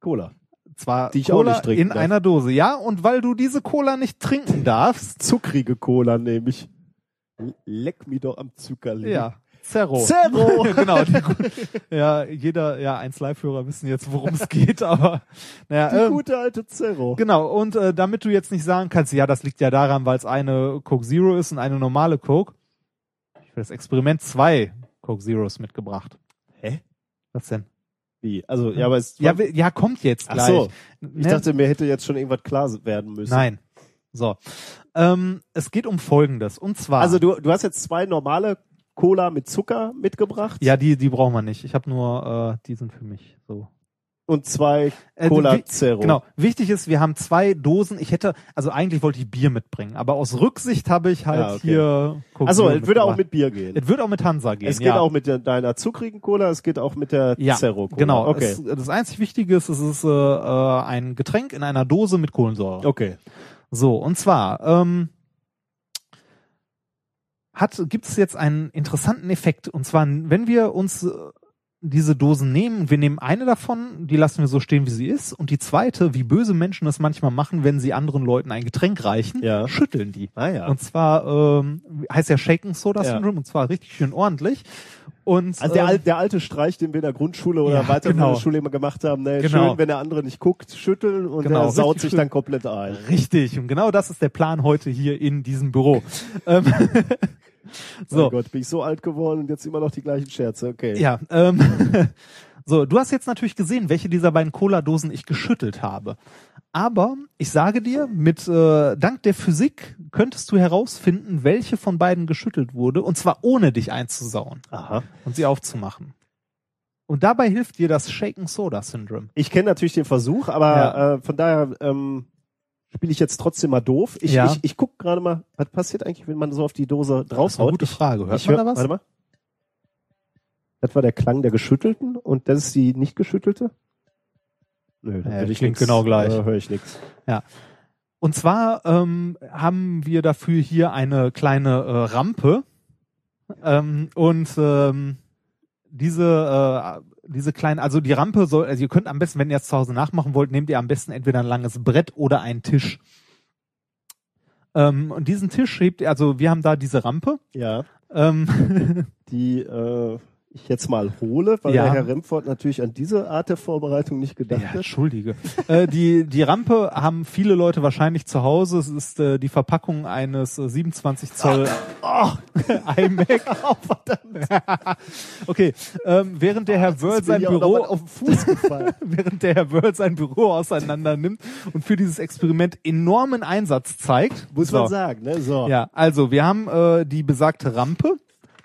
Cola. Zwar Die ich auch Cola nicht trinken in darf. einer Dose. Ja, und weil du diese Cola nicht trinken darfst, Zuckrige Cola nehme ich. Leck mich doch am Zuckerli. ja, Zerro. Zerro! genau. Die, ja, jeder, ja, eins Live-Hörer wissen jetzt, worum es geht, aber naja, Die ähm, gute alte Zerro. Genau, und äh, damit du jetzt nicht sagen kannst, ja, das liegt ja daran, weil es eine Coke Zero ist und eine normale Coke. Ich für das Experiment zwei Coke Zeros mitgebracht. Hä? Was denn? Wie? Also, ja, aber es Ja, ja, kommt jetzt Ach gleich. so. Ne? ich dachte, mir hätte jetzt schon irgendwas klar werden müssen. Nein. So. Ähm, es geht um Folgendes. Und zwar. Also, du, du hast jetzt zwei normale Cola mit Zucker mitgebracht. ja, die, die brauchen wir nicht. Ich habe nur, äh, die sind für mich. So. Und zwei Äh, Cola Zero. Genau. Wichtig ist, wir haben zwei Dosen. Ich hätte, also eigentlich wollte ich Bier mitbringen, aber aus Rücksicht habe ich halt Ja, okay. hier. Zero es würde auch mit Bier gehen. Es wird auch mit Hansa gehen. Es geht ja. auch mit der, deiner zuckrigen Cola, es geht auch mit der ja, Zero Cola. Genau. Okay. Es, das einzig Wichtige ist, es ist äh, äh, ein Getränk in einer Dose mit Kohlensäure. okay. So, und zwar ähm, hat gibt es jetzt einen interessanten Effekt. Und zwar, wenn wir uns äh, diese Dosen nehmen, wir nehmen eine davon, die lassen wir so stehen, wie sie ist, und die zweite, wie böse Menschen das manchmal machen, wenn sie anderen Leuten ein Getränk reichen, Ja. schütteln die. Ah ja. Und zwar ähm, heißt ja Shaken Soda Ja. Syndrome, und zwar richtig schön ordentlich. Und Also der, ähm, der alte Streich, den wir in der Grundschule oder Ja, weiter genau. in der Schule immer gemacht haben, ne? Genau. schön, wenn der andere nicht guckt, schütteln und Genau, der saut sich schön. dann komplett ein. Richtig, und genau das ist der Plan heute hier in diesem Büro. So. Mein Gott, bin ich so alt geworden und jetzt immer noch die gleichen Scherze. Okay. ja, ähm, so, du hast jetzt natürlich gesehen, welche dieser beiden Cola-Dosen ich geschüttelt habe. Aber ich sage dir, mit äh, dank der Physik könntest du herausfinden, welche von beiden geschüttelt wurde, und zwar ohne dich einzusauen Aha. und sie aufzumachen. Und dabei hilft dir das Shaken Soda Syndrome. Ich kenne natürlich den Versuch, aber Ja. äh, von daher ähm, spiele ich jetzt trotzdem mal doof. Ich, Ja. ich, ich guck gerade mal, was passiert eigentlich, wenn man so auf die Dose draufhaut. gute Frage. Hört ich man hör, da was? Warte mal. Das war der Klang der geschüttelten und das ist die nicht geschüttelte? Nö, da Ja, will ich klingt nix, genau gleich. Äh, höre ich nix. Und zwar ähm, haben wir dafür hier eine kleine äh, Rampe ähm, und ähm, diese äh, diese kleinen, also die Rampe soll, also ihr könnt am besten, wenn ihr es zu Hause nachmachen wollt, nehmt ihr am besten entweder ein langes Brett oder einen Tisch. Ähm, und diesen Tisch hebt ihr, also wir haben da diese Rampe. Ja, Ähm, die äh, ich jetzt mal hole, weil Ja. der Herr Remford natürlich an diese Art der Vorbereitung nicht gedacht Ja, hat. Entschuldige. äh, die, die Rampe haben viele Leute wahrscheinlich zu Hause. Es ist äh, die Verpackung eines äh, 27 Zoll Oh, iMac. Oh, verdammt. okay, ähm, während der Herr Wörl sein Büro auf den Fuß gefallen. während der Herr Wörl sein Büro auseinander nimmt und für dieses Experiment enormen Einsatz zeigt. Muss So. man sagen, ne? So. Ja, also wir haben äh, die besagte Rampe,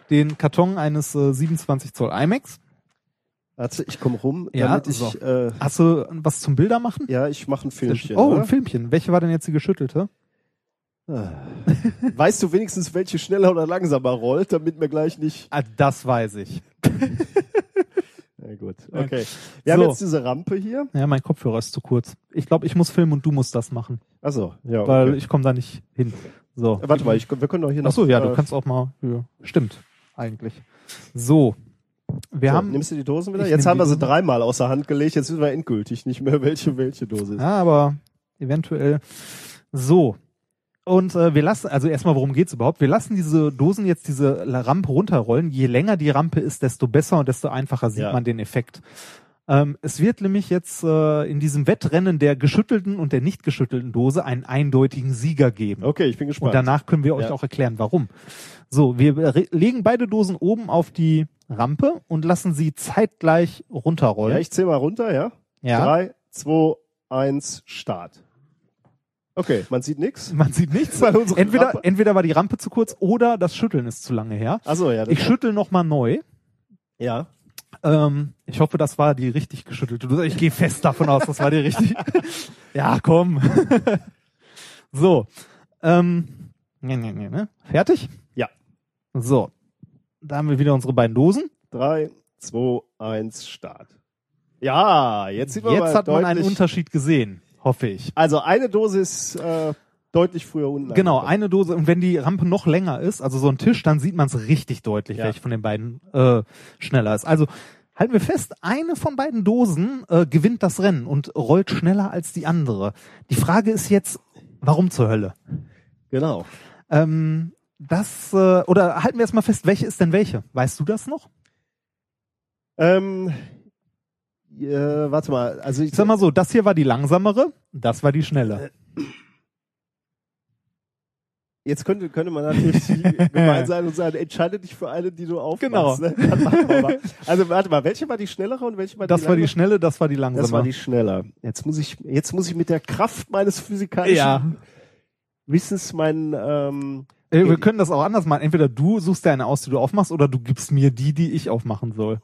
den Karton eines äh, 27 Zoll iMacs. Warte, ich komme rum, Ja, damit ich, so. äh, Hast du was zum Bilder machen? ja, ich mache ein Filmchen. oh, oder? ein Filmchen. Welche war denn jetzt die geschüttelte? Weißt du wenigstens, welche schneller oder langsamer rollt, damit mir gleich nicht. Ah, das weiß ich. Na gut, okay. Wir haben So. jetzt diese Rampe hier. Ja, mein Kopfhörer ist zu kurz. Ich glaube, ich muss filmen und du musst das machen, Achso, ja. Okay. weil ich komme da nicht hin. So. Warte mal, ich, wir können doch hier noch. Ach so, ja, du äh, kannst auch mal. Ja, stimmt, eigentlich. So. Wir so, haben, nimmst du die Dosen wieder? Jetzt haben wir sie dreimal außer Hand gelegt. Jetzt wissen wir endgültig nicht mehr, welche welche Dose ist. ja, aber eventuell so. Und äh, wir lassen, also erstmal, worum geht's überhaupt? Wir lassen diese Dosen jetzt diese Rampe runterrollen. Je länger die Rampe ist, desto besser und desto einfacher sieht Ja. man den Effekt. Ähm, es wird nämlich jetzt äh, in diesem Wettrennen der geschüttelten und der nicht geschüttelten Dose einen eindeutigen Sieger geben. Okay, ich bin gespannt. Und danach können wir euch Ja. auch erklären, warum. So, wir legen beide Dosen oben auf die Rampe und lassen sie zeitgleich runterrollen. ja, ich zähle mal runter, ja? ja. Drei, zwei, eins, Start. Okay, man sieht nichts. Man sieht nichts. Entweder, Rampe- entweder war die Rampe zu kurz oder das Schütteln ist zu lange her. Achso, ja. Ich schüttel noch mal neu. ja. Ähm, ich hoffe, das war die richtig geschüttelte Dose. Ich gehe fest davon aus, das war die richtig. ja, komm. so. Ähm, ne, ne, ne, ne. Fertig? Ja. So. Da haben wir wieder unsere beiden Dosen. Drei, zwei, eins, Start. Ja, jetzt sieht man Jetzt hat man einen Unterschied gesehen, hoffe ich. Also eine Dose ist äh, deutlich früher unten. Genau, angekommen. eine Dose. Und wenn die Rampe noch länger ist, also so ein Tisch, dann sieht man es richtig deutlich, Ja. welche von den beiden äh, schneller ist. Also halten wir fest, eine von beiden Dosen äh, gewinnt das Rennen und rollt schneller als die andere. Die Frage ist jetzt, warum zur Hölle? Genau. Ähm, das, äh, oder halten wir erstmal fest, welche ist denn welche? Weißt du das noch? Ähm, äh, warte mal, also ich, Ich sag mal so, das hier war die langsamere, das war die schnelle. Jetzt könnte, könnte man natürlich gemein sein und sagen, entscheide dich für eine, die du aufmachst. Genau. Ne? Also warte mal, welche war die schnellere und welche war Das die war die schnelle, das war die langsame. Das war die schneller. Jetzt muss ich, jetzt muss ich mit der Kraft meines physikalischen ja. Wissens meinen, ähm, Äh, Wir können das auch anders machen. Entweder du suchst dir eine aus, die du aufmachst, oder du gibst mir die, die ich aufmachen soll.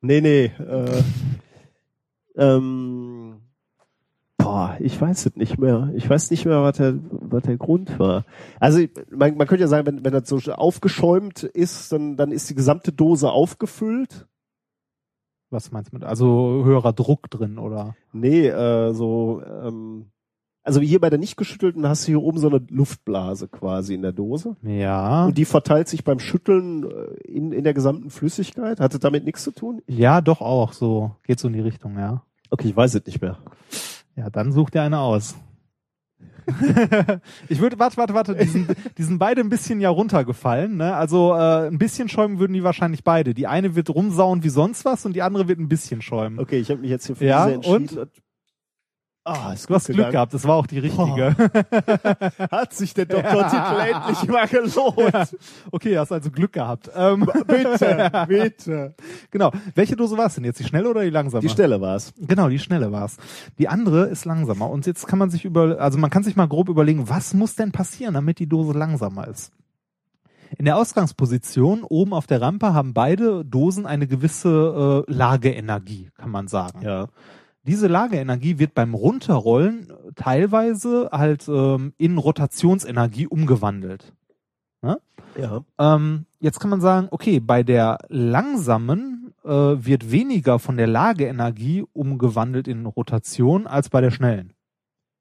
nee, nee, äh, ähm, boah, ich weiß es nicht mehr. Ich weiß nicht mehr, was der, was der Grund war. Also, man, man könnte ja sagen, wenn, wenn das so aufgeschäumt ist, dann, dann ist die gesamte Dose aufgefüllt. Was meinst du mit? Also höherer Druck drin, oder? Nee, äh, so, ähm, also hier bei der nicht geschüttelten hast du hier oben so eine Luftblase quasi in der Dose. Ja. Und die verteilt sich beim Schütteln äh, in, in der gesamten Flüssigkeit. Hatte damit nichts zu tun? Ja, doch auch. So geht so in die Richtung, ja. Okay, ich weiß es nicht mehr. Ja, dann such dir eine aus. ich würde, warte, warte, warte, die sind, die sind beide ein bisschen ja runtergefallen, ne? Also äh, ein bisschen schäumen würden die wahrscheinlich beide. Die eine wird rumsauen wie sonst was und die andere wird ein bisschen schäumen. Okay, ich habe mich jetzt hier für Ja, diese entschieden. Ah, ist Du hast Glück gehabt, das war auch die richtige. Hat sich der Doktortitel endlich mal gelohnt. Ja. Okay, hast also Glück gehabt. Ähm, Bitte, bitte. genau. Welche Dose war es denn jetzt? Die schnelle oder die langsame? Die Stelle war's. Genau, die schnelle war's. Die andere ist langsamer. Und jetzt kann man sich über, also man kann sich mal grob überlegen, was muss denn passieren, damit die Dose langsamer ist? In der Ausgangsposition oben auf der Rampe haben beide Dosen eine gewisse äh, Lageenergie, kann man sagen. Ja. Diese Lageenergie wird beim Runterrollen teilweise halt ähm, in Rotationsenergie umgewandelt. Ja. Ähm, jetzt kann man sagen, okay, bei der langsamen äh, wird weniger von der Lageenergie umgewandelt in Rotation als bei der schnellen.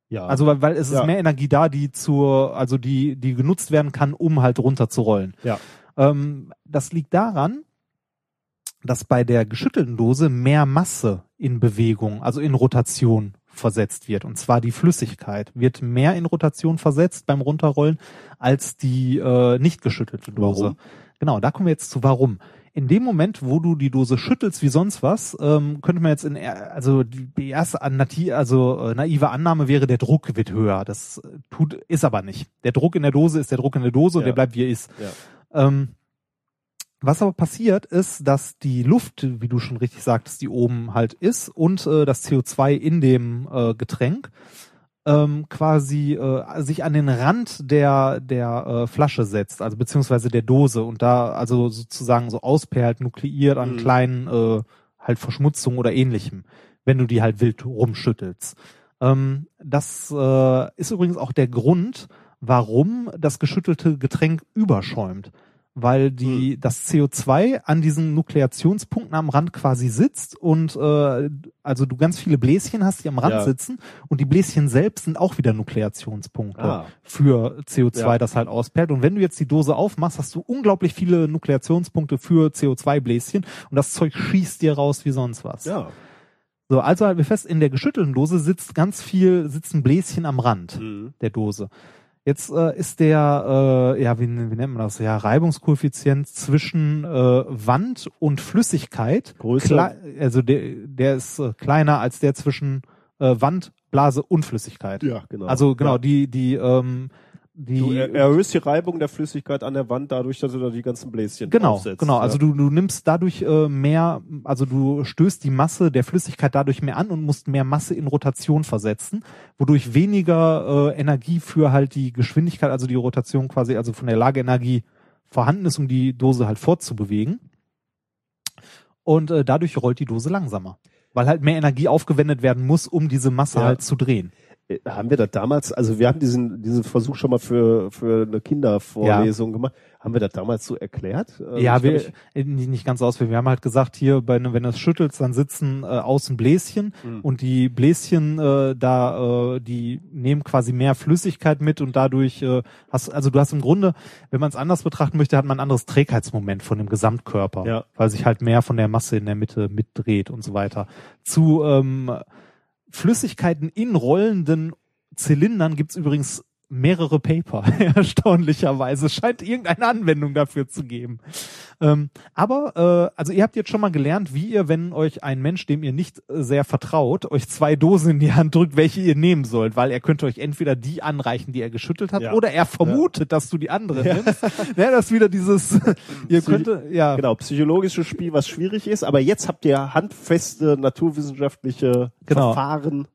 Ja. Also weil, weil es ist Ja. mehr Energie da, die zur, also die, die genutzt werden kann, um halt runterzurollen. Ja. Ähm, das liegt daran, dass bei der geschüttelten Dose mehr Masse in Bewegung, also in Rotation versetzt wird. Und zwar die Flüssigkeit wird mehr in Rotation versetzt beim Runterrollen als die äh, nicht geschüttelte Dose. Warum? Genau, da kommen wir jetzt zu warum. In dem Moment, wo du die Dose schüttelst wie sonst was, ähm, könnte man jetzt in, also die erste also äh, naive Annahme wäre, der Druck wird höher. Das äh, tut, ist aber nicht. Der Druck in der Dose ist der Druck in der Dose und Ja. der bleibt wie er ist. Ja. Ähm, was aber passiert ist, dass die Luft, wie du schon richtig sagtest, die oben halt ist und äh, das CO2 in dem äh, Getränk ähm, quasi äh, sich an den Rand der der äh, Flasche setzt, also beziehungsweise der Dose und da also sozusagen so ausperlt, nukleiert an Mhm. kleinen äh, halt Verschmutzungen oder ähnlichem, wenn du die halt wild rumschüttelst. Ähm, das äh, ist übrigens auch der Grund, warum das geschüttelte Getränk überschäumt weil die das CO2 an diesen Nukleationspunkten am Rand quasi sitzt und äh, also du ganz viele Bläschen hast, die am Rand Ja. sitzen und die Bläschen selbst sind auch wieder Nukleationspunkte Ah. für CO2, Ja. das halt ausperlt. Und wenn du jetzt die Dose aufmachst, hast du unglaublich viele Nukleationspunkte für CO2-Bläschen und das Zeug schießt dir raus wie sonst was. Ja. So, also halten wir fest, in der geschüttelten Dose sitzt ganz viel, sitzen Bläschen am Rand Mhm. der Dose. Jetzt äh, ist der, äh, ja, wie, wie nennt man das? Ja, Reibungskoeffizient zwischen äh, Wand und Flüssigkeit. Größer. Also der, der ist äh, kleiner als der zwischen äh, Wand, Blase und Flüssigkeit. Ja, genau. Also genau, Ja. die, die, ähm, die Du er erhöhst die Reibung der Flüssigkeit an der Wand dadurch, dass du da die ganzen Bläschen Genau, draufsetzt. genau. Ja. Also du, du nimmst dadurch äh, mehr, also du stößt die Masse der Flüssigkeit dadurch mehr an und musst mehr Masse in Rotation versetzen, wodurch weniger äh, Energie für halt die Geschwindigkeit, also die Rotation quasi, also von der Lageenergie vorhanden ist, um die Dose halt fortzubewegen. Und äh, dadurch rollt die Dose langsamer. Weil halt mehr Energie aufgewendet werden muss, um diese Masse Ja. halt zu drehen. Haben wir das damals, also wir haben diesen, diesen Versuch schon mal für, für eine Kindervorlesung gemacht. Haben wir das damals so erklärt? Äh, Ja, ich wir, äh, nicht, nicht ganz ausführlich. Wir haben halt gesagt, hier, bei, ne- wenn du es schüttelst, dann sitzen äh, außen Bläschen Mhm. und die Bläschen äh, da, äh, die nehmen quasi mehr Flüssigkeit mit und dadurch äh, hast, also du hast im Grunde, wenn man es anders betrachten möchte, hat man ein anderes Trägheitsmoment von dem Gesamtkörper, Ja. weil sich halt mehr von der Masse in der Mitte mitdreht und so weiter. Zu ähm, Flüssigkeiten in rollenden Zylindern gibt's übrigens mehrere Paper, erstaunlicherweise. Scheint irgendeine Anwendung dafür zu geben. Ähm, aber, äh, also ihr habt jetzt schon mal gelernt, wie ihr, wenn euch ein Mensch, dem ihr nicht äh, sehr vertraut, euch zwei Dosen in die Hand drückt, welche ihr nehmen sollt, weil er könnte euch entweder die anreichen, die er geschüttelt hat, Ja. oder er vermutet, dass du die andere nimmst. Ja, das ist wieder dieses, ihr Psych- könnte, ja. Genau, psychologisches Spiel, was schwierig ist, aber jetzt habt ihr handfeste naturwissenschaftliche Genau. Verfahren.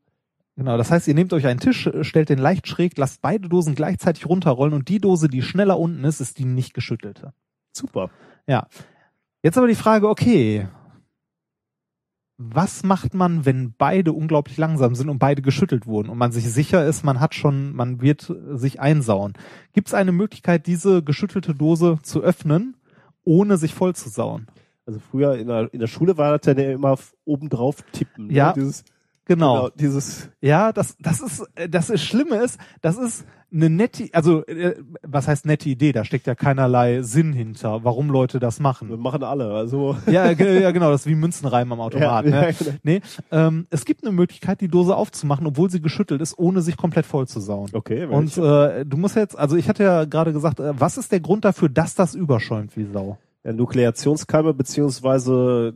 Genau, das heißt, ihr nehmt euch einen Tisch, stellt den leicht schräg, lasst beide Dosen gleichzeitig runterrollen und die Dose, die schneller unten ist, ist die nicht geschüttelte. Super. Ja. Jetzt aber die Frage, okay, was macht man, wenn beide unglaublich langsam sind und beide geschüttelt wurden und man sich sicher ist, man hat schon, man wird sich einsauen? Gibt es eine Möglichkeit, diese geschüttelte Dose zu öffnen, ohne sich voll zu sauen? Also früher in der, in der Schule war das ja immer obendrauf tippen. Ja. Ne? Dieses, Genau. genau, dieses, Ja, das, das ist, äh, das ist Schlimme ist, das ist eine nette, also äh, was heißt nette Idee? Da steckt ja keinerlei Sinn hinter, warum Leute das wir machen. machen alle. Also Ja, ge- ja genau, das ist wie Münzenreimen am Automat. Ja, ne? ja, genau. Nee, ähm, es gibt eine Möglichkeit, die Dose aufzumachen, obwohl sie geschüttelt ist, ohne sich komplett voll zu sauen. okay. Und äh, du musst jetzt, also ich hatte ja gerade gesagt, äh, was ist der Grund dafür, dass das überschäumt wie Sau? Nukleationskeime beziehungsweise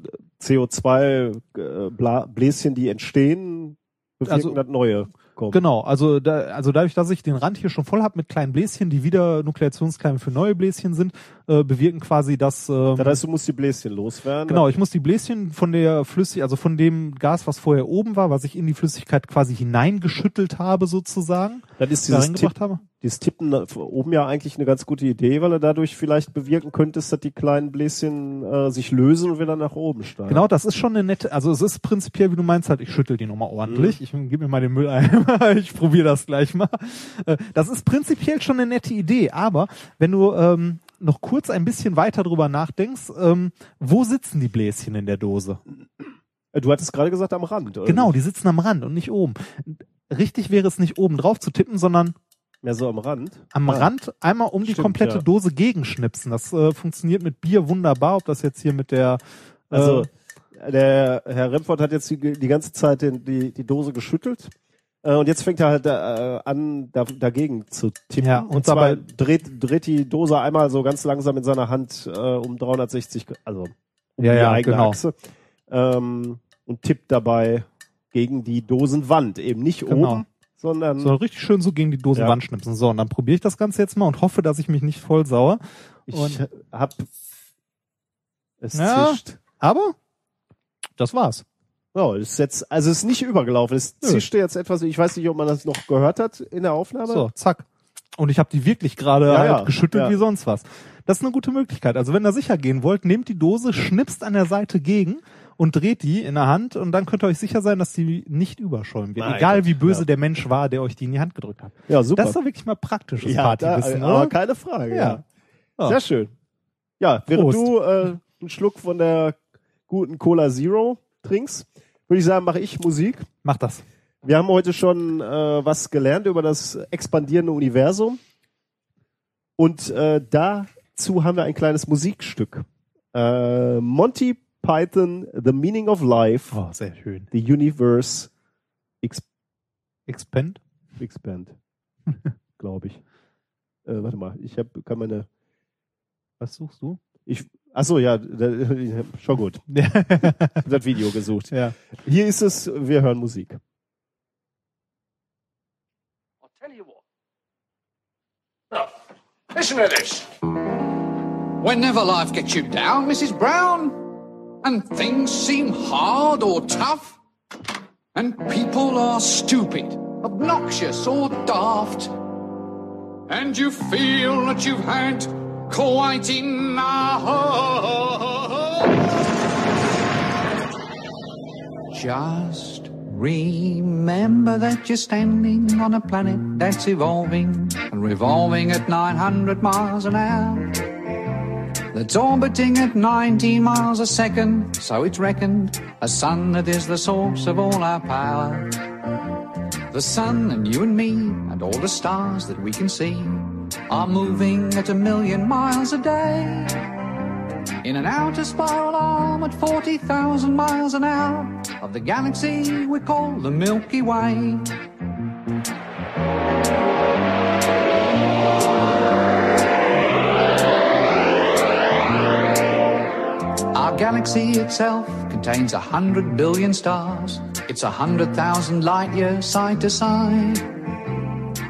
CO2-Bläschen, die entstehen, bewirken Also- das Neue. Kommt. Genau, also da, also dadurch, dass ich den Rand hier schon voll habe mit kleinen Bläschen, die wieder Nukleationskeime für neue Bläschen sind, äh, bewirken quasi das. Ähm, Das heißt, du musst die Bläschen loswerden. Genau, ich muss die Bläschen von der Flüssigkeit, also von dem Gas, was vorher oben war, was ich in die Flüssigkeit quasi hineingeschüttelt habe sozusagen, Dann ist da dieses, Tipp, reingebracht habe. Dieses Tippen oben ja eigentlich eine ganz gute Idee, weil du dadurch vielleicht bewirken könntest, dass die kleinen Bläschen äh, sich lösen und wieder nach oben steigen. Genau, das ist schon eine nette, also es ist prinzipiell, wie du meinst, halt, ich schüttel die nochmal ordentlich, ich gebe mir mal den Mülleimer, ich probiere das gleich mal. Äh, Das ist prinzipiell schon eine nette Idee, aber wenn du ähm, noch kurz ein bisschen weiter drüber nachdenkst, ähm, wo sitzen die Bläschen in der Dose? Äh, Du hattest gerade gesagt am Rand. Oder? Genau, die sitzen am Rand und nicht oben. Richtig wäre es nicht oben drauf zu tippen, sondern Mehr so am Rand. am Ah. Rand einmal um die Stimmt, komplette ja. Dose gegenschnipsen. Das äh, funktioniert mit Bier wunderbar, ob das jetzt hier mit der Also äh, der Herr Remford hat jetzt die, die ganze Zeit den, die, die Dose geschüttelt. Äh, und jetzt fängt er halt äh, an, da, dagegen zu tippen. Ja, und, und zwar dabei- dreht, dreht die Dose einmal so ganz langsam in seiner Hand äh, um 360, Grad, also um Ja, die ja, eigene genau. Achse. Ähm, und tippt dabei gegen die Dosenwand. Eben nicht Genau. oben, sondern so richtig schön so gegen die Dosenwand schnipsen. So, und dann probiere ich das Ganze jetzt mal und hoffe, dass ich mich nicht voll sauer. ich und- hab es Ja. zischt. Aber das war's. Es ist jetzt, also es ist nicht übergelaufen. Es Nö. zischte jetzt etwas. Ich weiß nicht, ob man das noch gehört hat in der Aufnahme. So, zack. Und ich habe die wirklich gerade Ja, halt ja, geschüttelt ja. wie sonst was. Das ist eine gute Möglichkeit. Also wenn ihr sicher gehen wollt, nehmt die Dose, schnipst an der Seite gegen und dreht die in der Hand und dann könnt ihr euch sicher sein, dass die nicht überschäumen wird. Mein Egal wie böse ja. der Mensch war, der euch die in die Hand gedrückt hat. Ja, super. Das ist doch wirklich mal praktisches ja, da, Partywissen, aber oder? keine Frage. Ja. Ja. Ja. Sehr schön. Ja, während Prost. du äh, einen Schluck von der guten Cola Zero trinkst, würde ich sagen, mache ich Musik. Mach das. Wir haben heute schon äh, was gelernt über das expandierende Universum. Und äh, dazu haben wir ein kleines Musikstück. Äh, Monty Python, The Meaning of Life, Oh, sehr schön. The Universe Ex Expand? Expand, glaube ich. Äh, warte mal, ich hab, kann meine, Was suchst du? ich, ach so, ja, da, schon gut. Ich hab das Video gesucht. ja. Hier ist es, wir hören Musik. I'll tell you what. Now, listen to this. Whenever life gets you down, Mrs. Brown, and things seem hard or tough, and people are stupid, obnoxious, or daft, and you feel that you've had quite enough. Just remember that you're standing on a planet that's evolving and revolving at 900 miles an hour. That's orbiting at 19 miles a second, so it's reckoned a sun that is the source of all our power. The sun and you and me and all the stars that we can see are moving at a million miles a day. In an outer spiral arm at 40,000 miles an hour of the galaxy we call the Milky Way. Galaxy itself contains a hundred billion stars. It's a hundred thousand light years side to side.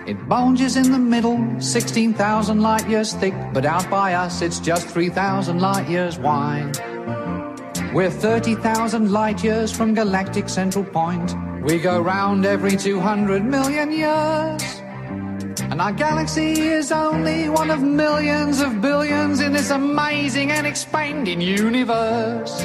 It bulges in the middle, 16,000 light years thick, but out by us it's just 3,000 light years wide. We're 30,000 light years from galactic central point. We go round every 200 million years. And our galaxy is only one of millions of billions in this amazing and expanding universe.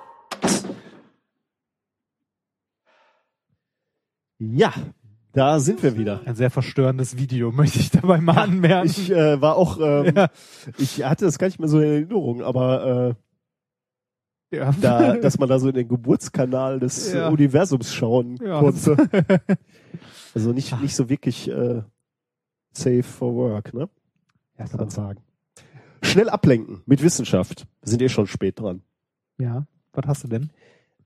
Ja, da sind wir wieder. Ein sehr verstörendes Video, möchte ich dabei mal anmerken. Ich äh, war auch, ähm, Ja. ich hatte das gar nicht mehr so in Erinnerung, aber äh, ja. da, dass man da so in den Geburtskanal des Ja. Universums schauen Ja. konnte. Also nicht, nicht so wirklich äh, safe for work, ne? ja, Kann man sagen. Schnell ablenken mit Wissenschaft. Wir sind eh schon spät dran. ja, was hast du denn?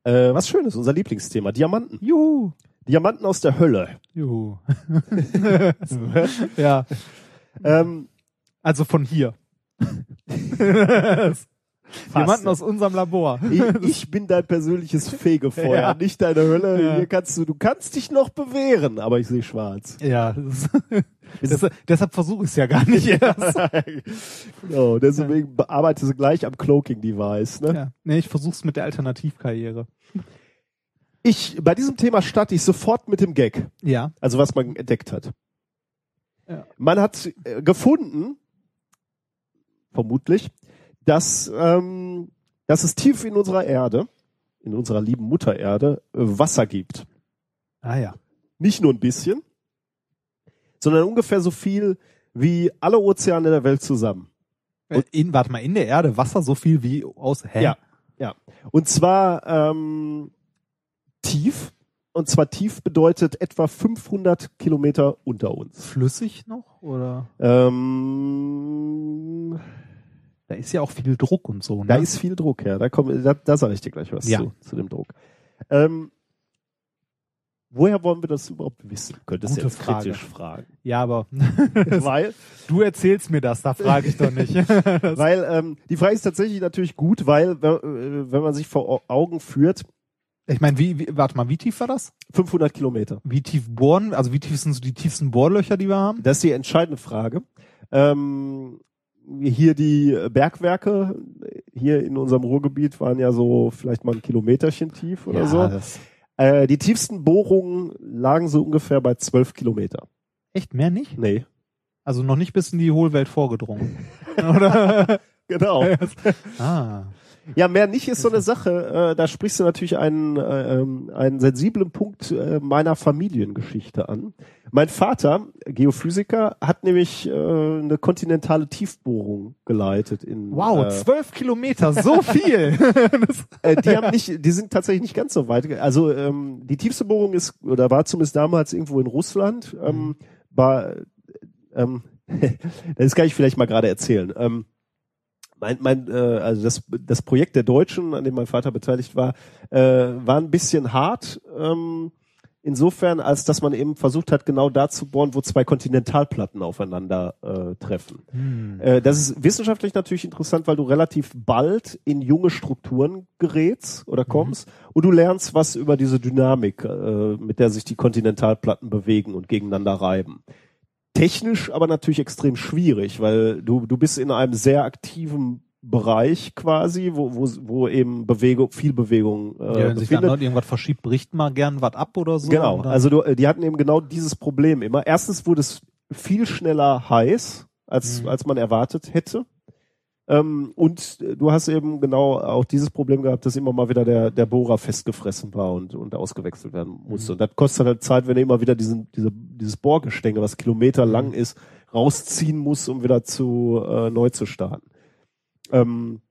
Äh, was Schönes, unser Lieblingsthema. Diamanten. Juhu. Diamanten aus der Hölle. Juhu. ja, Ähm, also von hier. Jemanden aus unserem Labor. ich, ich bin dein persönliches Fegefeuer, Ja. nicht deine Hölle. Ja. Hier kannst du, du kannst dich noch bewähren, aber ich sehe schwarz. Ja, ist, deshalb versuche ich es ja gar nicht erst. genau, deswegen bearbeite sie gleich am Cloaking Device. Ne? Ja. Nee, ich versuch's mit der Alternativkarriere. Ich, bei diesem Thema starte ich sofort mit dem Gag. Ja. Also was man entdeckt hat. Ja. Man hat äh, gefunden, vermutlich, dass, ähm, dass es tief in unserer Erde, in unserer lieben Mutter Erde, äh, Wasser gibt. Ah ja. Nicht nur ein bisschen, sondern ungefähr so viel wie alle Ozeane der Welt zusammen. Äh, In, warte mal, in der Erde Wasser so viel wie aus. Hä? Ja. Ja. Und zwar ähm, tief, Und zwar tief bedeutet etwa 500 Kilometer unter uns. Flüssig noch? Oder? Ähm, Da ist ja auch viel Druck und so, ne? Da ist viel Druck, ja. Da, komm, da, da sage ich dir gleich was Ja. zu, zu dem Druck. Ähm, woher wollen wir das überhaupt wissen? Könntest du jetzt Frage. kritisch fragen. ja, aber weil du erzählst mir das, da frage ich doch nicht. Weil ähm, die Frage ist tatsächlich natürlich gut, weil wenn, äh, wenn man sich vor Au- Augen führt, ich meine, wie, wie, warte mal, wie tief war das? 500 Kilometer. Wie tief bohren, also wie tief sind so die tiefsten Bohrlöcher, die wir haben? Das ist die entscheidende Frage. Ähm, hier die Bergwerke, hier in unserem Ruhrgebiet waren ja so vielleicht mal ein Kilometerchen tief oder so. das Äh, die tiefsten Bohrungen lagen so ungefähr bei 12 Kilometer. echt mehr nicht? Nee. Also noch nicht bis in die Hohlwelt vorgedrungen. Oder? Genau. ah. Ja, mehr nicht ist so eine Sache. Äh, da sprichst du natürlich einen, äh, ähm, einen sensiblen Punkt äh, meiner Familiengeschichte an. Mein Vater, Geophysiker, hat nämlich äh, eine kontinentale Tiefbohrung geleitet in. Wow, äh, zwölf Kilometer, so viel. das, äh, die haben nicht, die sind tatsächlich nicht ganz so weit. Also ähm, die tiefste Bohrung ist oder war zumindest damals irgendwo in Russland. Ähm, war, ähm, das kann ich vielleicht mal gerade erzählen. Ähm, mein, mein, äh, also das, das Projekt der Deutschen, an dem mein Vater beteiligt war, äh, war ein bisschen hart. Ähm, insofern, als dass man eben versucht hat, genau da zu bohren, wo zwei Kontinentalplatten aufeinander äh, treffen. hm. Äh, das ist wissenschaftlich natürlich interessant, weil du relativ bald in junge Strukturen gerätst oder kommst und du lernst was über diese Dynamik, äh, mit der sich die Kontinentalplatten bewegen und gegeneinander reiben. Technisch aber natürlich extrem schwierig, weil du, du bist in einem sehr aktiven Bereich quasi, wo, wo, wo eben Bewegung, viel Bewegung äh, ja, wenn sich dann irgendwas verschiebt, bricht mal gern was ab oder so. Genau, dann- also du, die hatten eben genau dieses Problem immer. Erstens wurde es viel schneller heiß, als, Mhm. als man erwartet hätte. Ähm, und äh, du hast eben genau auch dieses Problem gehabt, dass immer mal wieder der, der Bohrer festgefressen war und, und ausgewechselt werden musste. Mhm. Und das kostet halt Zeit, wenn du immer wieder diesen, diese, dieses Bohrgestänge, was Kilometer lang Mhm. ist, rausziehen musst, um wieder zu äh, neu zu starten. Ähm,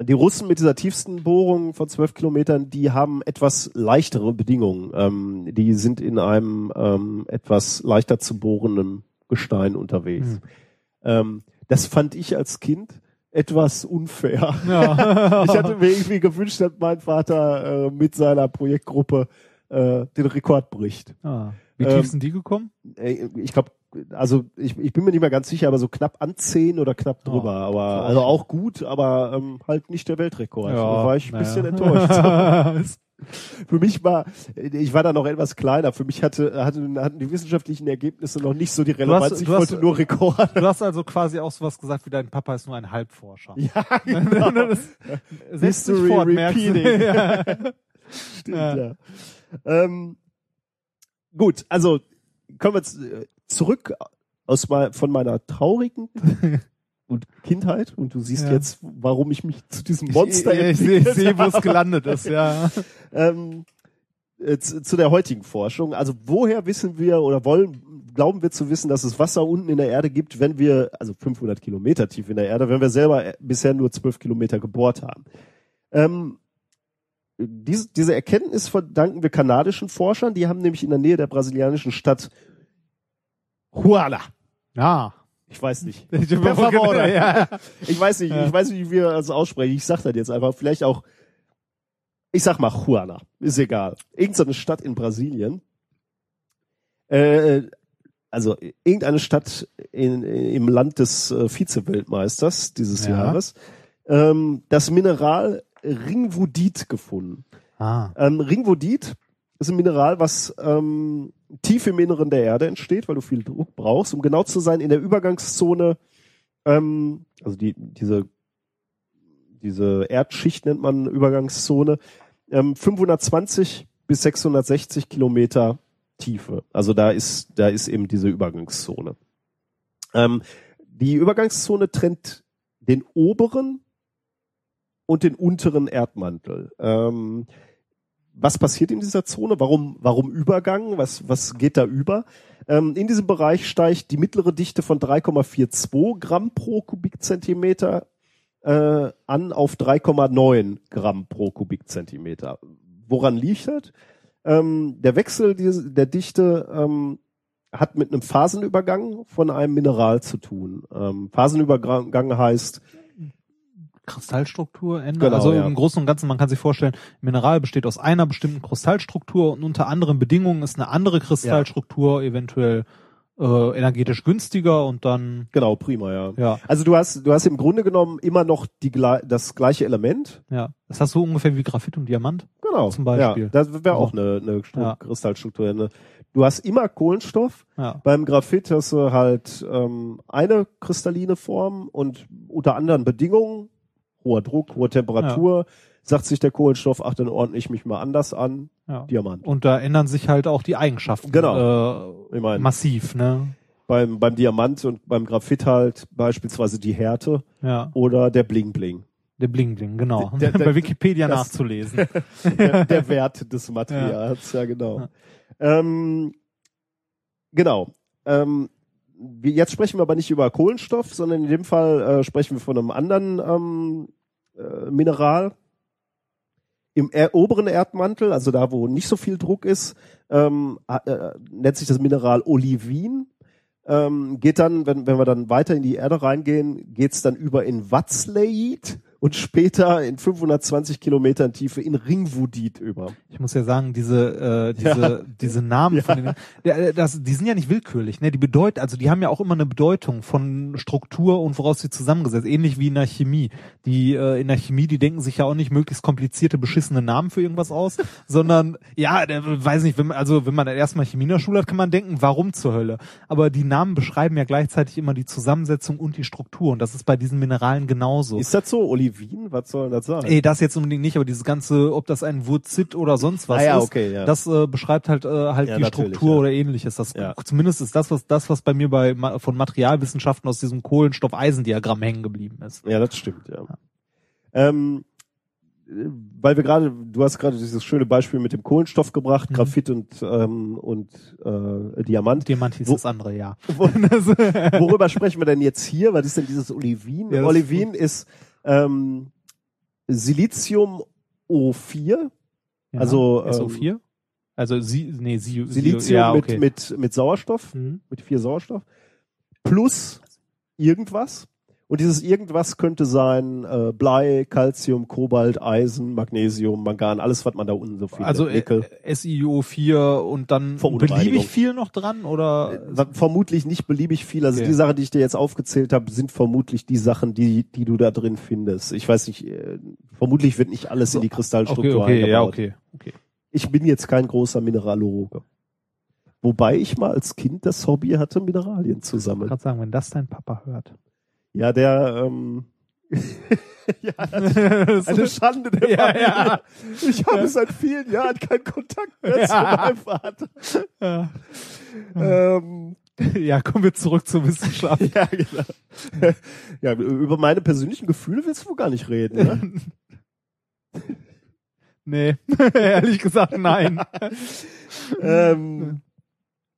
die Russen mit dieser tiefsten Bohrung von zwölf Kilometern, die haben etwas leichtere Bedingungen. Ähm, die sind in einem ähm, etwas leichter zu bohrenden Gestein unterwegs. Hm. Ähm, das fand ich als Kind etwas unfair. ja. Ich hatte mir irgendwie gewünscht, dass mein Vater äh, mit seiner Projektgruppe äh, den Rekord bricht. ah. Wie Ähm, tief sind die gekommen? Ey, Ich glaube, also ich, ich bin mir nicht mehr ganz sicher, aber so knapp an 10 oder knapp Oh, drüber. aber so also auch gut, aber ähm, halt nicht der Weltrekord. da war ich ein bisschen enttäuscht. Für mich war, ich war da noch etwas kleiner. Für mich hatte, hatte, hatten die wissenschaftlichen Ergebnisse noch nicht so die Relevanz. hast- ich du hast- wollte nur Rekord. Du hast also quasi auch sowas gesagt, wie dein Papa ist nur ein Halbforscher. Ja, genau. History fort, du. repeating. ja. Stimmt, Ja. ja. Ähm, gut, also kommen wir jetzt, äh, zurück aus mei- von meiner traurigen und Kindheit und du siehst Ja. jetzt, warum ich mich zu diesem Monster ich, ich, ich sehe, ich sehe, wo es gelandet ist, ja. ähm, äh, zu, zu der heutigen Forschung. Also woher wissen wir oder wollen, glauben wir zu wissen, dass es Wasser unten in der Erde gibt, wenn wir, also 500 Kilometer tief in der Erde, wenn wir selber äh, bisher nur 12 Kilometer gebohrt haben? Ähm, diese, diese Erkenntnis verdanken wir kanadischen Forschern, die haben nämlich in der Nähe der brasilianischen Stadt Huala. Ja. Ich weiß nicht. Ich, Per favor, ja. Ich weiß nicht, ich weiß nicht, wie wir das aussprechen. Ich sag das jetzt einfach. Vielleicht auch, ich sag mal Juana. Ist egal. Irgendeine Stadt in Brasilien. Äh, also irgendeine Stadt in, im Land des äh, Vize-Weltmeisters dieses Ja. Jahres. Ähm, das Mineral Ringwodit gefunden. Ah. Ähm, Ringwodit ist ein Mineral, was ähm, tief im Inneren der Erde entsteht, weil du viel Druck brauchst. Um genau zu sein, in der Übergangszone, ähm, also die, diese, diese Erdschicht nennt man Übergangszone, ähm, 520 bis 660 Kilometer Tiefe. Also da ist, da ist eben diese Übergangszone. Ähm, die Übergangszone trennt den oberen und den unteren Erdmantel. Ähm, was passiert in dieser Zone? Warum, warum Übergang? Was, was geht da über? Ähm, in diesem Bereich steigt die mittlere Dichte von 3,42 Gramm pro Kubikzentimeter äh, an auf 3,9 Gramm pro Kubikzentimeter. Woran liegt das? Ähm, der Wechsel der Dichte ähm, hat mit einem Phasenübergang von einem Mineral zu tun. Ähm, Phasenübergang heißt, Kristallstruktur ändern. Genau, also ja. im Großen und Ganzen, man kann sich vorstellen, Mineral besteht aus einer bestimmten Kristallstruktur und unter anderen Bedingungen ist eine andere Kristallstruktur eventuell äh, energetisch günstiger und dann genau, prima, ja. ja, Also du hast, du hast im Grunde genommen immer noch die, das gleiche Element. ja. Das hast du ungefähr wie Graphit und Diamant. Genau. Zum Beispiel. Ja, das wäre auch eine, eine Ja. Kristallstruktur. Eine. Du hast immer Kohlenstoff. Ja. Beim Graphit hast du halt ähm, eine kristalline Form und unter anderen Bedingungen, hoher Druck, hohe Temperatur, sagt sich der Kohlenstoff, ach, dann ordne ich mich mal anders an. ja. Diamant. Und da ändern sich halt auch die Eigenschaften Genau. äh, Ich meine, massiv, ne? beim, beim Diamant und beim Graphit halt beispielsweise die Härte Ja. oder der Bling Bling. Der Bling Bling, genau. Der- der- Bei Wikipedia das- nachzulesen. der, der Wert des Materials, ja, genau. Ähm, genau. Ähm, wir, jetzt sprechen wir aber nicht über Kohlenstoff, sondern in dem Fall äh, sprechen wir von einem anderen ähm, äh, Mineral. Im er oberen Erdmantel, also da, wo nicht so viel Druck ist, ähm, äh, nennt sich das Mineral Olivin. Ähm, geht dann, wenn, wenn wir dann weiter in die Erde reingehen, geht's dann über in Wachsleid und später in 520 Kilometern Tiefe in Ringwudit über. Ich muss ja sagen, diese äh, diese Ja. diese Namen von den, der, das, die sind ja nicht willkürlich, ne? Die bedeuten, also die haben ja auch immer eine Bedeutung von Struktur und woraus sie zusammengesetzt, ähnlich wie in der Chemie. Die äh, in der Chemie, die denken sich ja auch nicht möglichst komplizierte beschissene Namen für irgendwas aus, sondern ja, der, weiß nicht, wenn man, also wenn man erstmal Chemie in der Schule hat, kann man denken, warum zur Hölle? Aber die Namen beschreiben ja gleichzeitig immer die Zusammensetzung und die Struktur und das ist bei diesen Mineralen genauso. Ist das so? Olivin? Was soll das sein? Ey, das jetzt unbedingt nicht, aber dieses ganze, ob das ein Wurzit oder sonst was Ah ja, ist, okay, ja. das äh, beschreibt halt äh, halt Ja, die Struktur ja. oder ähnliches. Das Ja. zumindest ist das was das was bei mir bei von Materialwissenschaften aus diesem Kohlenstoff-Eisendiagramm hängen geblieben ist. Ja, das stimmt, ja. Ähm, äh, weil wir gerade, du hast gerade dieses schöne Beispiel mit dem Kohlenstoff gebracht, Mhm. Graphit und, ähm, und äh, Diamant. Diamant hieß Wo- das andere, ja. Wo, worüber sprechen wir denn jetzt hier? Was ist denn dieses Olivin? Ja, Olivin ist ähm, Silizium O4, ja. Also, ähm, SO4? Also sie, nee, sie, Silizium ja, okay. mit, mit, mit Sauerstoff, Mhm. mit vier Sauerstoff, plus irgendwas. Und dieses irgendwas könnte sein äh, Blei, Calcium, Kobalt, Eisen, Magnesium, Mangan, alles, was man da unten so findet. Also äh, Nickel. SiO4 und dann beliebig viel noch dran oder Äh, vermutlich nicht beliebig viel. Also Okay. die Sachen, die ich dir jetzt aufgezählt habe, sind vermutlich die Sachen, die, die du da drin findest. Ich weiß nicht, äh, vermutlich wird nicht alles in die okay, Kristallstruktur okay, ja, eingebaut. okay, okay. Ich bin jetzt kein großer Mineraloge. Wobei ich mal als Kind das Hobby hatte, Mineralien zu Ich sammeln. gerade sagen, wenn das dein Papa hört. Ja, der, ähm, ja, das ist eine Schande der Ja, ja. Ich habe seit vielen Jahren keinen Kontakt mehr zu Ja. meinem Vater. ja. Ähm, ja, kommen wir zurück zur Wissenschaft. ja, genau. Ja, über meine persönlichen Gefühle willst du wohl gar nicht reden, ne? Nee, ehrlich gesagt nein. ähm,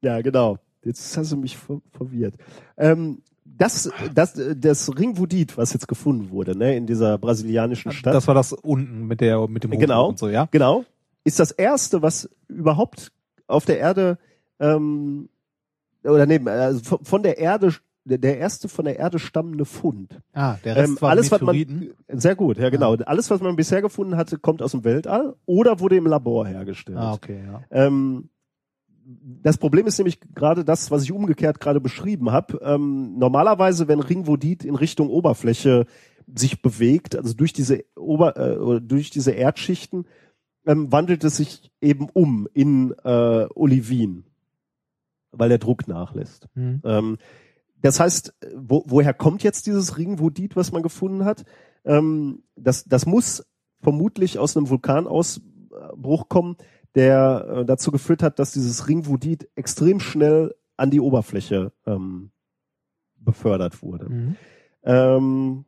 ja, genau. Jetzt hast du mich ver verwirrt. Ähm, das, das, das Ringwudit, was jetzt gefunden wurde, ne, in dieser brasilianischen Stadt. Das war das unten mit der mit dem Hochburg Genau. und so, ja. Genau. Ist das erste, was überhaupt auf der Erde ähm, oder nee, also von- der Erde der erste von der Erde stammende Fund. Ah, der Ähm, alles was Meteoriten. man sehr gut, ja genau. Alles was man bisher gefunden hatte, kommt aus dem Weltall oder wurde im Labor hergestellt. Ah, okay, ja. Ähm, das Problem ist nämlich gerade das, was ich umgekehrt gerade beschrieben habe. Ähm, normalerweise, wenn Ringwodit in Richtung Oberfläche sich bewegt, also durch diese Ober äh, durch diese Erdschichten, ähm, wandelt es sich eben um in äh, Olivin, weil der Druck nachlässt. Hm. Ähm, das heißt, wo, woher kommt jetzt dieses Ringwodit, was man gefunden hat? Ähm, das, das muss vermutlich aus einem Vulkanausbruch kommen, der äh, dazu geführt hat, dass dieses Ringwodit extrem schnell an die Oberfläche ähm, befördert wurde. Mhm. Ähm,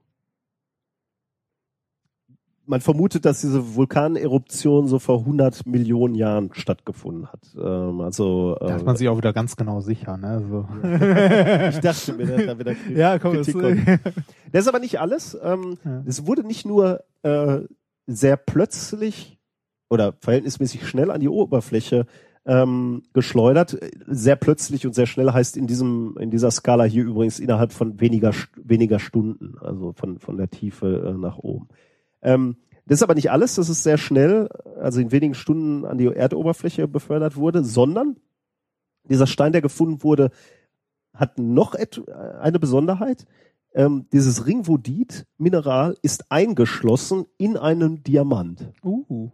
man vermutet, dass diese Vulkaneruption so vor 100 Millionen Jahren stattgefunden hat. Ähm, also Da äh, ist man sich auch wieder ganz genau sicher, ne? So. ich dachte mir, da da wieder Kritik ja, komm, das, Kritik kommt. Das ist aber nicht alles. Ähm, Ja. Es wurde nicht nur äh, sehr plötzlich oder verhältnismäßig schnell an die Oberfläche ähm, geschleudert. Sehr plötzlich und sehr schnell heißt in diesem in dieser Skala hier übrigens innerhalb von weniger weniger Stunden, also von von der Tiefe äh, nach oben. Ähm, das ist aber nicht alles, dass es sehr schnell, also in wenigen Stunden an die Erdoberfläche befördert wurde, sondern dieser Stein, der gefunden wurde, hat noch eine Besonderheit. Ähm, dieses Ringvodit-Mineral ist eingeschlossen in einem Diamant. Uh.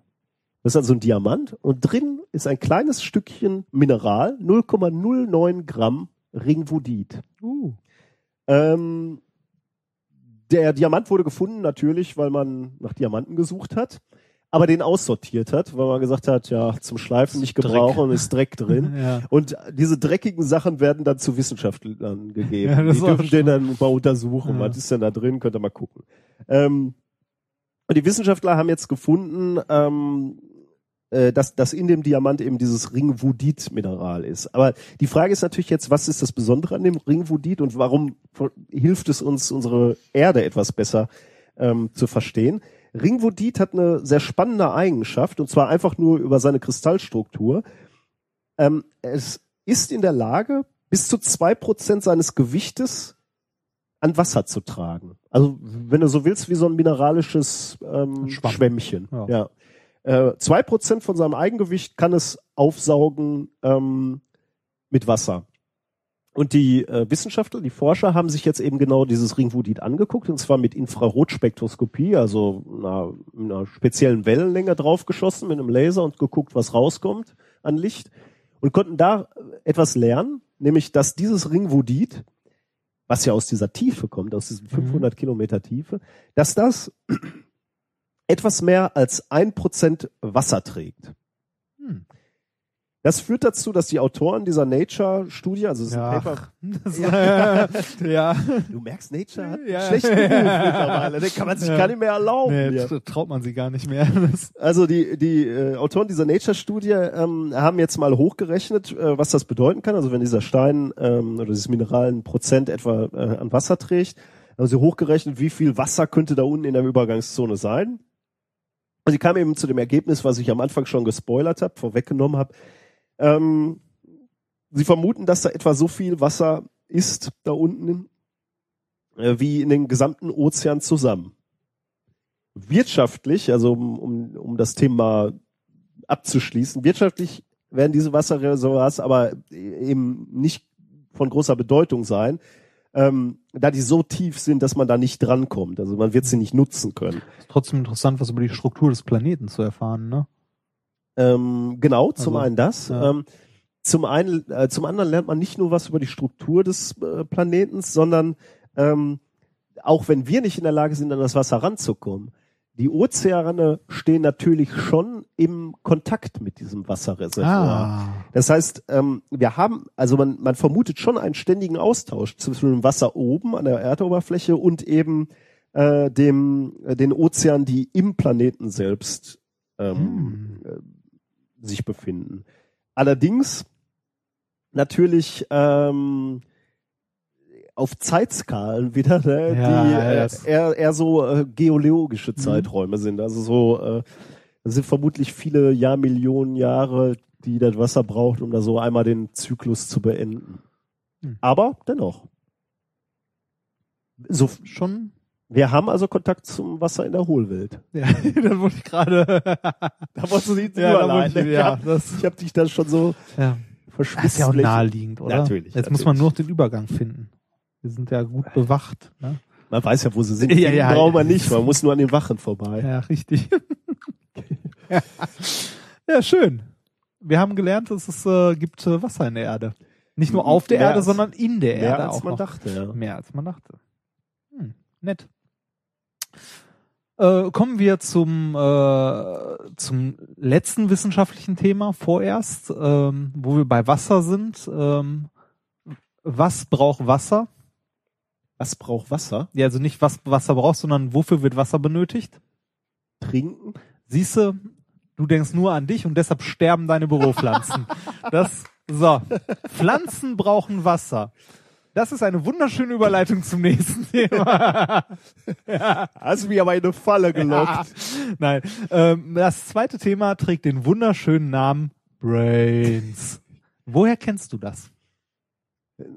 Das ist also ein Diamant und drin ist ein kleines Stückchen Mineral, 0,09 Gramm Ringvodit. Uh. Ähm, der Diamant wurde gefunden, natürlich, weil man nach Diamanten gesucht hat, aber den aussortiert hat, weil man gesagt hat, ja, zum Schleifen nicht Dreck. gebrauchen, ist Dreck drin. Ja. Und diese dreckigen Sachen werden dann zu Wissenschaftlern gegeben. Ja, die dürfen den dann mal untersuchen. Ja. Was ist denn da drin? Könnt ihr mal gucken. Ähm, und die Wissenschaftler haben jetzt gefunden, ähm, äh, dass, dass in dem Diamant eben dieses Ringvodit-Mineral ist. Aber die Frage ist natürlich jetzt, was ist das Besondere an dem Ringvodit und warum hilft es uns, unsere Erde etwas besser ähm, zu verstehen? Ringvodit hat eine sehr spannende Eigenschaft und zwar einfach nur über seine Kristallstruktur. Ähm, es ist in der Lage, bis zu zwei Prozent seines Gewichtes an Wasser zu tragen. Also wenn du so willst, wie so ein mineralisches ähm, Schwamm. Schwämmchen. Ja. Ja. Äh, Zwei Prozent von seinem Eigengewicht kann es aufsaugen ähm, mit Wasser. Und die äh, Wissenschaftler, die Forscher haben sich jetzt eben genau dieses Ringvodit angeguckt und zwar mit Infrarotspektroskopie, also einer, einer speziellen Wellenlänge draufgeschossen mit einem Laser und geguckt, was rauskommt an Licht und konnten da etwas lernen, nämlich dass dieses Ringvodit, was ja aus dieser Tiefe kommt, aus diesen 500 Kilometer Tiefe, dass das etwas mehr als ein Prozent Wasser trägt. Hm. Das führt dazu, dass die Autoren dieser Nature-Studie, also es ist ein Ja. Paper, Das, ja. ja. du merkst, Nature hat Ja. schlechten Ruf mittlerweile, den kann man sich Ja. gar nicht mehr erlauben. Nee, tra- traut man sie gar nicht mehr. Das, Also die, die äh, Autoren dieser Nature-Studie ähm, haben jetzt mal hochgerechnet, äh, was das bedeuten kann. Also wenn dieser Stein ähm, oder dieses Mineral ein Prozent etwa äh, an Wasser trägt, haben sie hochgerechnet, wie viel Wasser könnte da unten in der Übergangszone sein. Und sie kamen eben zu dem Ergebnis, was ich am Anfang schon gespoilert habe, vorweggenommen habe. Ähm, sie vermuten, dass da etwa so viel Wasser ist da unten äh, wie in den gesamten Ozean zusammen wirtschaftlich, also um, um, um das Thema abzuschließen, wirtschaftlich werden diese Wasserreservoirs aber eben nicht von großer Bedeutung sein, ähm, da die so tief sind, dass man da nicht drankommt. Also man wird sie nicht nutzen können. ist trotzdem interessant, was über die Struktur des Planeten zu erfahren, ne? Ähm, genau, zum Also, einen das. ja. Ähm, zum einen, äh, zum anderen lernt man nicht nur was über die Struktur des äh, Planetens, sondern ähm, auch wenn wir nicht in der Lage sind, an das Wasser ranzukommen, die Ozeane stehen natürlich schon im Kontakt mit diesem Wasserreservoir. Ah. Das heißt, ähm, wir haben, also man, man vermutet schon einen ständigen Austausch zwischen dem Wasser oben an der Erdoberfläche und eben äh, dem, äh, den Ozeanen, die im Planeten selbst ähm, äh, sich befinden. Allerdings natürlich ähm, auf Zeitskalen wieder, ne, Ja, die ja, äh, eher, eher so äh, geologische Zeiträume sind. Also so, äh, das sind vermutlich viele Jahrmillionen Jahre, die das Wasser braucht, um da so einmal den Zyklus zu beenden. Hm. Aber dennoch. So, Schon? wir haben also Kontakt zum Wasser in der Hohlwelt. Ja, das wollte ich gerade. Da wolltest du nicht ja, da wollte ich, ja, hab- das, Ich habe dich da schon so ja. verschwitzt. das ist ja auch naheliegend, oder? Natürlich, Jetzt muss man natürlich. nur noch den Übergang finden. Wir sind ja gut bewacht. Ne? Man weiß ja, wo sie sind. Ja, ja. braucht man nicht. Man muss nur an den Wachen vorbei. Ja, richtig. ja. ja, schön. Wir haben gelernt, dass es äh, gibt äh, Wasser in der Erde. Nicht nur auf der Mehr Erde, als- sondern in der Mehr Erde als auch man noch. dachte. Ja. Mehr als man dachte. Hm, nett. Äh, kommen wir zum, äh, zum letzten wissenschaftlichen Thema vorerst, ähm, wo wir bei Wasser sind. Ähm, was braucht Wasser? Was braucht Wasser? Ja, also nicht was Wasser braucht, sondern wofür wird Wasser benötigt? Trinken? Siehste, du denkst nur an dich und deshalb sterben deine Büropflanzen. das, so. Pflanzen brauchen Wasser. Das ist eine wunderschöne Überleitung zum nächsten Thema. Hast mich aber in eine Falle gelockt. Ja. Nein, ähm, das zweite Thema trägt den wunderschönen Namen Brains. Woher kennst du das?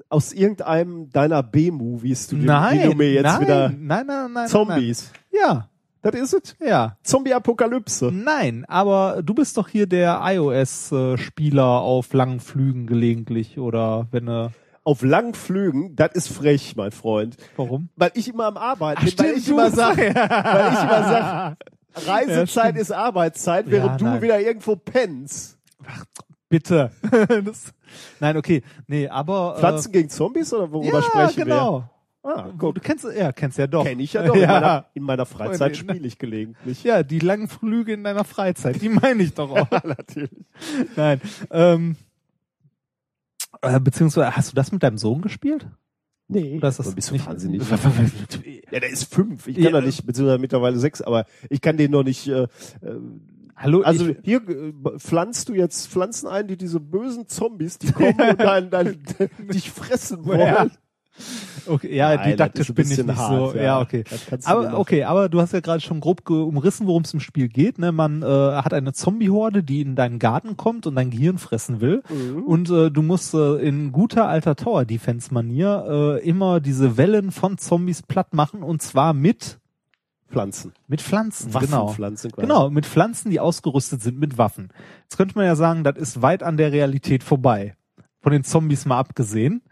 Aus irgendeinem deiner B-Movies, du, die Nein, du mir jetzt nein, wieder nein, nein, nein, nein. Zombies. Ja, Das ist es? ja. Zombie-Apokalypse. Nein, aber du bist doch hier der iOS-Spieler auf langen Flügen gelegentlich oder wenn du. Auf langen Flügen, das ist frech, mein Freund. Warum? Weil ich immer am Arbeiten Ach, bin, weil ich immer sag, weil ich immer sag, Ja, Reisezeit stimmt. ist Arbeitszeit, während Ja, du nein. wieder irgendwo pennst. Bitte. das, nein, okay. Nee, aber. Pflanzen gegen Zombies oder äh, worüber ja, sprechen genau. wir? Ah, Du kennst, ja, kennst ja doch. Kenn ich ja doch. In, Ja. meiner, in meiner Freizeit Nee, spiele ich gelegentlich. Ja, die langen Flüge in deiner Freizeit, die meine ich doch auch. natürlich. Nein. Ähm, äh, beziehungsweise, hast du das mit deinem Sohn gespielt? Nee, Oder ist das bist du nicht- wahnsinnig. ja, der ist fünf. Ich kann Ja. da nicht, beziehungsweise mittlerweile sechs, aber ich kann den noch nicht. Äh, äh, Hallo, also ich, hier äh, pflanzt du jetzt Pflanzen ein, die diese bösen Zombies, die kommen und dann, dann dich fressen wollen. Ja. okay, ja, Nein, didaktisch bin ich nicht hart, so. ja. Ja, okay. Aber okay, aber du hast ja gerade schon grob umrissen, worum es im Spiel geht. Ne? Man äh, hat eine Zombie-Horde, die in deinen Garten kommt und dein Gehirn fressen will. Mhm. Und äh, du musst äh, in guter alter Tower-Defense-Manier äh, immer diese Wellen von Zombies platt machen und zwar mit Pflanzen. mit Pflanzen. genau. Waffenpflanzen quasi. Genau, mit Pflanzen, die ausgerüstet sind mit Waffen. Jetzt könnte man ja sagen, das ist weit an der Realität vorbei. Von den Zombies mal abgesehen.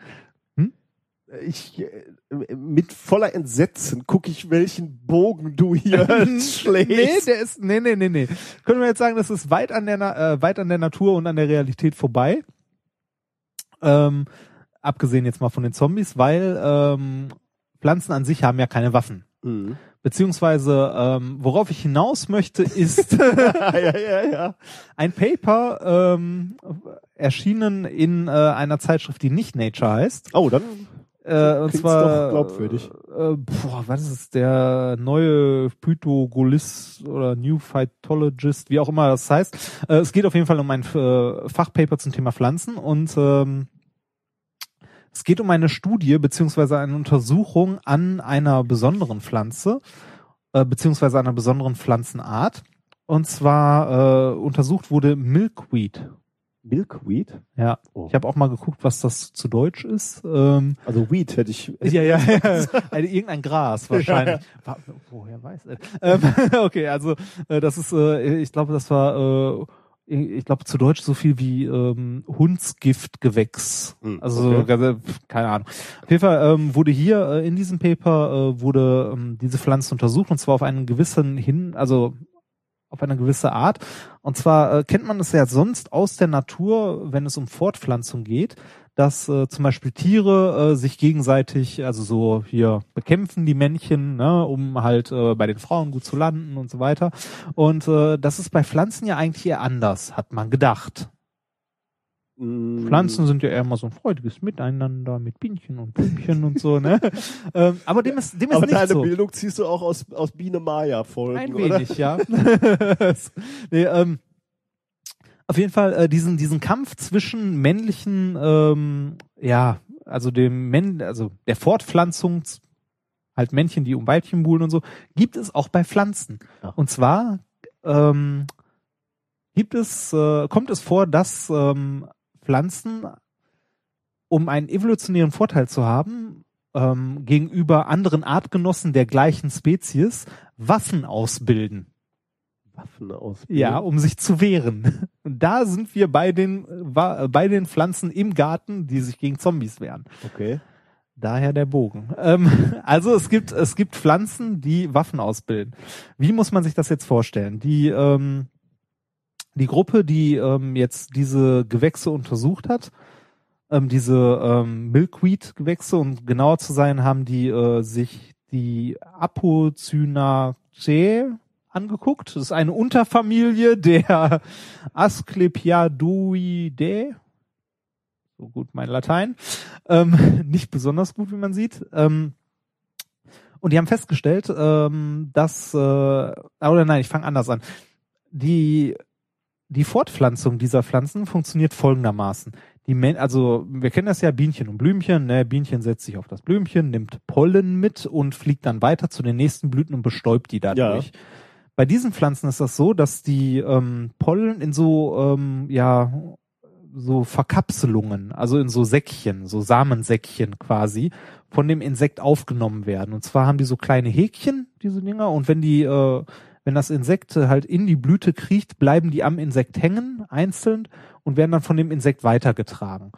Ich, äh, mit voller Entsetzen gucke ich, welchen Bogen du hier nee, schlägst. der ist, nee, nee, nee, nee. Können wir jetzt sagen, das ist weit an der, äh, weit an der Natur und an der Realität vorbei. Ähm, abgesehen jetzt mal von den Zombies, weil ähm, Pflanzen an sich haben ja keine Waffen. Mhm. Beziehungsweise, ähm, worauf ich hinaus möchte, ist ja, ja, ja. ein Paper ähm, erschienen in äh, einer Zeitschrift, die nicht Nature heißt. Oh, dann Äh, und Klingt's zwar doch glaubwürdig. Äh, boah, was ist es? Der neue Pythogolist oder New Phytologist, wie auch immer das heißt. Äh, es geht auf jeden Fall um ein äh, Fachpaper zum Thema Pflanzen und ähm, es geht um eine Studie beziehungsweise eine Untersuchung an einer besonderen Pflanze äh, beziehungsweise einer besonderen Pflanzenart. Und zwar äh, untersucht wurde Milkweed. Milkweed? Ja, Oh. ich habe auch mal geguckt, was das zu Deutsch ist. Ähm, Also Weed hätte ich. ja, ja, ja. Ein, irgendein Gras wahrscheinlich. Wa- Woher weiß er? Ähm, okay, also äh, das ist, äh, ich glaube, das war, äh, ich glaube zu Deutsch so viel wie ähm, Hundsgiftgewächs. Hm, Also okay. ganz- keine Ahnung. Auf jeden Fall ähm, wurde hier äh, in diesem Paper äh, wurde ähm, diese Pflanze untersucht und zwar auf einen gewissen hin, also auf eine gewisse Art. Und zwar äh, kennt man es ja sonst aus der Natur, wenn es um Fortpflanzung geht, dass äh, zum Beispiel Tiere äh, sich gegenseitig, also so hier bekämpfen die Männchen, ne, um halt äh, bei den Frauen gut zu landen und so weiter. Und äh, das ist bei Pflanzen ja eigentlich eher anders, hat man gedacht. Mm, Pflanzen sind ja eher immer so ein freudiges Miteinander mit Bienchen und Blümchen und so, ne? ähm, aber dem ist, dem ist Aber nicht deine so. Bildung ziehst du auch aus, aus Biene Maya Folgen, Ein oder? wenig, ja. nee, ähm, auf jeden Fall äh, diesen diesen Kampf zwischen männlichen, ähm, ja, also dem Männ, also der Fortpflanzung, halt Männchen, die um Weibchen buhlen und so, gibt es auch bei Pflanzen. Ja. Und zwar ähm, gibt es, äh, kommt es vor, dass ähm, Pflanzen, um einen evolutionären Vorteil zu haben, ähm, gegenüber anderen Artgenossen der gleichen Spezies Waffen ausbilden. Waffen aus. Ja, um sich zu wehren. Und da sind wir bei den, äh, wa- bei den Pflanzen im Garten, die sich gegen Zombies wehren. Okay. Daher der Bogen. Ähm, also es gibt, es gibt Pflanzen, die Waffen ausbilden. Wie muss man sich das jetzt vorstellen? Die, ähm, die Gruppe, die ähm, jetzt diese Gewächse untersucht hat, ähm, diese ähm, Milkweed-Gewächse, um genauer zu sein, haben die äh, sich die Apocynaceae angeguckt. Das ist eine Unterfamilie der Asclepiadoidae. So gut mein Latein. Ähm, nicht besonders gut, wie man sieht. Ähm, und die haben festgestellt, ähm, dass, äh, oder nein, ich fange anders an. Die, die Fortpflanzung dieser Pflanzen funktioniert folgendermaßen. die Men also wir kennen das ja Bienchen und Blümchen, ne? Bienchen setzt sich auf das Blümchen, nimmt Pollen mit und fliegt dann weiter zu den nächsten Blüten und bestäubt die dadurch. Bei diesen Pflanzen ist das so, dass die ähm, Pollen in so ähm, ja so Verkapselungen, also in so Säckchen, so Samensäckchen quasi, von dem Insekt aufgenommen werden. Und zwar haben die so kleine Häkchen, diese Dinger, und wenn die, äh, wenn das Insekt halt in die Blüte kriecht, bleiben die am Insekt hängen, einzeln, und werden dann von dem Insekt weitergetragen.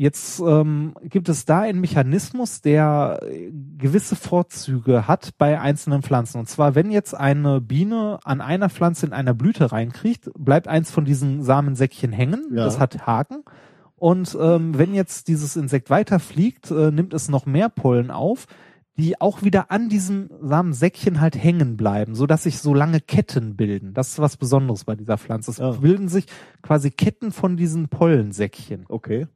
Jetzt ähm, gibt es da einen Mechanismus, der äh, gewisse Vorzüge hat bei einzelnen Pflanzen. Und zwar, wenn jetzt eine Biene an einer Pflanze in einer Blüte reinkriegt, bleibt eins von diesen Samensäckchen hängen. Ja. Das hat Haken. Und ähm, wenn jetzt dieses Insekt weiterfliegt, äh, nimmt es noch mehr Pollen auf, die auch wieder an diesem Samensäckchen halt hängen bleiben, so dass sich so lange Ketten bilden. Das ist was Besonderes bei dieser Pflanze. Es Ja. bilden sich quasi Ketten von diesen Pollensäckchen. Okay.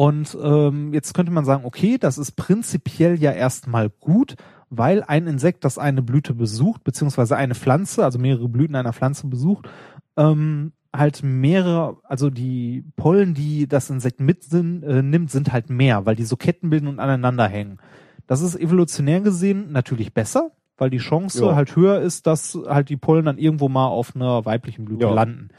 Und ähm, jetzt könnte man sagen, okay, das ist prinzipiell ja erstmal gut, weil ein Insekt, das eine Blüte besucht, beziehungsweise eine Pflanze, also mehrere Blüten einer Pflanze besucht, ähm, halt mehrere, also die Pollen, die das Insekt mitnimmt, äh, nimmt, sind halt mehr, weil die so Ketten bilden und aneinander hängen. Das ist evolutionär gesehen natürlich besser, weil die Chance Ja. halt höher ist, dass halt die Pollen dann irgendwo mal auf einer weiblichen Blüte Ja. landen.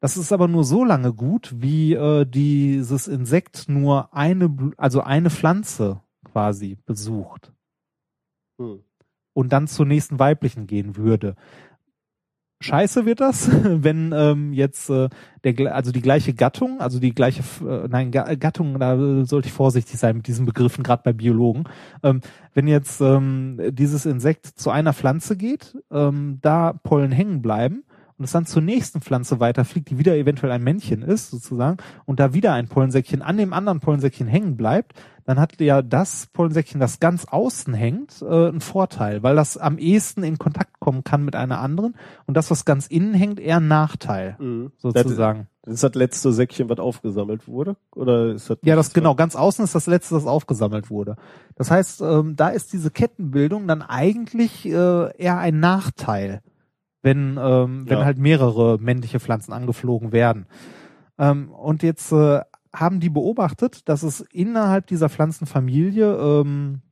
Das ist aber nur so lange gut, wie äh, dieses Insekt nur eine, also eine Pflanze quasi besucht Hm. und dann zur nächsten weiblichen gehen würde. Scheiße wird das, wenn ähm, jetzt äh, der also die gleiche Gattung, also die gleiche äh, nein Ga- Gattung, da sollte ich vorsichtig sein mit diesen Begriffen, gerade bei Biologen. Ähm, wenn jetzt ähm, dieses Insekt zu einer Pflanze geht, ähm, da Pollen hängen bleiben und es dann zur nächsten Pflanze weiterfliegt, die wieder eventuell ein Männchen ist, sozusagen, und da wieder ein Pollensäckchen an dem anderen Pollensäckchen hängen bleibt, dann hat ja das Pollensäckchen, das ganz außen hängt, äh, einen Vorteil, weil das am ehesten in Kontakt kommen kann mit einer anderen und das, was ganz innen hängt, eher ein Nachteil, Mhm. sozusagen. Das ist das letzte Säckchen, was aufgesammelt wurde? Oder ist das Ja, das genau, ganz außen ist das letzte, das aufgesammelt wurde. Das heißt, ähm, da ist diese Kettenbildung dann eigentlich äh, eher ein Nachteil, wenn, ähm, wenn Ja. halt mehrere männliche Pflanzen angeflogen werden. Ähm, und jetzt äh, haben die beobachtet, dass es innerhalb dieser Pflanzenfamilie ähm,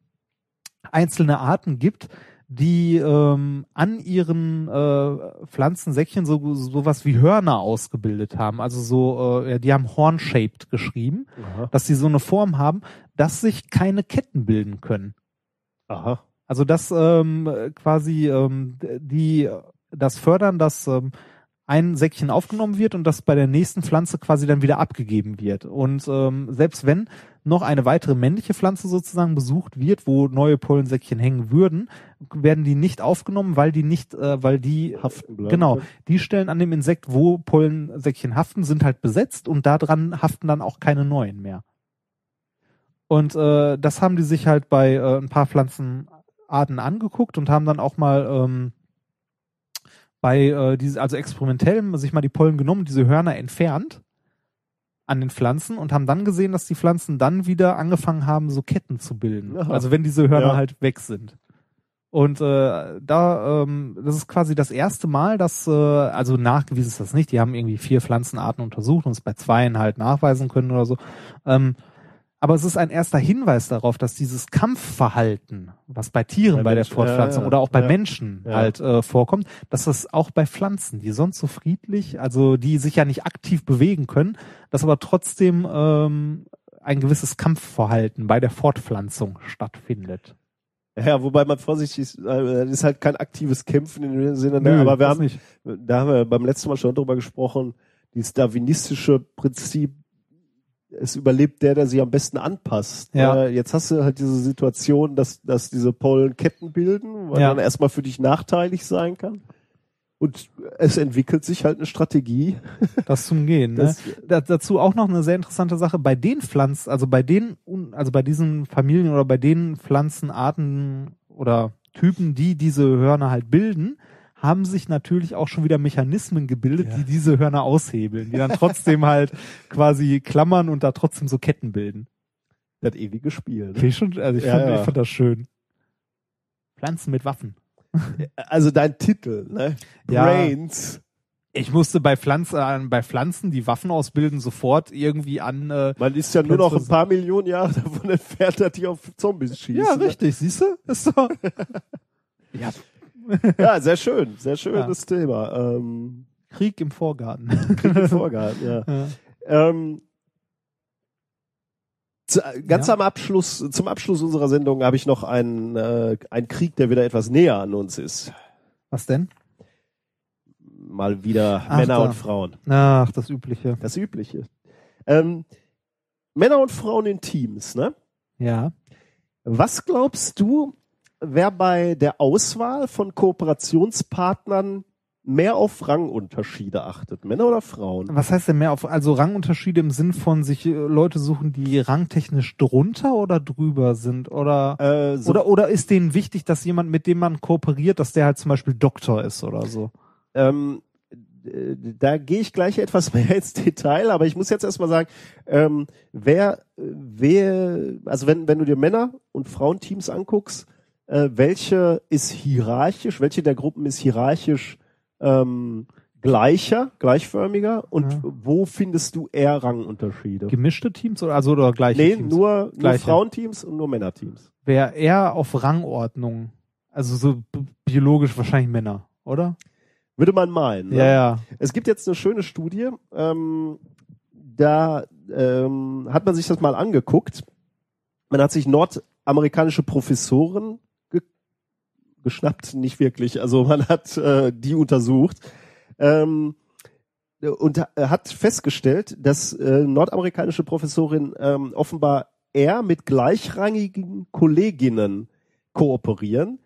einzelne Arten gibt, die ähm, an ihren äh, Pflanzensäckchen so sowas wie Hörner ausgebildet haben. Also so, äh, die haben horn-shaped geschrieben, Aha. dass sie so eine Form haben, dass sich keine Ketten bilden können. Aha. Also dass ähm, quasi ähm, die das fördern, dass ähm, ein Säckchen aufgenommen wird und das bei der nächsten Pflanze quasi dann wieder abgegeben wird. Und ähm, selbst wenn noch eine weitere männliche Pflanze sozusagen besucht wird, wo neue Pollensäckchen hängen würden, werden die nicht aufgenommen, weil die nicht, äh, weil die Haften bleiben. Genau, die Stellen an dem Insekt, wo Pollensäckchen haften, sind halt besetzt und daran haften dann auch keine neuen mehr. Und äh, das haben die sich halt bei äh, ein paar Pflanzenarten angeguckt und haben dann auch mal ähm, bei äh, diese, also experimentell sich mal die Pollen genommen, diese Hörner entfernt an den Pflanzen und haben dann gesehen, dass die Pflanzen dann wieder angefangen haben, so Ketten zu bilden. Aha. Also wenn diese Hörner Ja. halt weg sind. Und äh, da, ähm, das ist quasi das erste Mal, dass, äh, also nachgewiesen ist das nicht, die haben irgendwie vier Pflanzenarten untersucht und es bei zweien halt nachweisen können oder so. Ähm, aber es ist ein erster Hinweis darauf, dass dieses Kampfverhalten, was bei Tieren Bei bei, der Fortpflanzung ja, ja, oder auch bei ja. Menschen halt äh, vorkommt, dass das auch bei Pflanzen, die sonst so friedlich, also die sich ja nicht aktiv bewegen können, dass aber trotzdem ähm, ein gewisses Kampfverhalten bei der Fortpflanzung stattfindet. Ja, wobei man vorsichtig ist, äh, das ist halt kein aktives Kämpfen in dem Sinne, ne? Nö, aber wir haben, nicht. da haben wir beim letzten Mal schon drüber gesprochen, dieses darwinistische Prinzip, es überlebt der, der sich am besten anpasst. Ja. Äh, Jetzt hast du halt diese Situation, dass, dass diese Pollen Ketten bilden, weil Ja. dann erstmal für dich nachteilig sein kann. Und es entwickelt sich halt eine Strategie. das zum Gehen. Ne? Da, dazu auch noch eine sehr interessante Sache. Bei den Pflanzen, also bei den, also bei diesen Familien oder bei den Pflanzenarten oder Typen, die diese Hörner halt bilden, haben sich natürlich auch schon wieder Mechanismen gebildet, die diese Hörner aushebeln, die dann trotzdem halt quasi klammern und da trotzdem so Ketten bilden. das ewige Spiel. Ne? ich schon, also ich, Ja, fand, ja. ich fand das schön. Pflanzen mit Waffen. Also dein Titel, ne? Ja. Brains. Ich musste bei, Pflanz, äh, bei Pflanzen, die Waffen ausbilden, sofort irgendwie an. Äh, Man ist ja nur noch ein paar Millionen Jahre davon entfernt, dass die auf Zombies schießen. ja, richtig, siehst du? Ist so. ja, Ja, sehr schön, sehr schönes Thema. Ähm, Krieg im Vorgarten. Krieg im Vorgarten, ja. Ja. Ähm, zu, ganz Ja. am Abschluss, zum Abschluss unserer Sendung habe ich noch einen, äh, einen Krieg, der wieder etwas näher an uns ist. Was denn? Mal wieder Ach, Männer da. und Frauen. Ach, das Übliche. Das Übliche. Ähm, Männer und Frauen in Teams, ne? Ja. Was glaubst du, wer bei der Auswahl von Kooperationspartnern mehr auf Rangunterschiede achtet? Männer oder Frauen? Was heißt denn mehr auf, also Rangunterschiede im Sinn von sich äh, Leute suchen, die rangtechnisch drunter oder drüber sind? Oder, Äh, so, oder, oder ist denen wichtig, dass jemand, mit dem man kooperiert, dass der halt zum Beispiel Doktor ist oder so? ähm, äh, da gehe ich gleich etwas mehr ins Detail, aber ich muss jetzt erstmal sagen, ähm, wer, äh, wer, also wenn, wenn du dir Männer- und Frauenteams anguckst, äh, welche ist hierarchisch, welche der Gruppen ist hierarchisch ähm, gleicher, gleichförmiger und Ja. wo findest du eher Rangunterschiede? Gemischte Teams oder, also, oder gleiche Nee, Teams? nur, nur Gleiche. Frauenteams und nur Männerteams. Wäre eher auf Rangordnung. Also so biologisch wahrscheinlich Männer, oder? Würde man meinen. ne? Ja, ja. Es gibt jetzt eine schöne Studie, ähm, da ähm, hat man sich das mal angeguckt. Man hat sich nordamerikanische Professoren geschnappt, nicht wirklich, also man hat äh, die untersucht ähm, und ha- hat festgestellt, dass äh, nordamerikanische Professoren ähm, offenbar eher mit gleichrangigen Kolleginnen kooperieren,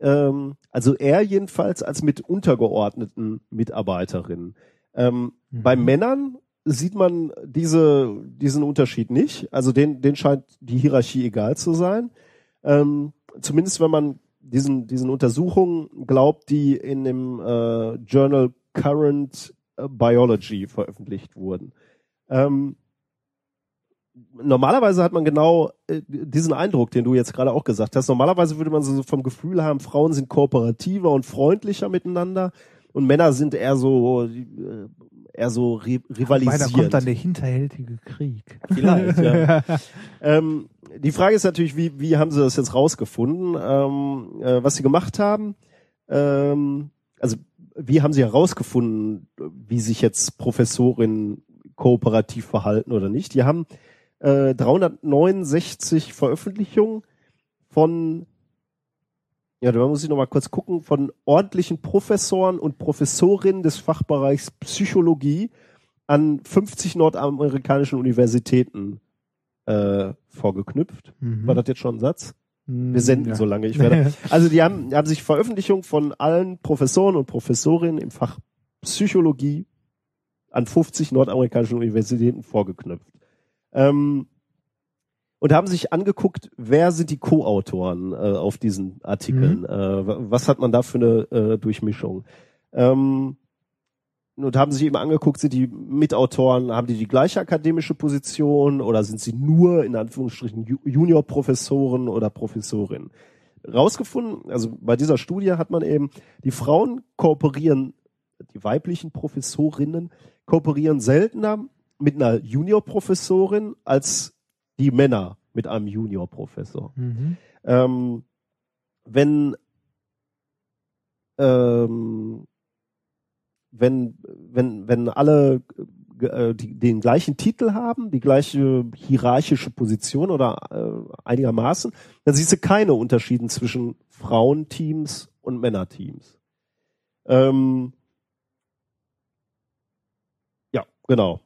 ähm, also er jedenfalls als mit untergeordneten Mitarbeiterinnen. Ähm, Mhm. Bei Männern sieht man diese, diesen Unterschied nicht. Also den, den scheint die Hierarchie egal zu sein. Ähm, zumindest wenn man diesen, diesen Untersuchungen glaubt, die in dem äh, Journal Current Biology veröffentlicht wurden. Ähm, normalerweise hat man genau äh, diesen Eindruck, den du jetzt gerade auch gesagt hast. Normalerweise würde man so vom Gefühl haben, Frauen sind kooperativer und freundlicher miteinander und Männer sind eher so äh, eher so ri Weil da kommt dann der hinterhältige Krieg. Vielleicht, ja. ähm, die Frage ist natürlich, wie, wie haben sie das jetzt rausgefunden, ähm, äh, was sie gemacht haben? Ähm, also wie haben sie herausgefunden, wie sich jetzt Professorinnen kooperativ verhalten oder nicht? Die haben äh, 369 Veröffentlichungen von ja, da muss ich noch mal kurz gucken, von ordentlichen Professoren und Professorinnen des Fachbereichs Psychologie an 50 nordamerikanischen Universitäten äh, vorgeknüpft. Mhm. War das jetzt schon ein Satz? Hm, Wir senden ja. so lange. Ich werde, also die haben, haben sich Veröffentlichungen von allen Professoren und Professorinnen im Fach Psychologie an 50 nordamerikanischen Universitäten vorgeknüpft. Ähm, und haben sich angeguckt, wer sind die Co-Autoren äh, auf diesen Artikeln? Äh, wa- was hat man da für eine äh, Durchmischung? Ähm, und haben sich eben angeguckt, sind die Mitautoren, haben die die gleiche akademische Position oder sind sie nur in Anführungsstrichen Ju- Juniorprofessoren oder Professorinnen? Rausgefunden, also bei dieser Studie hat man eben, die Frauen kooperieren, die weiblichen Professorinnen kooperieren seltener mit einer Juniorprofessorin als die Männer mit einem Juniorprofessor. Mhm. Ähm, wenn ähm, wenn wenn wenn alle äh, die, den gleichen Titel haben, die gleiche hierarchische Position oder äh, einigermaßen, dann siehst du keine Unterschiede zwischen Frauenteams und Männerteams. Ähm, ja, genau.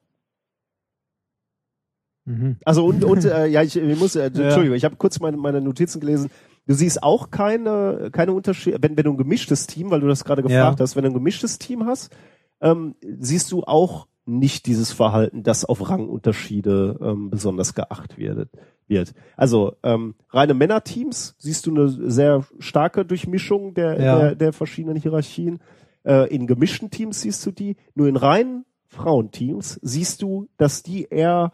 Mhm. Also und, und äh, ja, ich, ich muss, äh, Entschuldigung, ich habe kurz meine, meine Notizen gelesen. Du siehst auch keine, keine Unterschiede, wenn, wenn du ein gemischtes Team, weil du das gerade gefragt Ja. hast, wenn du ein gemischtes Team hast, ähm, siehst du auch nicht dieses Verhalten, das auf Rangunterschiede ähm, besonders geacht wird. wird. Also ähm, reine Männerteams siehst du eine sehr starke Durchmischung der, Ja. der, der verschiedenen Hierarchien. Äh, in gemischten Teams siehst du die. Nur in reinen Frauenteams siehst du, dass die eher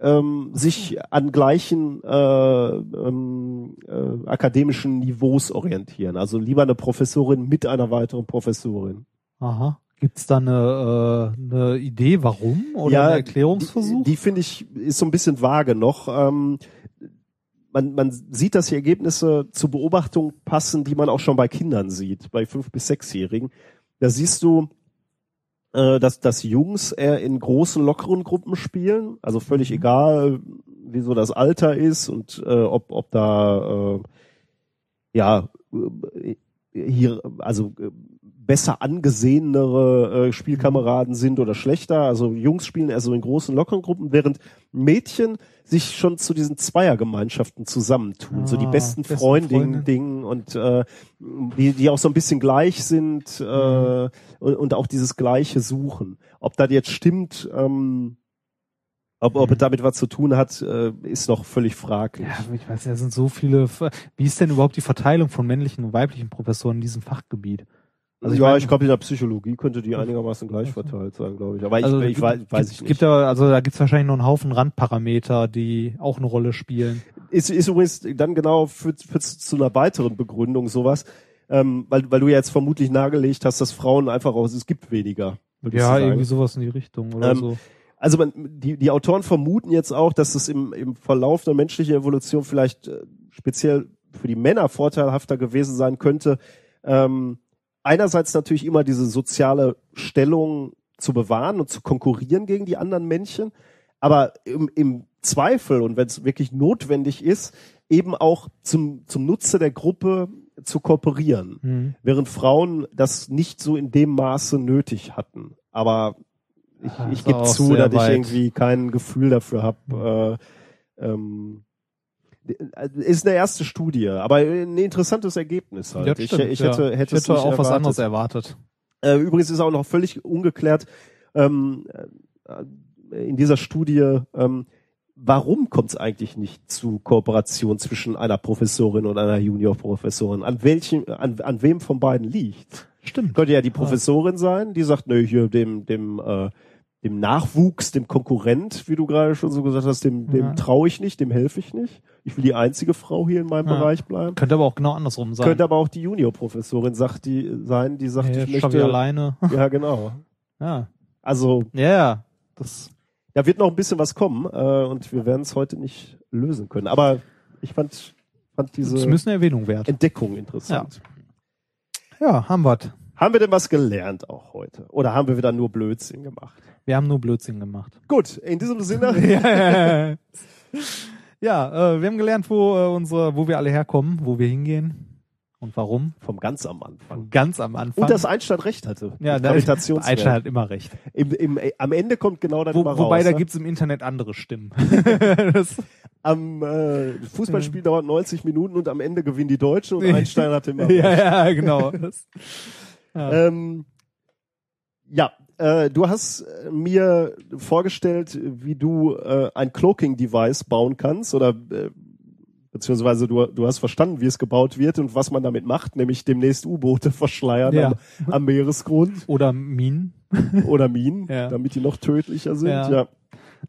ähm, sich an gleichen äh, ähm, äh, akademischen Niveaus orientieren. Also lieber eine Professorin mit einer weiteren Professorin. Aha, Gibt's da eine, äh, eine Idee, warum? Oder Ja, ein Erklärungsversuch? Die, die finde ich ist so ein bisschen vage noch. Ähm, man, man sieht, dass die Ergebnisse zur Beobachtung passen, die man auch schon bei Kindern sieht, bei fünf bis sechsjährigen. Da siehst du, äh, dass, dass Jungs eher in großen, lockeren Gruppen spielen. Also völlig egal, wie so das Alter ist und äh, ob, ob da äh, ja äh, hier also äh, besser angesehenere äh, Spielkameraden sind oder schlechter. Also Jungs spielen eher so in großen, lockeren Gruppen, während Mädchen sich schon zu diesen Zweiergemeinschaften zusammentun. so die Ah, besten besten Freundinnen. Dingen und äh, die, die auch so ein bisschen gleich sind äh, und, und auch dieses Gleiche suchen. Ob das jetzt stimmt, ähm, ob, ob es damit was zu tun hat, äh, ist noch völlig fraglich. Ja, ich weiß, es sind so viele. Wie ist denn überhaupt die Verteilung von männlichen und weiblichen Professoren in diesem Fachgebiet? Also ich ja, ich glaube, in der Psychologie könnte die einigermaßen gleich verteilt sein, glaube ich. Aber ich, Also ich gibt- weiß, weiß ich gibt, nicht. Gibt da, also da gibt's wahrscheinlich noch einen Haufen Randparameter, die auch eine Rolle spielen. ist, ist übrigens dann genau für, für zu einer weiteren Begründung sowas, ähm, weil, weil du ja jetzt vermutlich nahegelegt hast, dass Frauen einfach aus, es gibt weniger. Ja, irgendwie sowas in die Richtung oder Ähm, so. Also man, die, die Autoren vermuten jetzt auch, dass es im, im Verlauf der menschlichen Evolution vielleicht äh, speziell für die Männer vorteilhafter gewesen sein könnte, ähm, einerseits natürlich immer diese soziale Stellung zu bewahren und zu konkurrieren gegen die anderen Männchen, aber im, im Zweifel und wenn es wirklich notwendig ist, eben auch zum, zum Nutze der Gruppe zu kooperieren, Hm. während Frauen das nicht so in dem Maße nötig hatten. Aber ich, Ah, ich gebe zu, dass ich weit. irgendwie kein Gefühl dafür habe. Äh, ähm, ist eine erste Studie, aber ein interessantes Ergebnis halt. Ja, ich, stimmt, ich ja. hätte, hätte, ich hätte auch was erwartet. anderes erwartet. Äh, übrigens ist auch noch völlig ungeklärt ähm, äh, in dieser Studie, ähm, warum kommt es eigentlich nicht zu Kooperation zwischen einer Professorin und einer Juniorprofessorin? An welchem, an, an wem von beiden liegt? Stimmt. Könnte ja die Professorin sein, die sagt, nö, hier dem, dem, äh, dem Nachwuchs, dem Konkurrent, wie du gerade schon so gesagt hast, dem, dem Ja. traue ich nicht, dem helfe ich nicht. Ich will die einzige Frau hier in meinem Ja. Bereich bleiben. Könnte aber auch genau andersrum sein. Könnte aber auch die Juniorprofessorin sagt, die sein, die sagt, ja, ich möchte, ich alleine. ja genau. ja. Also Ja, ja. Das, da wird noch ein bisschen was kommen äh, und wir werden es heute nicht lösen können. Aber ich fand, fand das diese müssen eine Erwähnung wert. Entdeckung interessant. Ja, haben wir. Haben wir denn was gelernt auch heute? Oder haben wir wieder nur Blödsinn gemacht? Wir haben nur Blödsinn gemacht. Gut, in diesem Sinne. ja, ja äh, wir haben gelernt, wo äh, unsere, wo wir alle herkommen, wo wir hingehen und warum. Vom ganz am Anfang. Ganz am Anfang. Und dass Einstein recht hatte. ja, da. Einstein hat immer recht. Im, im, am Ende kommt genau das Wo, immer wobei raus. da ne? gibt's im Internet andere Stimmen. das, am äh, Fußballspiel dauert 90 Minuten und am Ende gewinnen die Deutschen und Einstein hat immer ja, recht. ja, genau. Das, ja. Ähm, ja, äh, du hast äh, mir vorgestellt, wie du äh, ein Cloaking-Device bauen kannst oder äh, beziehungsweise du, du hast verstanden, wie es gebaut wird und was man damit macht, nämlich demnächst U-Boote verschleiern Ja. am, am Meeresgrund Oder Minen. oder Minen, Ja. damit die noch tödlicher sind. Ja. Ja.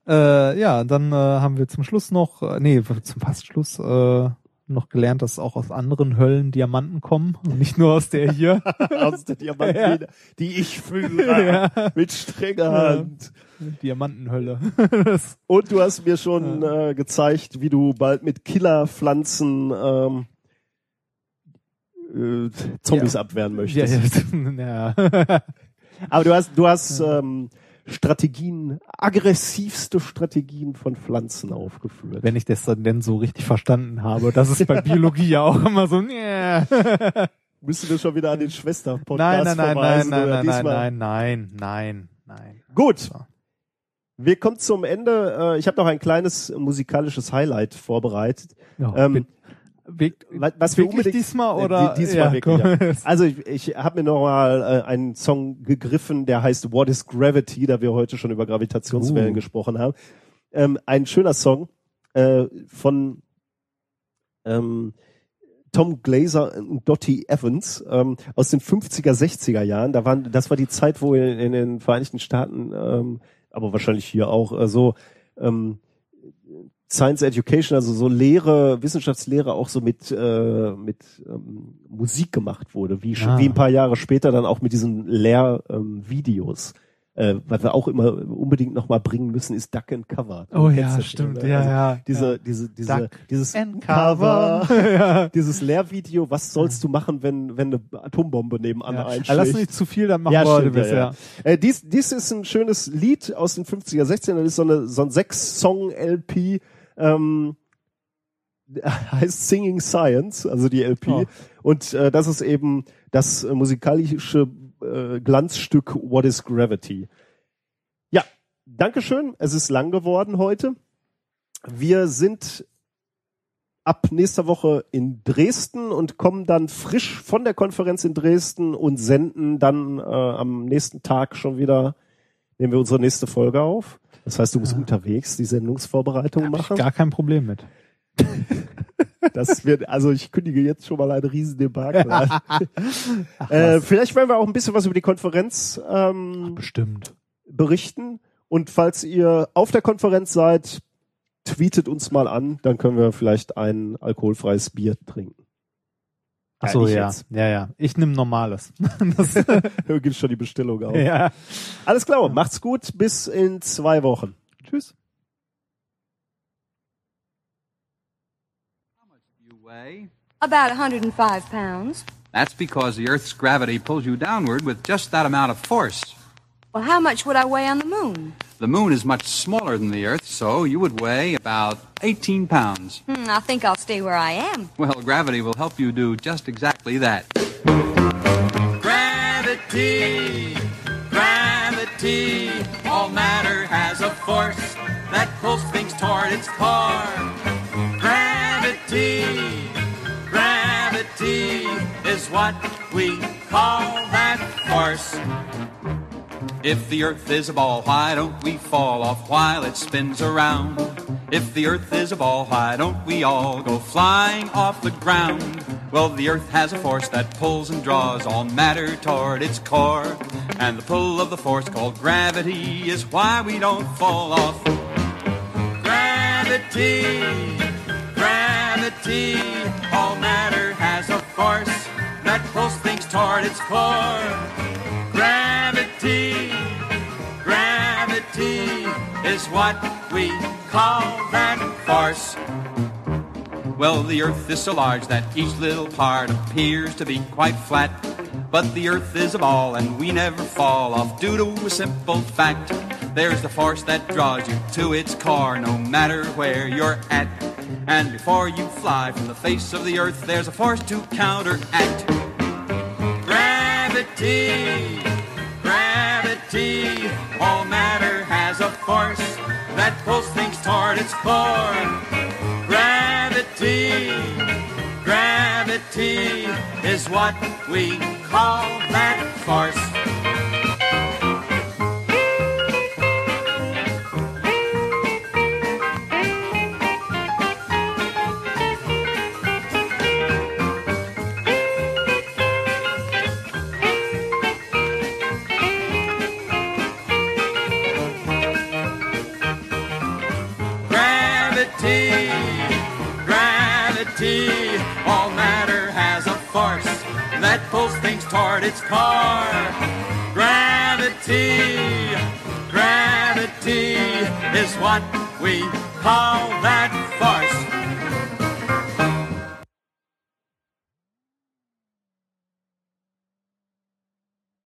Äh, ja, dann äh, haben wir zum Schluss noch, äh, nee, zum fast Schluss äh, noch gelernt, dass auch aus anderen Höllen Diamanten kommen und nicht nur aus der hier. Aus der Diamantmine, die ich führe Ja. mit strenger Ja. Hand. Diamantenhölle. das, Und du hast mir schon äh, gezeigt, wie du bald mit Killerpflanzen ähm, äh, Zombies Ja. abwehren ja, möchtest. ja, ja. Aber du hast, du hast ähm, Strategien, aggressivste Strategien von Pflanzen aufgeführt. Wenn ich das dann denn so richtig verstanden habe, das ist bei Biologie ja auch immer so, nee. Müssen wir schon wieder an den Nein, Schwester-Podcast nein, nein, nein, verweisen? nein, nein, nein, diesmal? nein, nein, nein, nein. Gut. Wir kommen zum Ende. Äh, ich habe noch ein kleines musikalisches Highlight vorbereitet. Ja, Ähm, Weg, Was, wir wirklich unbedingt diesmal Äh, oder? die- diesmal wirklich, komm. ja. Also ich, ich habe mir nochmal äh, einen Song gegriffen, der heißt What is Gravity, da wir heute schon über Gravitationswellen Uh. gesprochen haben. Ähm, ein schöner Song äh, von ähm, Tom Glazer und Dottie Evans ähm, aus den 50er, 60er Jahren. Da waren, das war die Zeit, wo in, in den Vereinigten Staaten, ähm, aber wahrscheinlich hier auch, äh, so ähm, Science Education, also so Lehre, Wissenschaftslehre auch so mit, äh, mit ähm, Musik gemacht wurde, wie, Ah. wie ein paar Jahre später dann auch mit diesen Lehrvideos. äh, was wir auch immer unbedingt nochmal bringen müssen, ist Duck and Cover. Oh ja, das stimmt, ne? ja, Also ja, Diese, ja. diese, diese, Duck dieses and Cover, ja. dieses Lehrvideo, was sollst du machen, wenn, wenn eine Atombombe nebenan Ja. einschlägt? Ja, lass nicht zu viel, dann machen Ja, wir stimmt, heute ja, bis, ja. Äh, dies, dies ist ein schönes Lied aus den 50er, 60er. Das ist so, eine, so ein Sechs-Song-LP. Ähm, heißt Singing Science, also die LP. Oh. Und äh, das ist eben das äh, musikalische äh, Glanzstück What is Gravity. Ja, Dankeschön. Es ist lang geworden heute. Wir sind ab nächster Woche in Dresden und kommen dann frisch von der Konferenz in Dresden und senden dann äh, am nächsten Tag schon wieder, nehmen wir unsere nächste Folge auf. Das heißt, du musst unterwegs die Sendungsvorbereitung machen. Gar kein Problem mit. Das wird, also ich kündige jetzt schon mal eine riesen Debakel an. äh, vielleicht werden wir auch ein bisschen was über die Konferenz ähm, Bestimmt. berichten. Und falls ihr auf der Konferenz seid, tweetet uns mal an, dann können wir vielleicht ein alkoholfreies Bier trinken. Ach so, ja. Ja, ja. Ich nehme normales. das, Du gibst schon die Bestellung auf. ja. Alles klar, macht's gut, bis in zwei Wochen. Tschüss. You weigh. About 105 pounds. That's because the Earth's gravity pulls you downward with just that amount of force. Well, how much would I weigh on the moon? The moon is much smaller than the Earth, so you would weigh about 18 pounds. Hmm, I think I'll stay where I am. Well, gravity will help you do just exactly that. Gravity, gravity, all matter has a force that pulls things toward its core. Gravity, gravity is what we call that force. If the earth is a ball, why don't we fall off while it spins around? If the earth is a ball, why don't we all go flying off the ground? Well, the earth has a force that pulls and draws all matter toward its core. And the pull of the force called gravity is why we don't fall off. Gravity, gravity, all matter has a force that pulls things toward its core. Gravity, is what we call that force. Well, the earth is so large that each little part appears to be quite flat. But the earth is a ball and we never fall off due to a simple fact. There's the force that draws you to its core no matter where you're at. And before you fly from the face of the earth, there's a force to counteract. Gravity, gravity, all matter has a force that pulls things toward its core. Gravity, gravity is what we call that force. Pulls things toward its core. Gravity, gravity is what we call that